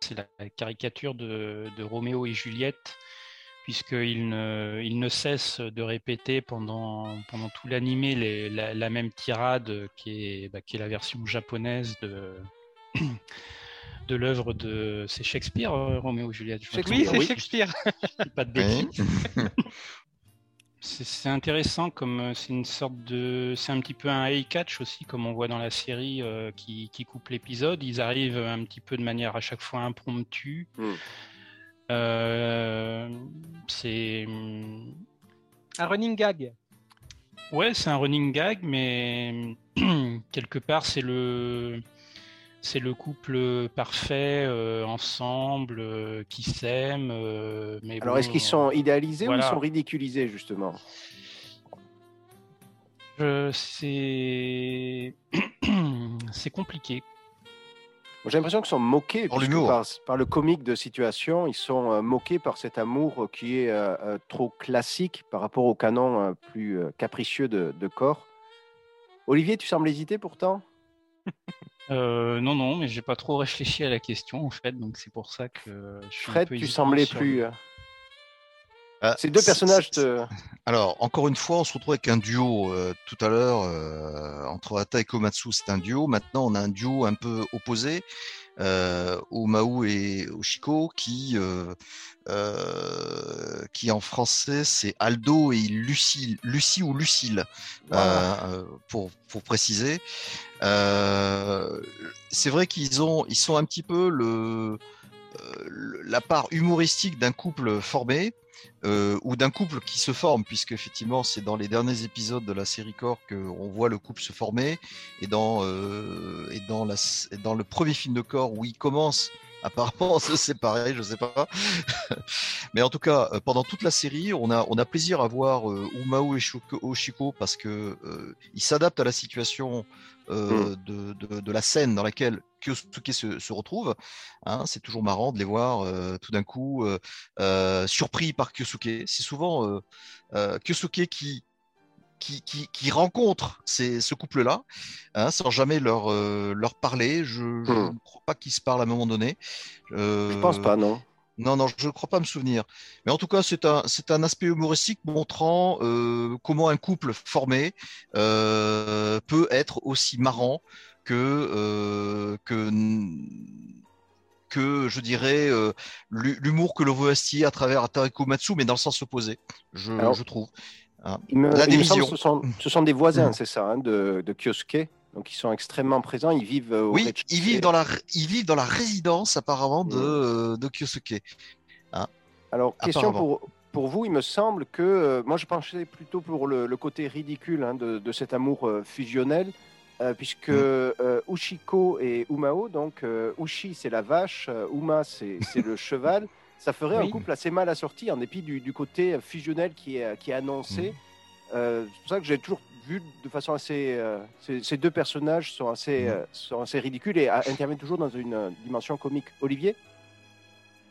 C'est la caricature de, de Roméo et Juliette, puisqu'il ne, il ne cesse de répéter pendant, tout l'animé la même tirade qui est, bah, qui est la version japonaise de, de l'œuvre de. C'est Shakespeare, euh, Roméo et Juliette je Oui, c'est oui. Shakespeare. pas, de bêtises. C'est c'est intéressant comme euh, c'est une sorte de c'est un petit peu un high catch aussi comme on voit dans la série euh, qui, qui coupe l'épisode ils arrivent un petit peu de manière à chaque fois impromptue Mm. Euh, c'est Un running gag. ouais c'est un running gag mais quelque part c'est le c'est le couple parfait euh, ensemble euh, qui s'aime euh, mais Alors, bon, est-ce qu'ils sont idéalisés ou ils sont ridiculisés, justement? Je- c'est c'est compliqué. J'ai l'impression qu'ils sont moqués Par le comique de situation. Ils sont euh, moqués par cet amour qui est trop classique par rapport au canon euh, plus euh, capricieux de, de corps. Olivier, tu sembles hésiter pourtant? Euh, non, non, mais j'ai pas trop réfléchi à la question en fait, donc c'est pour ça que je suis un Fred, peu tu semblais sur- plus. euh, Ah, Ces deux personnages te. Alors, encore une fois, on se retrouve avec un duo euh, tout à l'heure euh, entre Ata et Komatsu, c'est un duo. Maintenant, on a un duo un peu opposé, euh, Omaou et Oshiko, qui, euh, euh, qui en français c'est Aldo et Lucie, Lucie ou Lucille, Voilà. euh, pour, pour préciser. Euh, c'est vrai qu'ils ont, ils sont un petit peu le, euh, le- la part humoristique d'un couple formé euh, ou d'un couple qui se forme, puisque effectivement c'est dans les derniers épisodes de la série Core qu'on voit le couple se former, et dans, euh, et dans, la, dans le premier film de Core où ils commencent apparemment à se séparer, je sais pas. Mais en tout cas, euh, pendant toute la série, on a, on a plaisir à voir euh, Umao et Oshiko parce que euh, ils s'adaptent à la situation euh, de, de, de la scène dans laquelle Kyosuke se, se retrouve. Hein, c'est toujours marrant de les voir tout d'un coup surpris par Kyosuke. C'est souvent Kyosuke qui, qui, qui, qui rencontre ces, ce couple-là, hein, sans jamais leur, euh, leur parler. Je, je Hmm. ne crois pas qu'ils se parlent à un moment donné. Euh, Je pense pas, non. non, non, je ne crois pas me souvenir. Mais en tout cas, c'est un, c'est un aspect humoristique montrant euh, comment un couple formé euh, peut être aussi marrant que, euh, que, que je dirais, l'hu- l'humour que l'on veut à travers Atariko Matsu, mais dans le sens opposé, je, Alors, je trouve. Hein. Il me, La il me semble division. que ce sont, ce sont des voisins, Mm. c'est ça, hein, de, de Kyosuke. Donc ils sont extrêmement présents. Ils vivent euh, au Oui, ils vivent, dans la, ils vivent dans la résidence apparemment de, Mm. euh, de Kyosuke. Alors, question pour, pour vous, il me semble que euh, moi je penchais plutôt pour le, le côté ridicule hein, de, de cet amour euh, fusionnel, puisque Mm. Ushiko et Umao, donc Ushi c'est la vache, Uma c'est le cheval, ça ferait un couple assez mal assorti en dépit du, du côté fusionnel qui est, qui est annoncé. Euh, c'est pour ça que j'ai toujours vu de façon assez. euh, ces, ces deux personnages sont assez, Mhm. euh, sont assez ridicules et interviennent toujours dans une dimension comique. Olivier?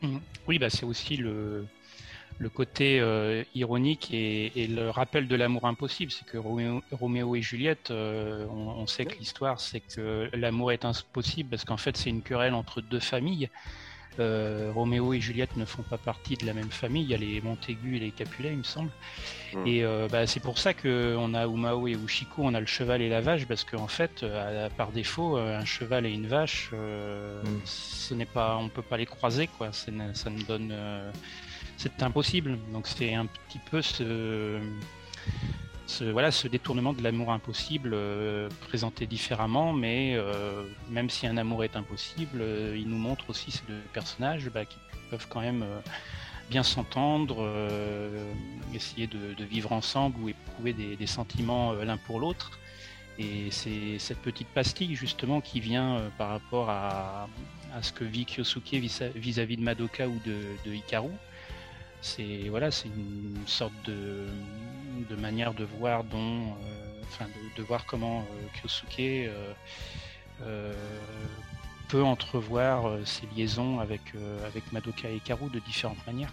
Mhm. Oui, bah, c'est aussi le, le côté euh, ironique et, et le rappel de l'amour impossible. C'est que Roméo, Roméo et Juliette, euh, on, on sait que l'histoire, c'est que l'amour est impossible parce qu'en fait, c'est une querelle entre deux familles. Euh, Roméo et Juliette ne font pas partie de la même famille. Il y a les Montaigu et les Capulet, il me semble. Mm. Et euh, bah, c'est pour ça qu'on a Umao et Ushiko, on a le cheval et la vache, parce qu'en fait, euh, à- par défaut, un cheval et une vache, euh, Mm. ce n'est pas, on peut pas les croiser, quoi. Ça, ne- ça nous donne, c'est impossible. Donc c'est un petit peu ce, ce, voilà, ce détournement de l'amour impossible euh, présenté différemment, mais euh, même si un amour est impossible, euh, il nous montre aussi ces deux personnages bah, qui peuvent quand même bien s'entendre, essayer de, vivre ensemble ou éprouver des, sentiments l'un pour l'autre. Et c'est cette petite pastille justement qui vient par rapport à, ce que vit Kyosuke vis- vis-à-vis de Madoka ou de, de Hikaru. C'est voilà, c'est une sorte de, de manière de voir dont, euh, enfin de, de voir comment euh, Kyosuke euh, euh, peut entrevoir euh, ses liaisons avec, euh, avec Madoka et Hikaru de différentes manières.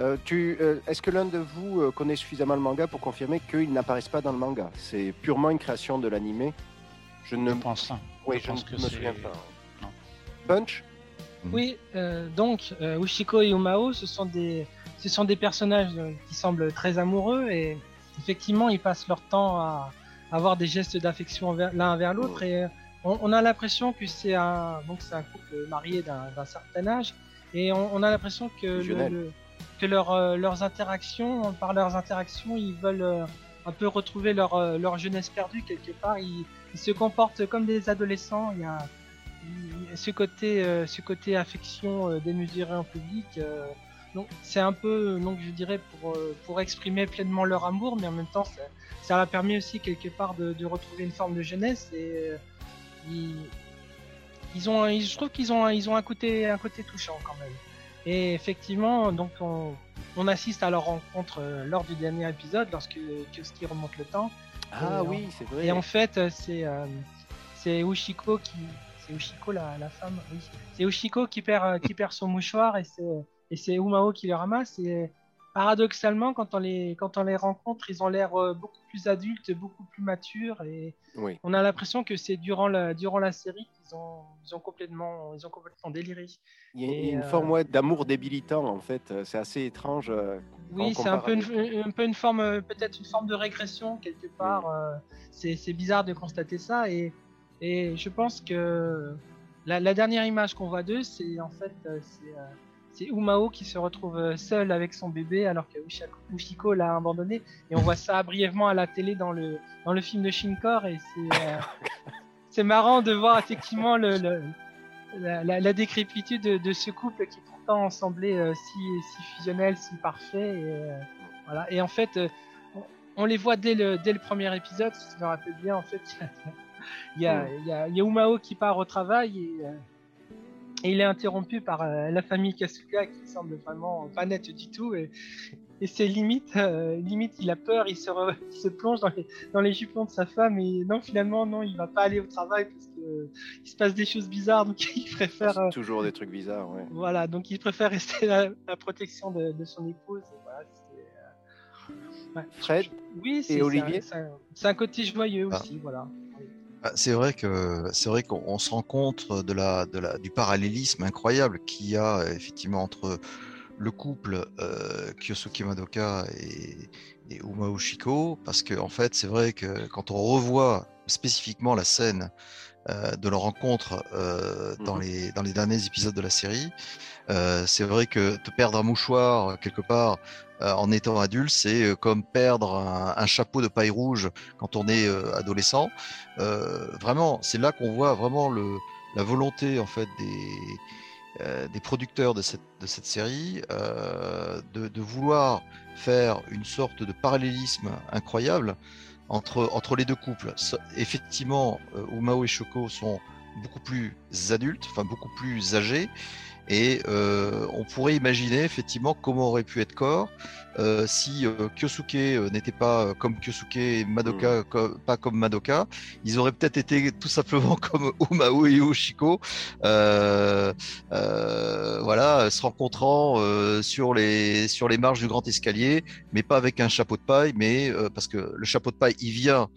Euh, tu, euh, Est-ce que l'un de vous euh, connaît suffisamment le manga pour confirmer qu'ils n'apparaissent pas dans le manga? C'est purement une création de l'animé Je ne Je pense. hein. oui, je je pense ne que me souviens pas. non. Punch? Oui, euh, donc euh, Ushiko et Umao, ce sont des, ce sont des personnages euh, qui semblent très amoureux et effectivement, ils passent leur temps à avoir des gestes d'affection l'un envers l'autre et euh, on, on a l'impression que c'est un, donc c'est un couple marié d'un certain âge et on, on a l'impression que, le- que leur, euh, leurs interactions, par leurs interactions, ils veulent un peu retrouver leur, leur jeunesse perdue quelque part. Ils, ils se comportent comme des adolescents. Il y a, ce côté, ce côté affection démesurée en public. Euh, donc c'est un peu, donc je dirais pour euh, pour exprimer pleinement leur amour, mais en même temps ça, ça leur permet aussi quelque part de, de retrouver une forme de jeunesse et euh, ils, ils ont, ils- je trouve qu'ils ont, ils ont un côté, un côté touchant quand même. Et effectivement, donc on, on assiste à leur rencontre euh, lors du dernier épisode, lorsque Kyosuke remonte le temps. Ah Et oui, c'est vrai. Et en fait, euh, c'est euh, c'est Ushiko qui, c'est Ushiko la, la femme. Oui. C'est Ushiko qui perd, euh, qui perd son mouchoir et c'est et c'est Umao qui le ramasse. Et paradoxalement, quand on les quand on les rencontre, ils ont l'air euh, beaucoup plus adultes, beaucoup plus matures et Oui. on a l'impression que c'est durant la durant la série qu'ils ont ils ont complètement ils ont complètement déliré. Il y a Et, une euh, forme ouais, d'amour débilitant en fait. Euh, C'est assez étrange. Oui, c'est un peu une, un peu une forme, peut-être une forme de régression quelque part. euh, c'est bizarre de constater ça et, et je pense que la, la dernière image qu'on voit d'eux, c'est en fait c'est c'est Umao qui se retrouve euh, seul avec son bébé alors que Ushiko l'a abandonné et on voit ça brièvement à la télé dans le dans le film de Shinkor et c'est euh, c'est marrant de voir effectivement le, le- la, la- la décrépitude de, de ce couple qui pourtant semblait euh, si, si fusionnel, si parfait. Et, euh, voilà. et en fait, on, on les voit dès le, dès le premier épisode, si je me rappelle bien. En fait, il y a, y, a, y a Umao qui part au travail et, et il est interrompu par euh, la famille Kasuga qui semble vraiment pas nette du tout. Et, et c'est limite, euh, limite, il a peur, il se, re- il se plonge dans les, dans les jupons de sa femme et non, finalement, non, il va pas aller au travail parce que il se passe des choses bizarres, donc il préfère. euh, Toujours des trucs bizarres. Ouais. voilà, donc il préfère rester à la protection de, de son épouse. et voilà, euh, ouais. Fred Oui, c'est Olivier c'est un, un côté joyeux Ah. aussi, voilà. Ah, C'est vrai que c'est vrai qu'on on se rend compte de la, de la, du parallélisme incroyable qu'il y a euh, effectivement entre le couple euh, Kyosuke Madoka et, et Shiko, parce que en fait c'est vrai que quand on revoit spécifiquement la scène euh, de leur rencontre euh, dans, les, dans les derniers épisodes de la série, euh, c'est vrai que te perdre un mouchoir quelque part euh, en étant adulte, c'est euh, comme perdre un, chapeau de paille rouge quand on est euh, adolescent. Euh, vraiment, c'est là qu'on voit vraiment le, la volonté en fait des, euh, des producteurs de cette, de cette série de, de vouloir faire une sorte de parallélisme incroyable entre, entre les deux couples. Effectivement, Umao et Shoko sont beaucoup plus adultes, enfin beaucoup plus âgés, et euh, on pourrait imaginer effectivement comment aurait pu être Core euh, si euh, Kyosuke euh, n'était pas euh, comme Kyosuke et Madoka co- pas comme Madoka. Ils auraient peut-être été tout simplement comme Umao et Yoshiko, euh, euh, voilà, se rencontrant euh, sur les sur les marches du grand escalier, mais pas avec un chapeau de paille, mais euh, parce que le chapeau de paille il vient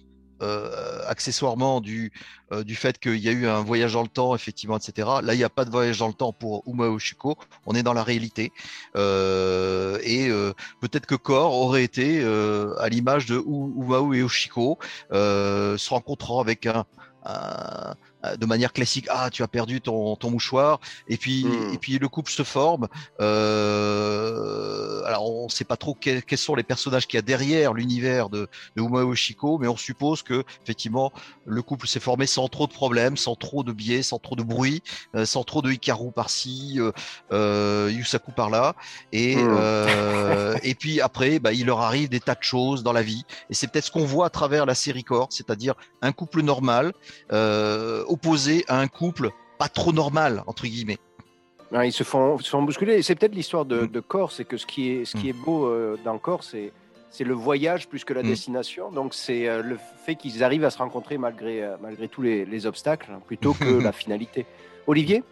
euh, accessoirement du euh, du fait qu'il y a eu un voyage dans le temps, effectivement, etc. Là, il n'y a pas de voyage dans le temps pour Umao Shiko. On est dans la réalité. Euh, et euh, peut-être que Kor aurait été euh, à l'image de Umao et Oshiko, euh, se rencontrant avec un- un- de manière classique. Ah, tu as perdu ton, ton mouchoir. Et puis, Mm. et puis le couple se forme. Euh, alors, on ne sait pas trop quels, quels sont les personnages qu'il y a derrière l'univers de, de Umao Shiko, mais on suppose que effectivement le couple s'est formé sans trop de problèmes, sans trop de biais, sans trop de bruit, euh, sans trop de Hikaru par-ci, euh, euh, Yusaku par-là. Et, Mm. euh, et puis après, bah, il leur arrive des tas de choses dans la vie. Et c'est peut-être ce qu'on voit à travers la série Core, c'est-à-dire un couple normal euh, opposé à un couple pas trop normal, entre guillemets. Ouais, ils se font, se font bousculer. C'est peut-être l'histoire de, Mm. de Corse, c'est que ce qui est, ce qui Mm. est beau euh, dans Corse, c'est, c'est le voyage plus que la Mm. destination. Donc c'est euh, le fait qu'ils arrivent à se rencontrer malgré, euh, malgré tous les, les obstacles, hein, plutôt que la finalité. Olivier?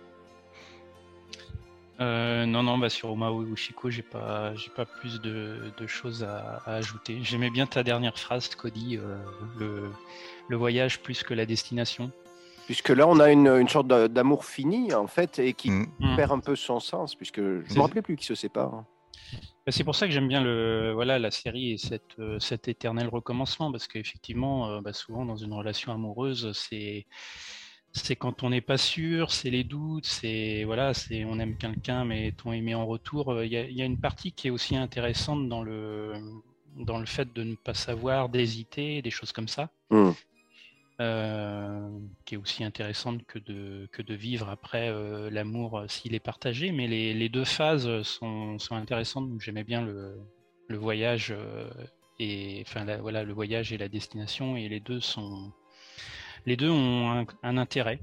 Euh, non, non, bah sur Omao et Ushiko, j'ai pas, j'ai pas plus de, de choses à, à ajouter. J'aimais bien ta dernière phrase, Cody, euh, le, le voyage plus que la destination. Puisque là, on a une, une sorte d'a- d'amour fini, en fait, et qui Mm. Mm. perd un peu son sens, puisque je ne me rappelais plus qui se séparent. Bah, C'est pour ça que j'aime bien le, voilà, la série et cette, euh, cet éternel recommencement, parce qu'effectivement, euh, bah, souvent dans une relation amoureuse, c'est c'est quand on n'est pas sûr, c'est les doutes, c'est voilà, c'est on aime quelqu'un, mais ton aimé en retour. euh, Il y, a, il y a une partie qui est aussi intéressante dans le dans le fait de ne pas savoir, d'hésiter, des choses comme ça. Mm. Euh, qui est aussi intéressante que de, que de vivre après euh, l'amour euh, s'il est partagé. Mais les, les deux phases sont, sont intéressantes. J'aimais bien le, le voyage et enfin la- voilà le voyage et la destination et les deux sont les deux ont un, intérêt.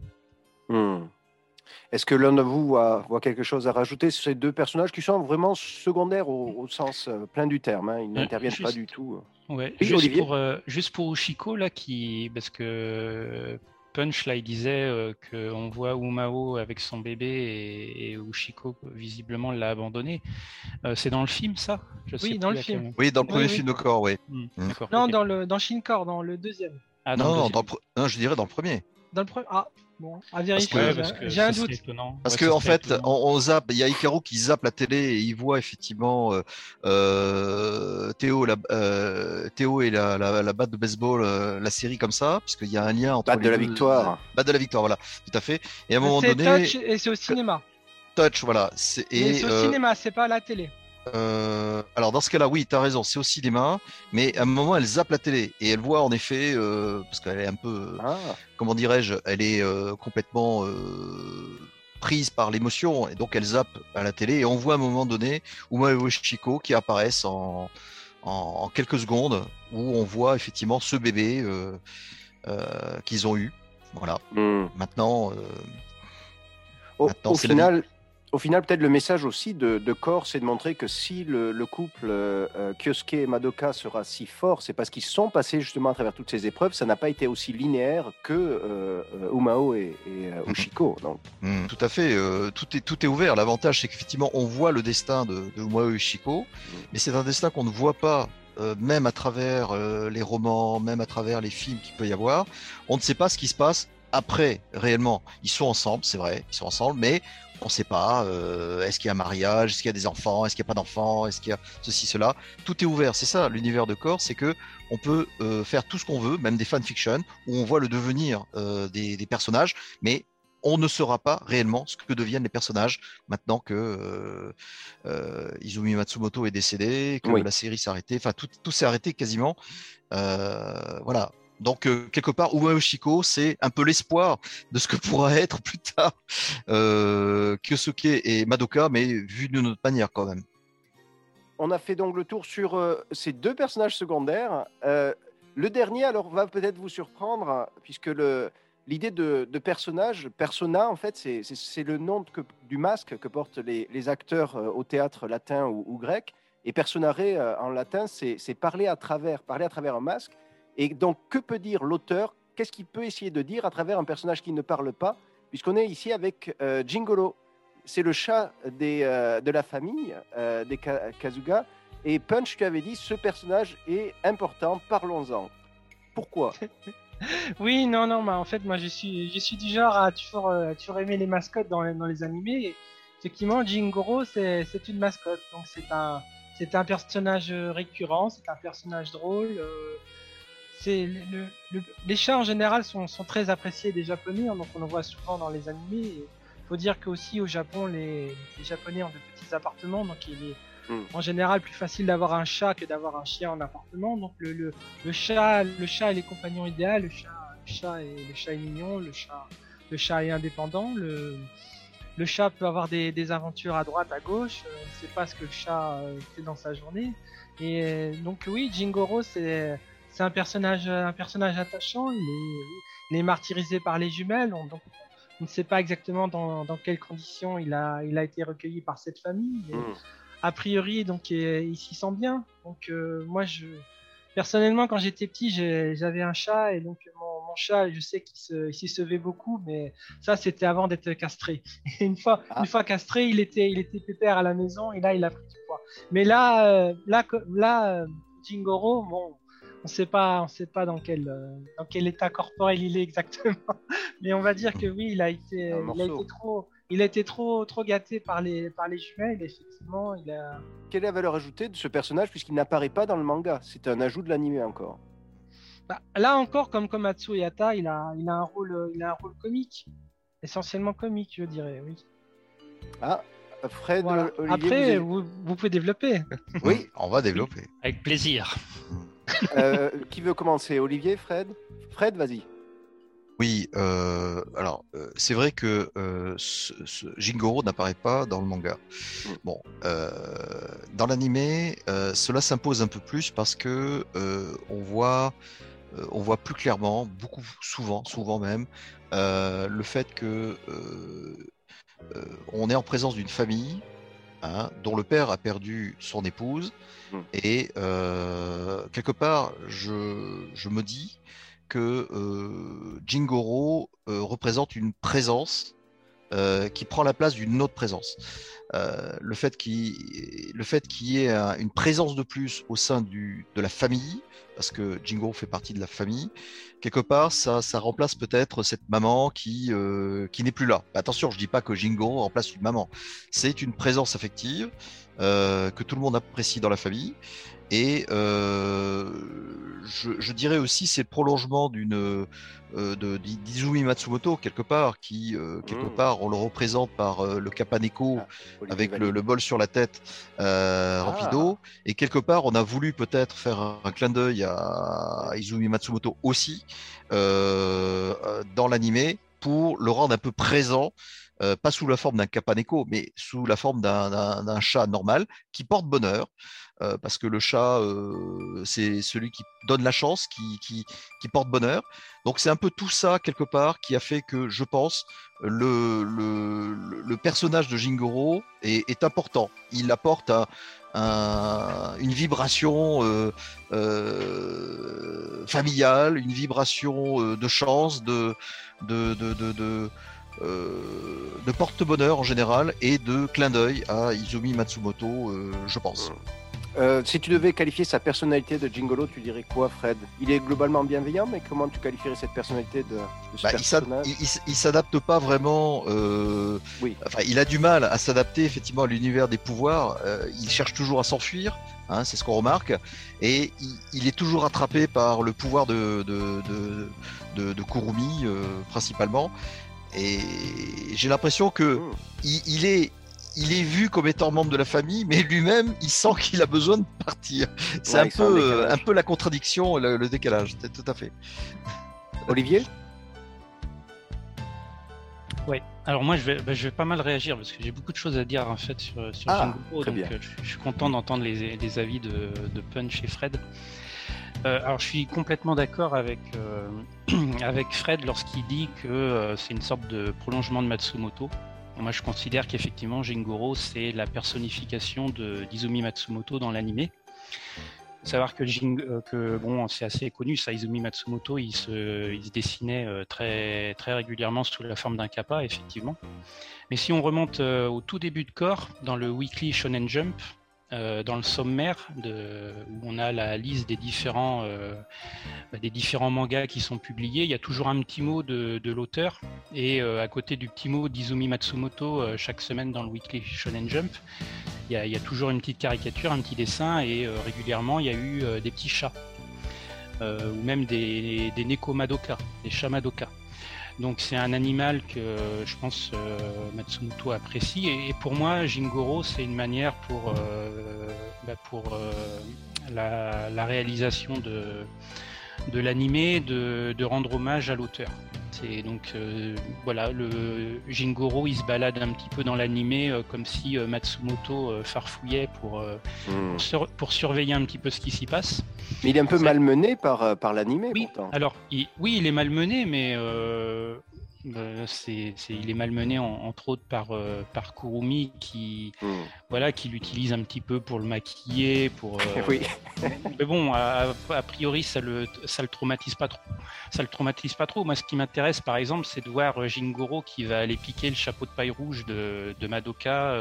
Hmm. Est-ce que l'un de vous voit, voit quelque chose à rajouter sur ces deux personnages qui sont vraiment secondaires au, au sens euh, plein du terme hein, Ils n'interviennent pas du tout. Ouais. Oui, juste pour euh, juste pour Ushiko là qui parce que Punch, là, il disait euh, qu'on voit Umao avec son bébé et, et Ushiko, visiblement, l'a abandonné. Euh, c'est dans le film, ça? Je Oui, dans le film. quel- Oui, dans le premier oui. film de corps, oui. Hmm, Mm. D'accord. Non, dans le dans Shinkor, dans le deuxième. Ah, dans non, le non, deuxième. dans non, je dirais dans le premier. Dans le premier. Ah, bon, à vérifier. j'ai- parce que J'ai un doute. Parce que en fait, on, on zappe, il y a Hikaru qui zappe la télé et il voit effectivement euh, euh, Théo, la, euh, Théo et la, la, la batte de baseball, euh, la série comme ça, puisqu'il y a un lien entre Batte de la deux- victoire. Batte de la victoire, voilà, tout à fait. Et à un moment donné, Touch et c'est au cinéma. touch, voilà. Et c'est au euh, cinéma, c'est pas à la télé. Euh, alors dans ce cas-là, oui, tu as raison, c'est au cinéma, mais à un moment, elle zappe la télé et elle voit en effet, euh, parce qu'elle est un peu, Ah, comment dirais-je, elle est euh, complètement euh, prise par l'émotion et donc elle zappe à la télé et on voit à un moment donné Uma et Chico qui apparaissent en, en, en quelques secondes où on voit effectivement ce bébé euh, euh, qu'ils ont eu. Voilà. hmm. Maintenant, euh, Au, au final, au final, peut-être le message aussi de, de Core, c'est de montrer que si le, le couple euh, euh, Kyosuke et Madoka sera si fort, c'est parce qu'ils sont passés justement à travers toutes ces épreuves. Ça n'a pas été aussi linéaire que euh, euh, Umao et, et, euh. Ushiko. Donc, Hmm, tout à fait, tout est tout est ouvert. L'avantage, c'est qu'effectivement, on voit le destin de, de Umao Ishiko, mais c'est un destin qu'on ne voit pas, euh, même à travers euh, les romans, même à travers les films qu'il peut y avoir. On ne sait pas ce qui se passe après réellement. Ils sont ensemble, c'est vrai, ils sont ensemble, mais on ne sait pas. euh, est-ce qu'il y a un mariage, est-ce qu'il y a des enfants, est-ce qu'il n'y a pas d'enfants, est-ce qu'il y a ceci, cela. Tout est ouvert. C'est ça, l'univers de corps, c'est que on peut euh, faire tout ce qu'on veut, même des fanfictions où on voit le devenir euh, des, des personnages, mais on ne saura pas réellement ce que deviennent les personnages maintenant que Izumi Matsumoto est décédé, que Oui. la série s'est arrêtée, enfin tout, tout s'est arrêté quasiment. Voilà. Donc euh, quelque part, Uma Yoshiko, c'est un peu l'espoir de ce que pourra être plus tard euh, Kyosuke et Madoka, mais vu d'une autre manière quand même. on a fait donc le tour sur euh, ces deux personnages secondaires. Euh, le dernier, alors, va peut-être vous surprendre, puisque le, l'idée de, de personnage, persona, en fait, c'est, le nom du masque que portent les, acteurs au théâtre latin ou, ou grec. Et personare euh, en latin, c'est, c'est parler à travers, parler à travers un masque. Et donc, que peut dire l'auteur? Qu'est-ce qu'il peut essayer de dire à travers un personnage qui ne parle pas? Puisqu'on est ici avec euh, Jingolo. C'est le chat euh, de la famille euh, des Ka- Kazuga. Et Punch, tu avais dit, ce personnage est important, parlons-en. Pourquoi? Oui, non, non, bah, en fait, moi, je suis, du genre à toujours, euh, à toujours aimer les mascottes dans les, dans les animés. Et effectivement, Jingoro, c'est une mascotte. Donc, c'est un, un personnage récurrent, c'est un personnage drôle. C'est le, le- le- les chats, en général, sont, sont très appréciés des Japonais. hein, donc, on le voit souvent dans les animés. Il faut dire qu'aussi, au Japon, les, les Japonais ont de petits appartements. Donc, il est Mm. en général plus facile d'avoir un chat que d'avoir un chien en appartement. Donc, le, le, le chat, le chat est les compagnons idéaux. Le chat, le chat est, le chat est mignon. Le chat, le chat est indépendant. Le, le chat peut avoir des, des aventures à droite, à gauche. euh, On ne sait pas ce que le chat euh, fait dans sa journée. Et euh, donc oui, Jingoro, c'est c'est un personnage, un personnage attachant. Il est, il est martyrisé par les jumelles. On, donc, on ne sait pas exactement dans, dans quelles conditions il a, il a été recueilli par cette famille. mais Hmm. a priori, donc euh, il s'y sent bien. Donc euh, moi, je personnellement, quand j'étais petit, j'avais un chat et donc mon, mon chat, je sais qu'il se, s'y sevait beaucoup, mais ça c'était avant d'être castré. Et une fois, Ah. une fois castré, il était, il était pépère à la maison et là il a pris du poids. Mais là, euh, là, là, euh, Jingoro, bon. On sait pas, on sait pas dans quel, euh, dans quel état corporel il est exactement, mais on va dire que oui, il a été, il a été trop, il a été trop, trop gâté par les, par les jumelles. Effectivement, il a, Quelle est la valeur ajoutée de ce personnage puisqu'il n'apparaît pas dans le manga? C'est un ajout de l'animé encore. Bah, là encore, comme Komatsu Yata, il a, il a un rôle, il a un rôle comique, essentiellement comique, je dirais. Oui. Ah, Fred, Voilà. Olivier, Après, vous vous, vous pouvez développer. Oui, on va développer. Avec plaisir. euh, qui veut commencer? Olivier, Fred? Fred, vas-y. Oui, euh, alors euh, c'est vrai que ce, ce Jingoro n'apparaît pas dans le manga. Bon, euh, dans l'animé, cela s'impose un peu plus parce que on voit, on voit plus clairement, beaucoup, souvent, souvent même, le fait que on est en présence d'une famille hein, dont le père a perdu son épouse Mm. et euh, quelque part, je, je me dis que euh, Jingoro euh, représente une présence euh, qui prend la place d'une autre présence. Euh, le fait qu'il y ait un- une présence de plus au sein du, de la famille, parce que Jingoro fait partie de la famille, quelque part, ça, ça remplace peut-être cette maman qui, euh, qui n'est plus là. Attention, je dis pas que Jingoro remplace une maman. C'est une présence affective que tout le monde apprécie dans la famille. Et euh, je, je dirais aussi c'est le prolongement d'une euh, de d'Izumi Matsumoto quelque part qui euh, quelque Mm. part on le représente par euh, le Kapaneko Ah, avec le, le bol sur la tête euh, Ah. rapido et quelque part on a voulu peut-être faire un, un clin d'œil à Izumi Matsumoto aussi dans l'animé pour le rendre un peu présent euh, pas sous la forme d'un Kapaneko, mais sous la forme d'un chat normal qui porte bonheur, euh, parce que le chat, euh, c'est celui qui donne la chance, qui, porte bonheur. Donc c'est un peu tout ça, quelque part, qui a fait que, je pense, le, personnage de Jingoro est, important. Il apporte un- un- une vibration euh, familiale, une vibration de chance, de, de, porte-bonheur en général et de clin d'œil à Izumi Matsumoto, je pense. Euh, si tu devais qualifier sa personnalité de Jingolo, tu dirais quoi, Fred? Il est globalement bienveillant, mais comment tu qualifierais cette personnalité de, de ce Bah, personnage? il- s'adapte pas vraiment. euh, Oui. Enfin, il a du mal à s'adapter effectivement à l'univers des pouvoirs. euh, il cherche toujours à s'enfuir. hein, c'est ce qu'on remarque. Et il, il est toujours attrapé par le pouvoir de, de, de, de- de Kurumi, principalement. Et j'ai l'impression que Hmm. il, il est. Il est vu comme étant membre de la famille, mais lui-même, il sent qu'il a besoin de partir. C'est Ouais, un, peu, un peu la contradiction, le, le décalage, c'est tout à fait. Olivier Alors moi, je vais, bah, je vais pas mal réagir parce que j'ai beaucoup de choses à dire en fait sur, sur Ah, très donc bien. euh, je, je suis content d'entendre les, les avis de, de Punch et Fred. Euh, alors je suis complètement d'accord avec, euh, avec Fred lorsqu'il dit que euh, c'est une sorte de prolongement de Matsumoto. Moi je considère qu'effectivement Jingoro c'est la personnification de d'Izumi Matsumoto dans l'animé. Faut savoir que, Jing, euh, que bon, c'est assez connu, ça, Izumi Matsumoto, il se, il se dessinait euh, très, très régulièrement sous la forme d'un kappa, effectivement. Mais si on remonte euh, au tout début de corps, dans le Weekly Shonen Jump, euh, dans le sommaire, où on a la liste des différents, euh, bah, des différents mangas qui sont publiés, il y a toujours un petit mot de, l'auteur, et euh, à côté du petit mot d'Izumi Matsumoto, chaque semaine dans le Weekly Shonen Jump, il y, a, toujours une petite caricature, un petit dessin, et régulièrement il y a eu des petits chats, ou même des, des Neko Madoka, des chats Madoka. Donc c'est un animal que euh, je pense euh, Matsumoto apprécie, et, pour moi Jingoro c'est une manière pour, euh, bah, pour la réalisation de, de l'animé de, de rendre hommage à l'auteur. C'est donc euh, voilà le Jingoro il se balade un petit peu dans l'animé euh, comme si euh, Matsumoto euh, farfouillait pour, euh, Hmm. pour, sur- pour surveiller un petit peu ce qui s'y passe. Mais il est un peu malmené par, par l'animé, Oui, pourtant. alors il- oui il est malmené mais euh, euh, c'est, il est malmené en- entre autres par, euh, par Kurumi qui Hmm. voilà qui l'utilise un petit peu pour le maquiller pour euh, Oui. mais bon, a, a priori, ça le, ça le traumatise pas trop. Ça le traumatise pas trop. Moi, ce qui m'intéresse, par exemple, c'est de voir euh, Jingoro qui va aller piquer le chapeau de paille rouge de, de Madoka,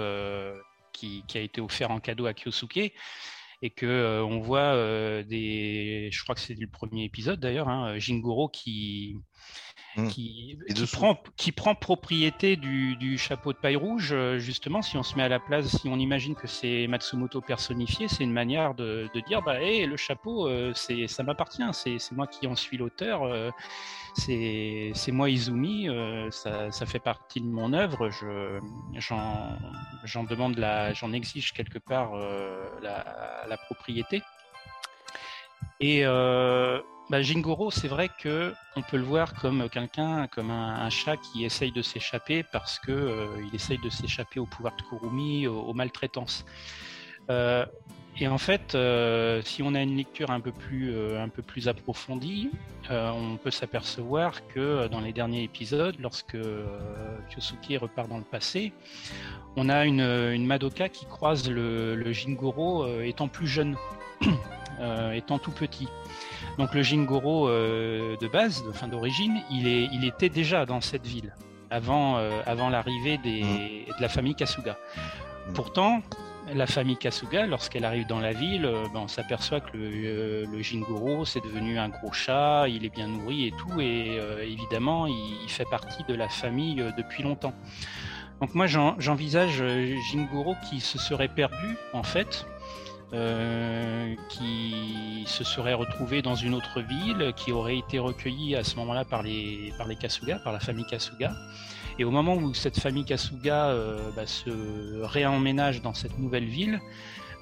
qui, qui a été offert en cadeau à Kyosuke. Et que euh, on voit euh, des, je crois que c'est le premier épisode d'ailleurs, hein, Jingoro qui Mm. qui, prend qui prend propriété du, du chapeau de paille rouge. euh, Justement, si on se met à la place, si on imagine que c'est Matsumoto personnifié, c'est une manière de, de dire bah hé, le chapeau, euh, c'est ça m'appartient, c'est moi qui en suis l'auteur, euh, c'est moi Izumi, ça, ça fait partie de mon œuvre, je j'en demande la, j'en exige quelque part la, la propriété. Et euh, bah, Jingoro, c'est vrai que on peut le voir comme quelqu'un, comme un, chat qui essaye de s'échapper parce que euh, il essaye de s'échapper au pouvoir de Kurumi, aux, maltraitances. Euh, et en fait, euh, si on a une lecture un peu plus, un peu plus approfondie, on peut s'apercevoir que dans les derniers épisodes, lorsque Kyosuke repart dans le passé, on a une, Madoka qui croise le, le Jingoro étant plus jeune. étant tout petit. Donc le Jingoro euh, de base, de fin d'origine, il, est, il était déjà dans cette ville avant, euh, avant l'arrivée des- de la famille Kasuga. Mm. Pourtant, la famille Kasuga, lorsqu'elle arrive dans la ville, euh, ben, on s'aperçoit que le, le Jingoro, c'est devenu un gros chat, il est bien nourri et tout, et évidemment, il, il fait partie de la famille depuis longtemps. Donc moi, j'en- j'envisage Jingoro qui se serait perdu, en fait, euh, qui se serait retrouvé dans une autre ville, qui aurait été recueilli à ce moment-là par les, par les Kasuga, par la famille Kasuga. Et au moment où cette famille Kasuga euh, bah, se réemménage dans cette nouvelle ville,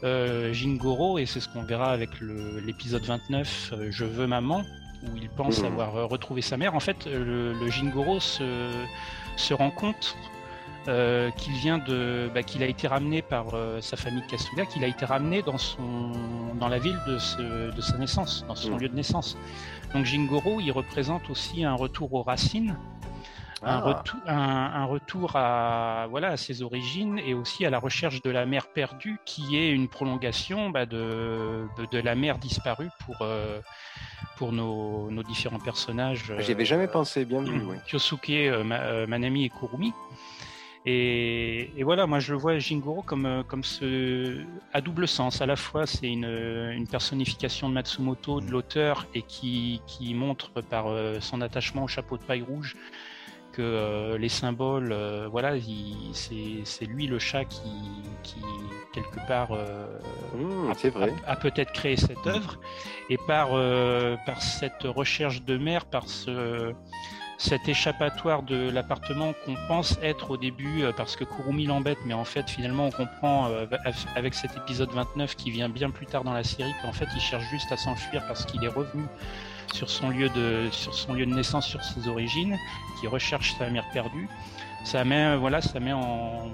euh, Jingoro, et c'est ce qu'on verra avec l'épisode 29, euh, Je veux maman, où il pense Mhm. avoir retrouvé sa mère, en fait, le, le Jingoro se, se rend compte euh, qu'il vient de, bah, qu'il a été ramené par euh, sa famille Kasuga, qu'il a été ramené dans son, dans la ville de, ce- de sa naissance, dans son Mhm. lieu de naissance. Donc Jingoro, il représente aussi un retour aux racines, un, Ah. retour, un, un retour à, voilà, à ses origines et aussi à la recherche de la mère perdue, qui est une prolongation bah, de, de, de la mère disparue pour, euh, pour nos, nos différents personnages. J'y avais jamais pensé, bien vu. Kyosuke, euh, Manami et Kurumi. Et, et voilà, moi je le vois Jingoro comme, euh, comme ce, à double sens. À la fois, c'est une, une personnification de Matsumoto, de l'auteur, et qui, qui montre par euh, son attachement au chapeau de paille rouge que euh, les symboles, euh, voilà, il- c'est lui le chat qui, qui quelque part, euh, Mmh, a, a peut-être créé cette œuvre. Et par, euh, par cette recherche de mère, par ce, cet échappatoire de l'appartement qu'on pense être au début euh, parce que Kurumi l'embête, mais en fait finalement on comprend euh, av- avec cet épisode 29 qui vient bien plus tard dans la série qu'en fait il cherche juste à s'enfuir parce qu'il est revenu sur son lieu de sur son lieu de naissance, sur ses origines, qui recherche sa mère perdue. Ça met voilà, ça met en,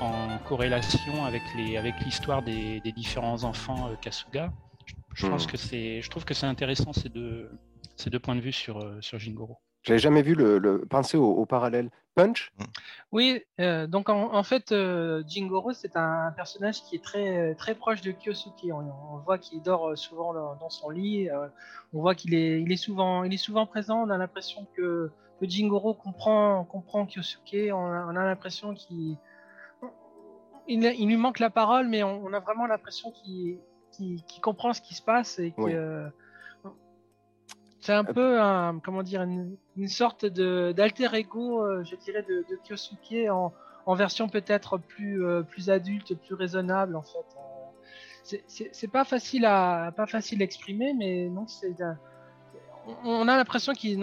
en corrélation avec les avec l'histoire des, des différents enfants euh, Kasuga. Je, je pense Hmm. que c'est je trouve que c'est intéressant ces deux ces deux points de vue sur euh, sur Jingoro. J'avais jamais vu le, le penser au, au parallèle. Punch? Oui, euh, donc en, en fait, euh, Jingoro, c'est un personnage qui est très, très proche de Kyosuke. On, on voit qu'il dort euh, souvent dans, dans son lit. euh, on voit qu'il est, il est, souvent, il est souvent présent. On a l'impression que, que Jingoro comprend, comprend Kyosuke. On a, on a l'impression qu'il il, il lui manque la parole, mais on, on a vraiment l'impression qu'il qu'il- qu'il comprend ce qui se passe et que Oui. C'est un peu un, comment dire une, une sorte de d'alter ego, euh, je dirais, de, de Kyosuke en, en version peut-être plus euh, plus adulte, plus raisonnable en fait. Euh, c'est- pas facile à pas facile à exprimer, mais non, c'est on a l'impression qu'il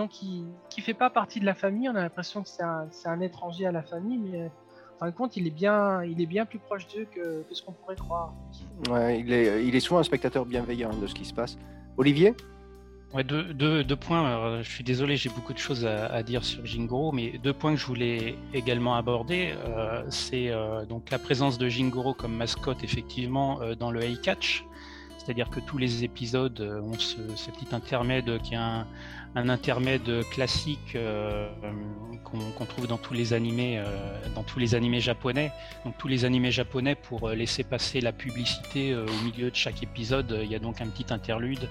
qu'il fait pas partie de la famille. On a l'impression que c'est un c'est un étranger à la famille, mais en fin de compte, il est bien il est bien plus proche d'eux que, que ce qu'on pourrait croire. Ouais, il, est, il est souvent un spectateur bienveillant de ce qui se passe. Olivier? Deux, points. Alors, je suis désolé, j'ai beaucoup de choses à, dire sur Jingoro, mais deux points que je voulais également aborder, euh, c'est euh, donc la présence de Jingoro comme mascotte effectivement euh, dans le Hey Catch, c'est-à-dire que tous les épisodes euh, ont ce, petit intermède qui est un, intermède classique euh, qu'on trouve dans tous les animés, euh, dans tous les animés japonais. Donc tous les animés japonais pour euh, laisser passer la publicité euh, au milieu de chaque épisode, euh, il y a donc un petit interlude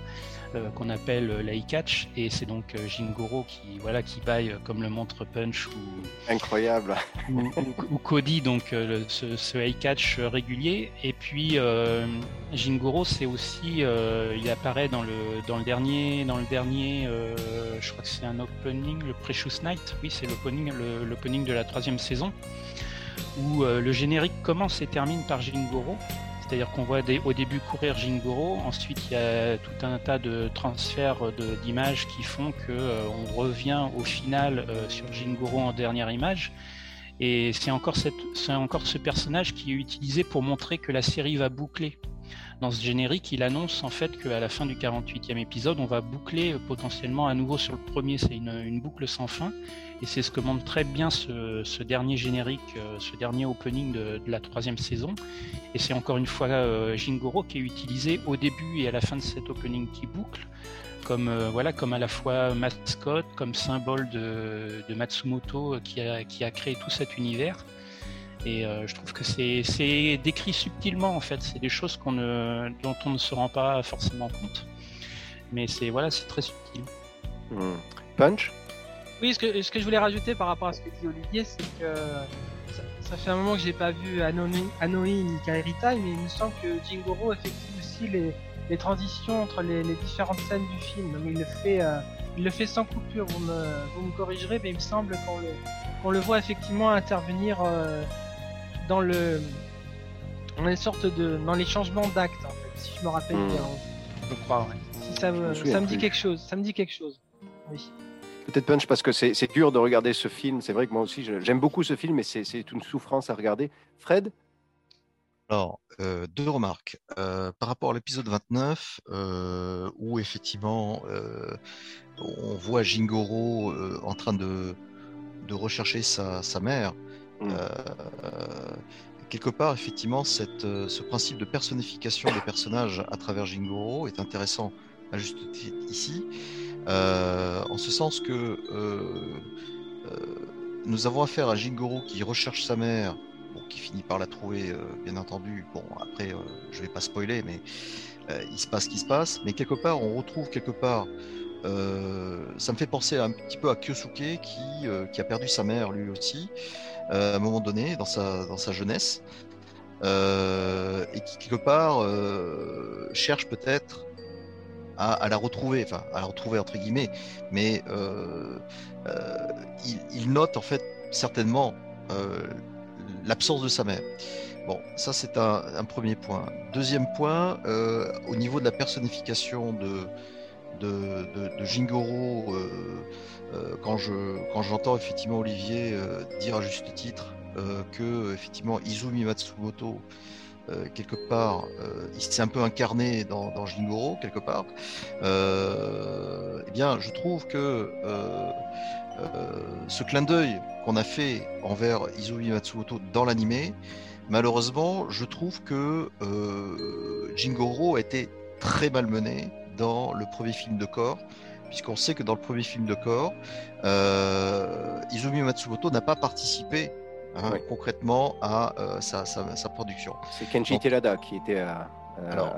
euh, qu'on appelle euh, l'eye catch et c'est donc euh, Jingoro qui voilà qui baille euh, comme le montre Punch ou, Incroyable. ou, ou- ou Cody donc le- ce, ce eye catch euh, régulier. Et puis Jingoro c'est aussi il apparaît dans le dans le dernier dans le dernier je crois que c'est un opening le Precious Night oui c'est l'opening le- l'opening de la troisième saison où le générique commence et termine par Jingoro c'est-à-dire qu'on voit au début courir Jingoro, ensuite il y a tout un tas de transferts d'images qui font que euh, revient au final euh, sur Jingoro en dernière image. Et c'est encore ce personnage qui est utilisé pour montrer que la série va boucler. Dans ce générique, il annonce en fait qu'à la fin du 48e épisode, on va boucler euh, potentiellement à nouveau sur le premier. C'est une, boucle sans fin. Et c'est ce que montre très bien ce, dernier générique, euh, ce dernier opening de, la troisième saison. Et c'est encore une fois euh, Jingoro qui est utilisé au début et à la fin de cet opening qui boucle, comme, voilà, comme à la fois mascotte, comme symbole de, Matsumoto qui a créé tout cet univers. Et euh, je trouve que c'est c'est décrit subtilement en fait. C'est des choses qu'on ne, dont on ne se rend pas forcément compte. Mais c'est voilà, c'est très subtil. Hmm. Punch? Oui, ce que, ce que je voulais rajouter par rapport à ce que dit Olivier, c'est que ça, ça fait un moment que j'ai pas vu Anoi Anoi ni Kairi Tai, mais il me semble que Jingoro effectue aussi les, les transitions entre les, les différentes scènes du film. Donc il le fait, euh, il le fait sans coupure. Vous me, vous me corrigerez, mais il me semble qu'on le, qu'on le voit effectivement intervenir euh, dans le, dans les sortes de, dans les changements d'actes, en fait, si je me rappelle Hmm. bien. Je crois. ouais. Si ça Je me, me souviens ça me dit plus. quelque chose. Ça me dit quelque chose. Oui. Peut-être Punch parce que c'est dur de regarder ce film. C'est vrai que moi aussi, j'aime beaucoup ce film, mais c'est une souffrance à regarder. Fred? Alors, euh, deux remarques. Euh, par rapport à l'épisode 29, euh, où effectivement euh, on voit Jingoro euh, en train de, de rechercher sa, sa mère, Mm. euh, quelque part, effectivement, euh, ce principe de personnification des personnages à travers Jingoro est intéressant à juste titre ici, euh, en ce sens que nous avons affaire à Jingoro qui recherche sa mère bon, qui finit par la trouver, bien entendu. Bon, après, euh, je vais pas spoiler, mais il se passe ce qui se passe. Mais quelque part, on retrouve quelque part. ça me fait penser un petit peu à Kyosuke qui a perdu sa mère lui aussi euh, à un moment donné dans sa, dans sa jeunesse euh, et qui quelque part euh, cherche peut-être à, la retrouver, enfin à la retrouver entre guillemets, mais il, note en fait certainement l'absence de sa mère. Bon, ça c'est un, premier point. Deuxième point, au niveau de la personnification de, de, de, de Jingoro, quand je quand j'entends effectivement Olivier euh, dire à juste titre euh, que effectivement Izumi Matsumoto euh, quelque part, euh, il s'est un peu incarné dans, Jingoro quelque part. Euh, eh bien, je trouve que euh, euh, ce clin d'œil qu'on a fait envers Izumi Matsumoto dans l'animé, malheureusement, je trouve que euh, Jingoro a été très malmené dans le premier film de corps, puisqu'on sait que dans le premier film de corps, euh, Izumi Matsumoto n'a pas participé hein, Oui. concrètement à euh, sa, sa- sa production. C'est Kenji Donc- Terada qui était à, à- Alors-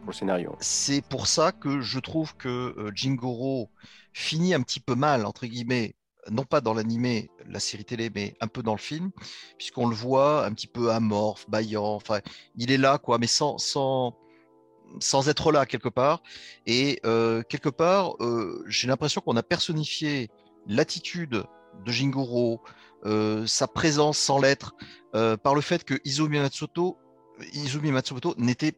pour le scénario. C'est pour ça que je trouve que euh, Jingoro finit un petit peu mal, entre guillemets, non pas dans l'animé, la série télé, mais un peu dans le film, puisqu'on le voit un petit peu amorphe, baillant, enfin, il est là, quoi, mais sans, sans, sans être là quelque part. Et euh, quelque part, euh, j'ai l'impression qu'on a personnifié l'attitude de Jingoro, euh, sa présence sans l'être, par le fait que Izumi Matsumoto, Izumi Matsumoto n'était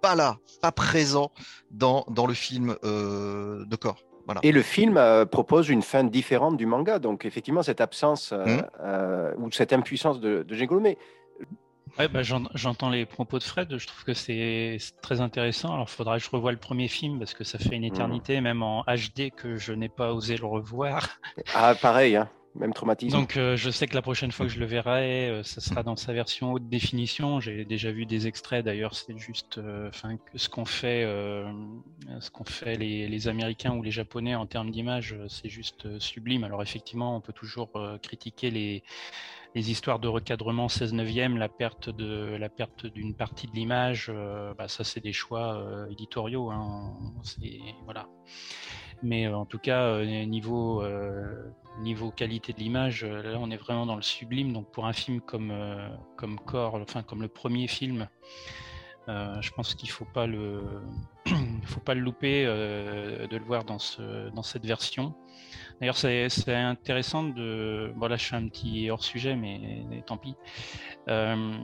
pas là, pas présent dans, dans le film de corps. Voilà. Et le film euh, propose une fin différente du manga. Donc, effectivement, cette absence euh, euh, ou cette impuissance de, de Jingoro. Mais Ouais, bah, j'en- j'entends les propos de Fred, je trouve que c'est très intéressant. Alors, il faudra que je revoie le premier film parce que ça fait une éternité, même en HD, que je n'ai pas osé le revoir. ah, pareil, hein, même traumatisme. Donc, euh, je sais que la prochaine fois que je le verrai, euh, ça sera dans sa version haute définition. J'ai déjà vu des extraits d'ailleurs, c'est juste euh, enfin, ce qu'ont fait, ce qu'ont fait les, les Américains ou les Japonais en termes d'image, c'est juste sublime. Alors, effectivement, on peut toujours critiquer les les histoires de recadrement 16 neuvième, la perte la perte d'une partie de l'image, euh, bah, ça c'est des choix euh, éditoriaux, hein, voilà. Mais euh, en tout cas niveau qualité de l'image, là on est vraiment dans le sublime. Donc pour un film comme Core, enfin comme le premier film, je pense qu'il faut pas le faut pas le louper de le voir dans cette version. D'ailleurs, c'est intéressant de. Bon, là, je suis un petit hors sujet, mais, tant pis. Euh,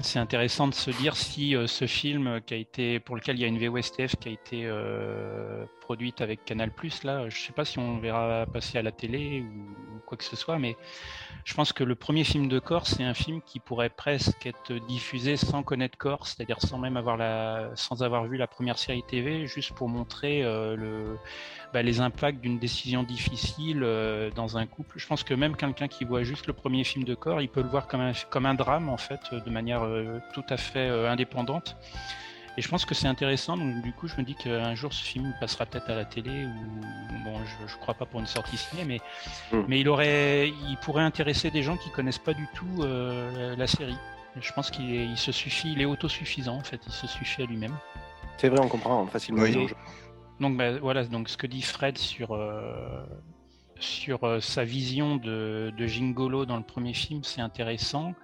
c'est intéressant de se dire si euh, ce film qui a été, pour lequel il y a une VOSTF qui a été euh, produite avec Canal+, là, je sais pas si on verra passer à la télé ou, ou quoi que ce soit, mais je pense que le premier film de Corse, c'est un film qui pourrait presque être diffusé sans connaître Corse, c'est-à-dire sans même avoir la, sans avoir vu la première série TV, juste pour montrer euh, le, bah, les impacts d'une décision difficile euh, dans un couple. Je pense que même quelqu'un qui voit juste le premier film de corps, il peut le voir comme un, comme un drame en fait, de manière euh, tout à fait indépendante. Et je pense que c'est intéressant. Donc du coup, je me dis qu'un jour ce film passera peut-être à la télé ou bon, je, je crois pas pour une sortie ciné, mais Mm. mais il aurait, il pourrait intéresser des gens qui connaissent pas du tout euh, la, série. Je pense qu'il est- il se suffit, il est autosuffisant en fait. Il se suffit à lui-même. C'est vrai, on comprend facilement. Oui. Donc bah, voilà, donc ce que dit Fred sur euh, sur euh, sa vision de, de Jingolo dans le premier film, c'est intéressant.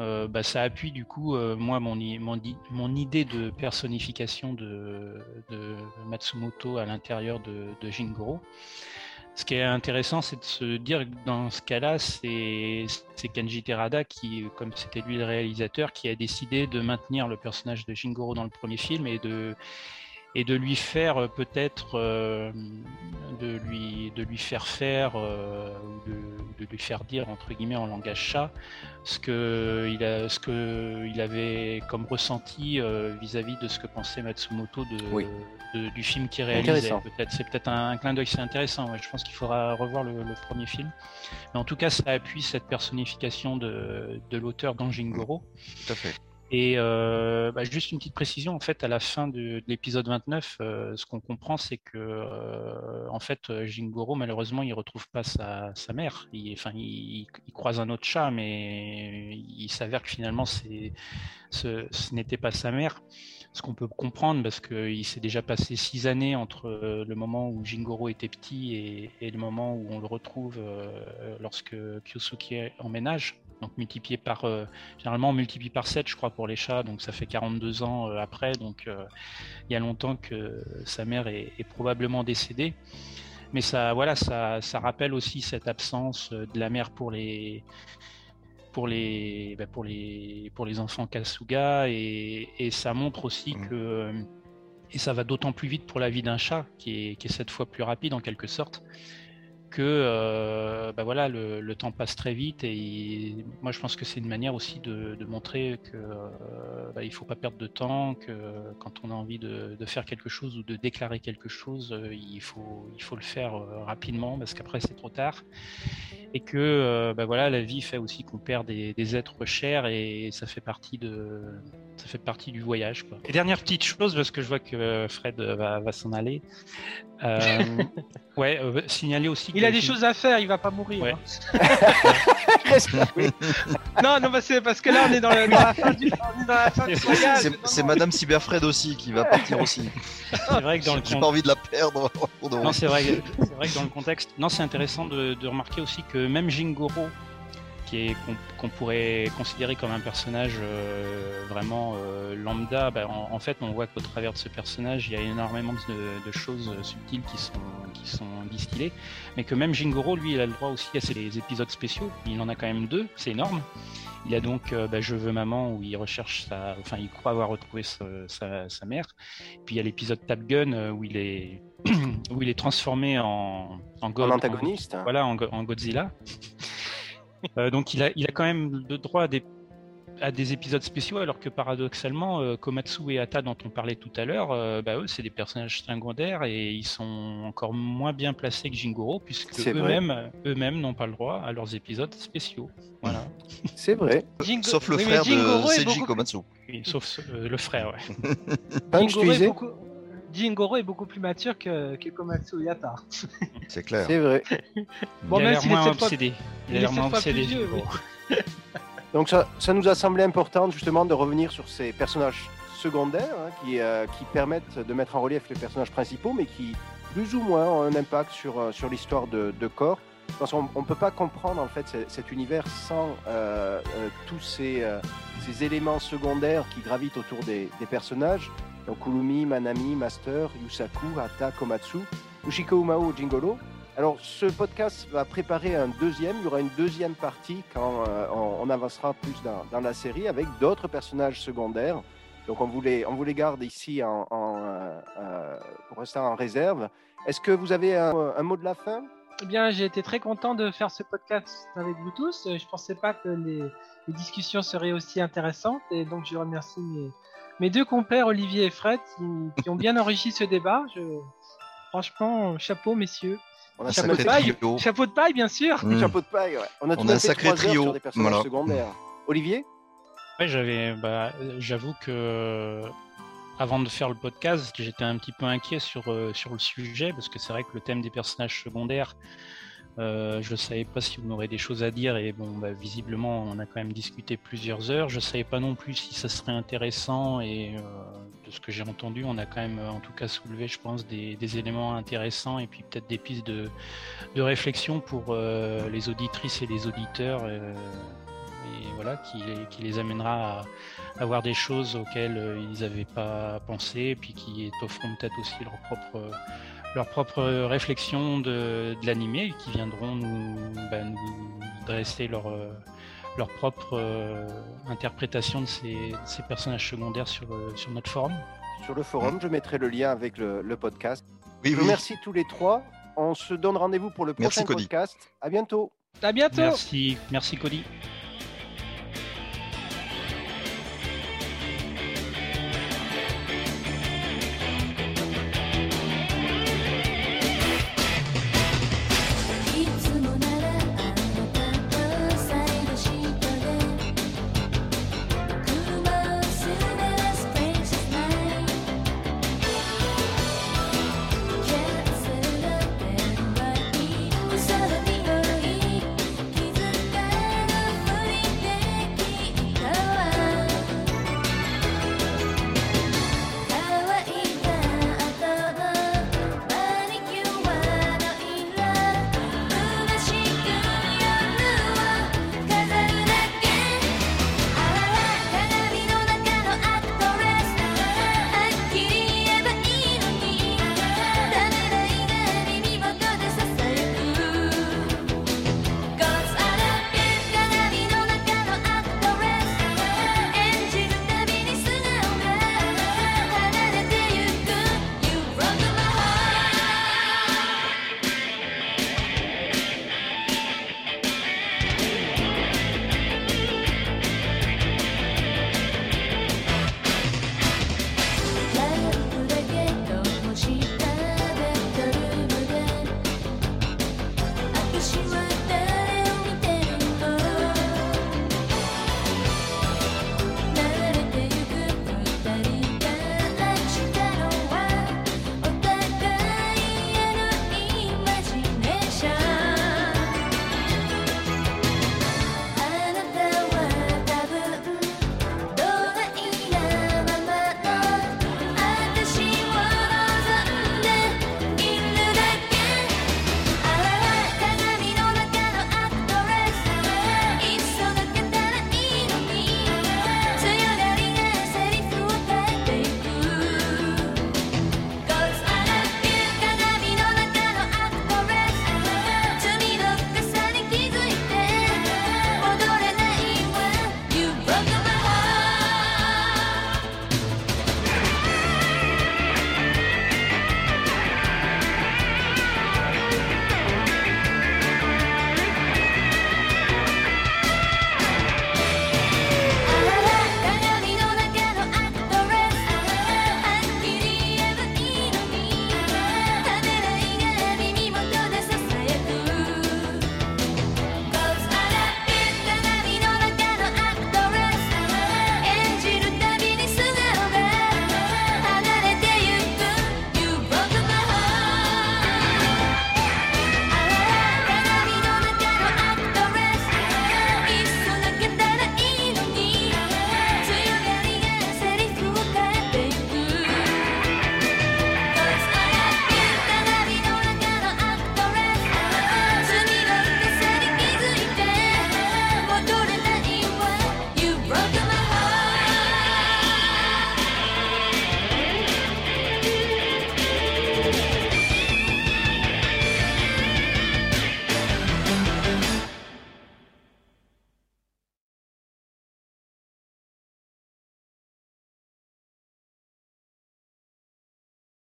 Euh, bah, ça appuie du coup euh, moi mon, idée de personnification de, Matsumoto à l'intérieur de, Jingoro. Ce qui est intéressant, c'est de se dire que dans ce cas-là, c'est Kenji Terada qui, comme c'était lui le réalisateur, qui a décidé de maintenir le personnage de Jingoro dans le premier film et de et de lui faire euh, peut-être euh, de lui de lui faire faire euh, ou de, de lui faire dire entre guillemets en langage chat ce que il a ce que il avait comme ressenti euh, vis-à-vis de ce que pensait Matsumoto de, Oui. de- du film qu'il réalisait peut-être c'est peut-être un, clin d'œil c'est intéressant ouais. je pense qu'il faudra revoir le, le premier film mais en tout cas ça appuie cette personnification de, de l'auteur dans Jingoro Tout à fait. Et euh, bah, juste une petite précision, en fait, à la fin de, de l'épisode 29, euh, ce qu'on comprend, c'est que, euh, en fait, euh, Jingoro, malheureusement, il retrouve pas sa, sa mère. Il, enfin, il, croise un autre chat, mais il s'avère que finalement, ce, ce n'était pas sa mère. Ce qu'on peut comprendre, parce qu'il s'est déjà passé six années entre euh, le moment où Jingoro était petit et, et le moment où on le retrouve euh, lorsque Kyosuke emménage. Donc multiplié par euh, Généralement, on multiplie par 7, je crois, pour les chats, donc ça fait 42 ans euh, après. Donc, euh, il y a longtemps que sa mère est, est probablement décédée. Mais ça, voilà, ça, ça rappelle aussi cette absence de la mère pour les, pour les, bah, pour les, pour les enfants Kasuga, et, et ça montre aussi Mhm. que, et ça va d'autant plus vite pour la vie d'un chat, qui est, qui est cette fois plus rapide en quelque sorte, que euh, bah voilà, le, le temps passe très vite et il- moi je pense que c'est une manière aussi de, de montrer que euh, bah, il faut pas perdre de temps, que quand on a envie de, de faire quelque chose ou de déclarer quelque chose, euh, il faut il faut le faire euh, rapidement parce qu'après c'est trop tard et que euh, bah voilà la vie fait aussi qu'on perd des, des êtres chers et ça fait partie de ça fait partie du voyage quoi. Et dernière petite chose parce que je vois que Fred va, va s'en aller. Ouais, signaler aussi. Il a des choses à faire, il va pas mourir. Ouais. hein. non, non, bah, c'est parce que là on est dans, le- dans la fin du, on est dans la fin du voyage. C'est Madame Cyberfred aussi qui va partir aussi. C'est vrai que dans le J'ai pas envie de la perdre. Non, c'est vrai, c'est vrai que dans le contexte, non, c'est intéressant de, de remarquer aussi que même Jingoro, qui est qu'on pourrait considérer comme un personnage euh, vraiment euh, lambda, bah, en, en fait, on voit qu'au travers de ce personnage, il y a énormément de, de choses subtiles qui sont qui sont distillées, mais que même Jingoro, lui, il a le droit aussi à ses épisodes spéciaux. Il en a quand même deux, c'est énorme. Il a donc euh, bah, Je veux maman où il recherche sa, enfin, il croit avoir retrouvé sa, sa, sa mère. Puis il y a l'épisode Top Gun euh, où il est où il est transformé en en, go- En antagoniste. en- voilà, en Godzilla. Euh, donc il a il a quand même le droit à des à des épisodes spéciaux, alors que paradoxalement, euh, Komatsu et Ata, dont on parlait tout à l'heure, euh, bah, eux, c'est des personnages secondaires et ils sont encore moins bien placés que Jingoro, puisque eux-mêmes eux-mêmes n'ont pas le droit à leurs épisodes spéciaux. Voilà. C'est vrai. Jingo- Sauf le oui, frère de Seiji beaucoup- Komatsu. Oui, sauf euh, le frère, ouais. Jingoro est beaucoup- Jingoro est beaucoup plus mature que, que Komatsu Yata. C'est clair. C'est vrai. Bon, il a l'air s'il est moins sept fois- obsédé. il a est l'air moins obsédé. vieux. Donc ça, ça nous a semblé important justement de revenir sur ces personnages secondaires hein, qui, euh, qui permettent de mettre en relief les personnages principaux, mais qui plus ou moins ont un impact sur, euh, sur l'histoire de, de Core. Parce qu'on ne peut pas comprendre en fait ce- cet univers sans euh, euh, tous ces, euh, ces éléments secondaires qui gravitent autour des, des personnages. Donc Kurumi, Manami, Master, Yusaku, Hata, Komatsu, Ushiko Umao, Jingolo. Alors, ce podcast va préparer un deuxième. Il y aura une deuxième partie quand euh, on, avancera plus dans, dans la série avec d'autres personnages secondaires. Donc, on vous les, on vous les garde ici euh, euh, pour rester en réserve. Est-ce que vous avez un, mot de la fin? Eh bien, j'ai été très content de faire ce podcast avec vous tous. Je pensais pas que les, les discussions seraient aussi intéressantes et donc je remercie mes, mes deux compères Olivier et Fred qui, qui ont bien enrichi ce débat. Je... Franchement, chapeau messieurs. On a Chapeau de paille, trio. chapeau de paille bien sûr. Mm. chapeau de paille. ouais. On a tout On a un sacré trois heures trio, sur des personnages voilà. secondaires. Olivier Ouais, j'avais, bah, euh, j'avoue que avant de faire le podcast, j'étais un petit peu inquiet sur, euh, sur le sujet, parce que c'est vrai que le thème des personnages secondaires, euh, je ne savais pas si on aurait des choses à dire, et bon, bah, visiblement, on a quand même discuté plusieurs heures. Je ne savais pas non plus si ça serait intéressant, et euh, de ce que j'ai entendu, on a quand même, en tout cas, soulevé, je pense, des, éléments intéressants, et puis peut-être des pistes de, réflexion pour euh, les auditrices et les auditeurs, euh, et voilà, qui, les- amènera à à voir des choses auxquelles euh, ils n'avaient pas pensé, et puis qui offront peut-être aussi leur propre, leur propre réflexion de, de l'animé, et qui viendront nous, bah, nous dresser leur, euh, leur propre euh, interprétation de ces, de ces personnages secondaires sur, euh, sur notre forum. Sur le forum, je mettrai le lien avec le, le podcast. Oui, Je vous oui. remercie tous les trois. On se donne rendez-vous pour le prochain podcast. À bientôt. À bientôt. Merci, merci Cody.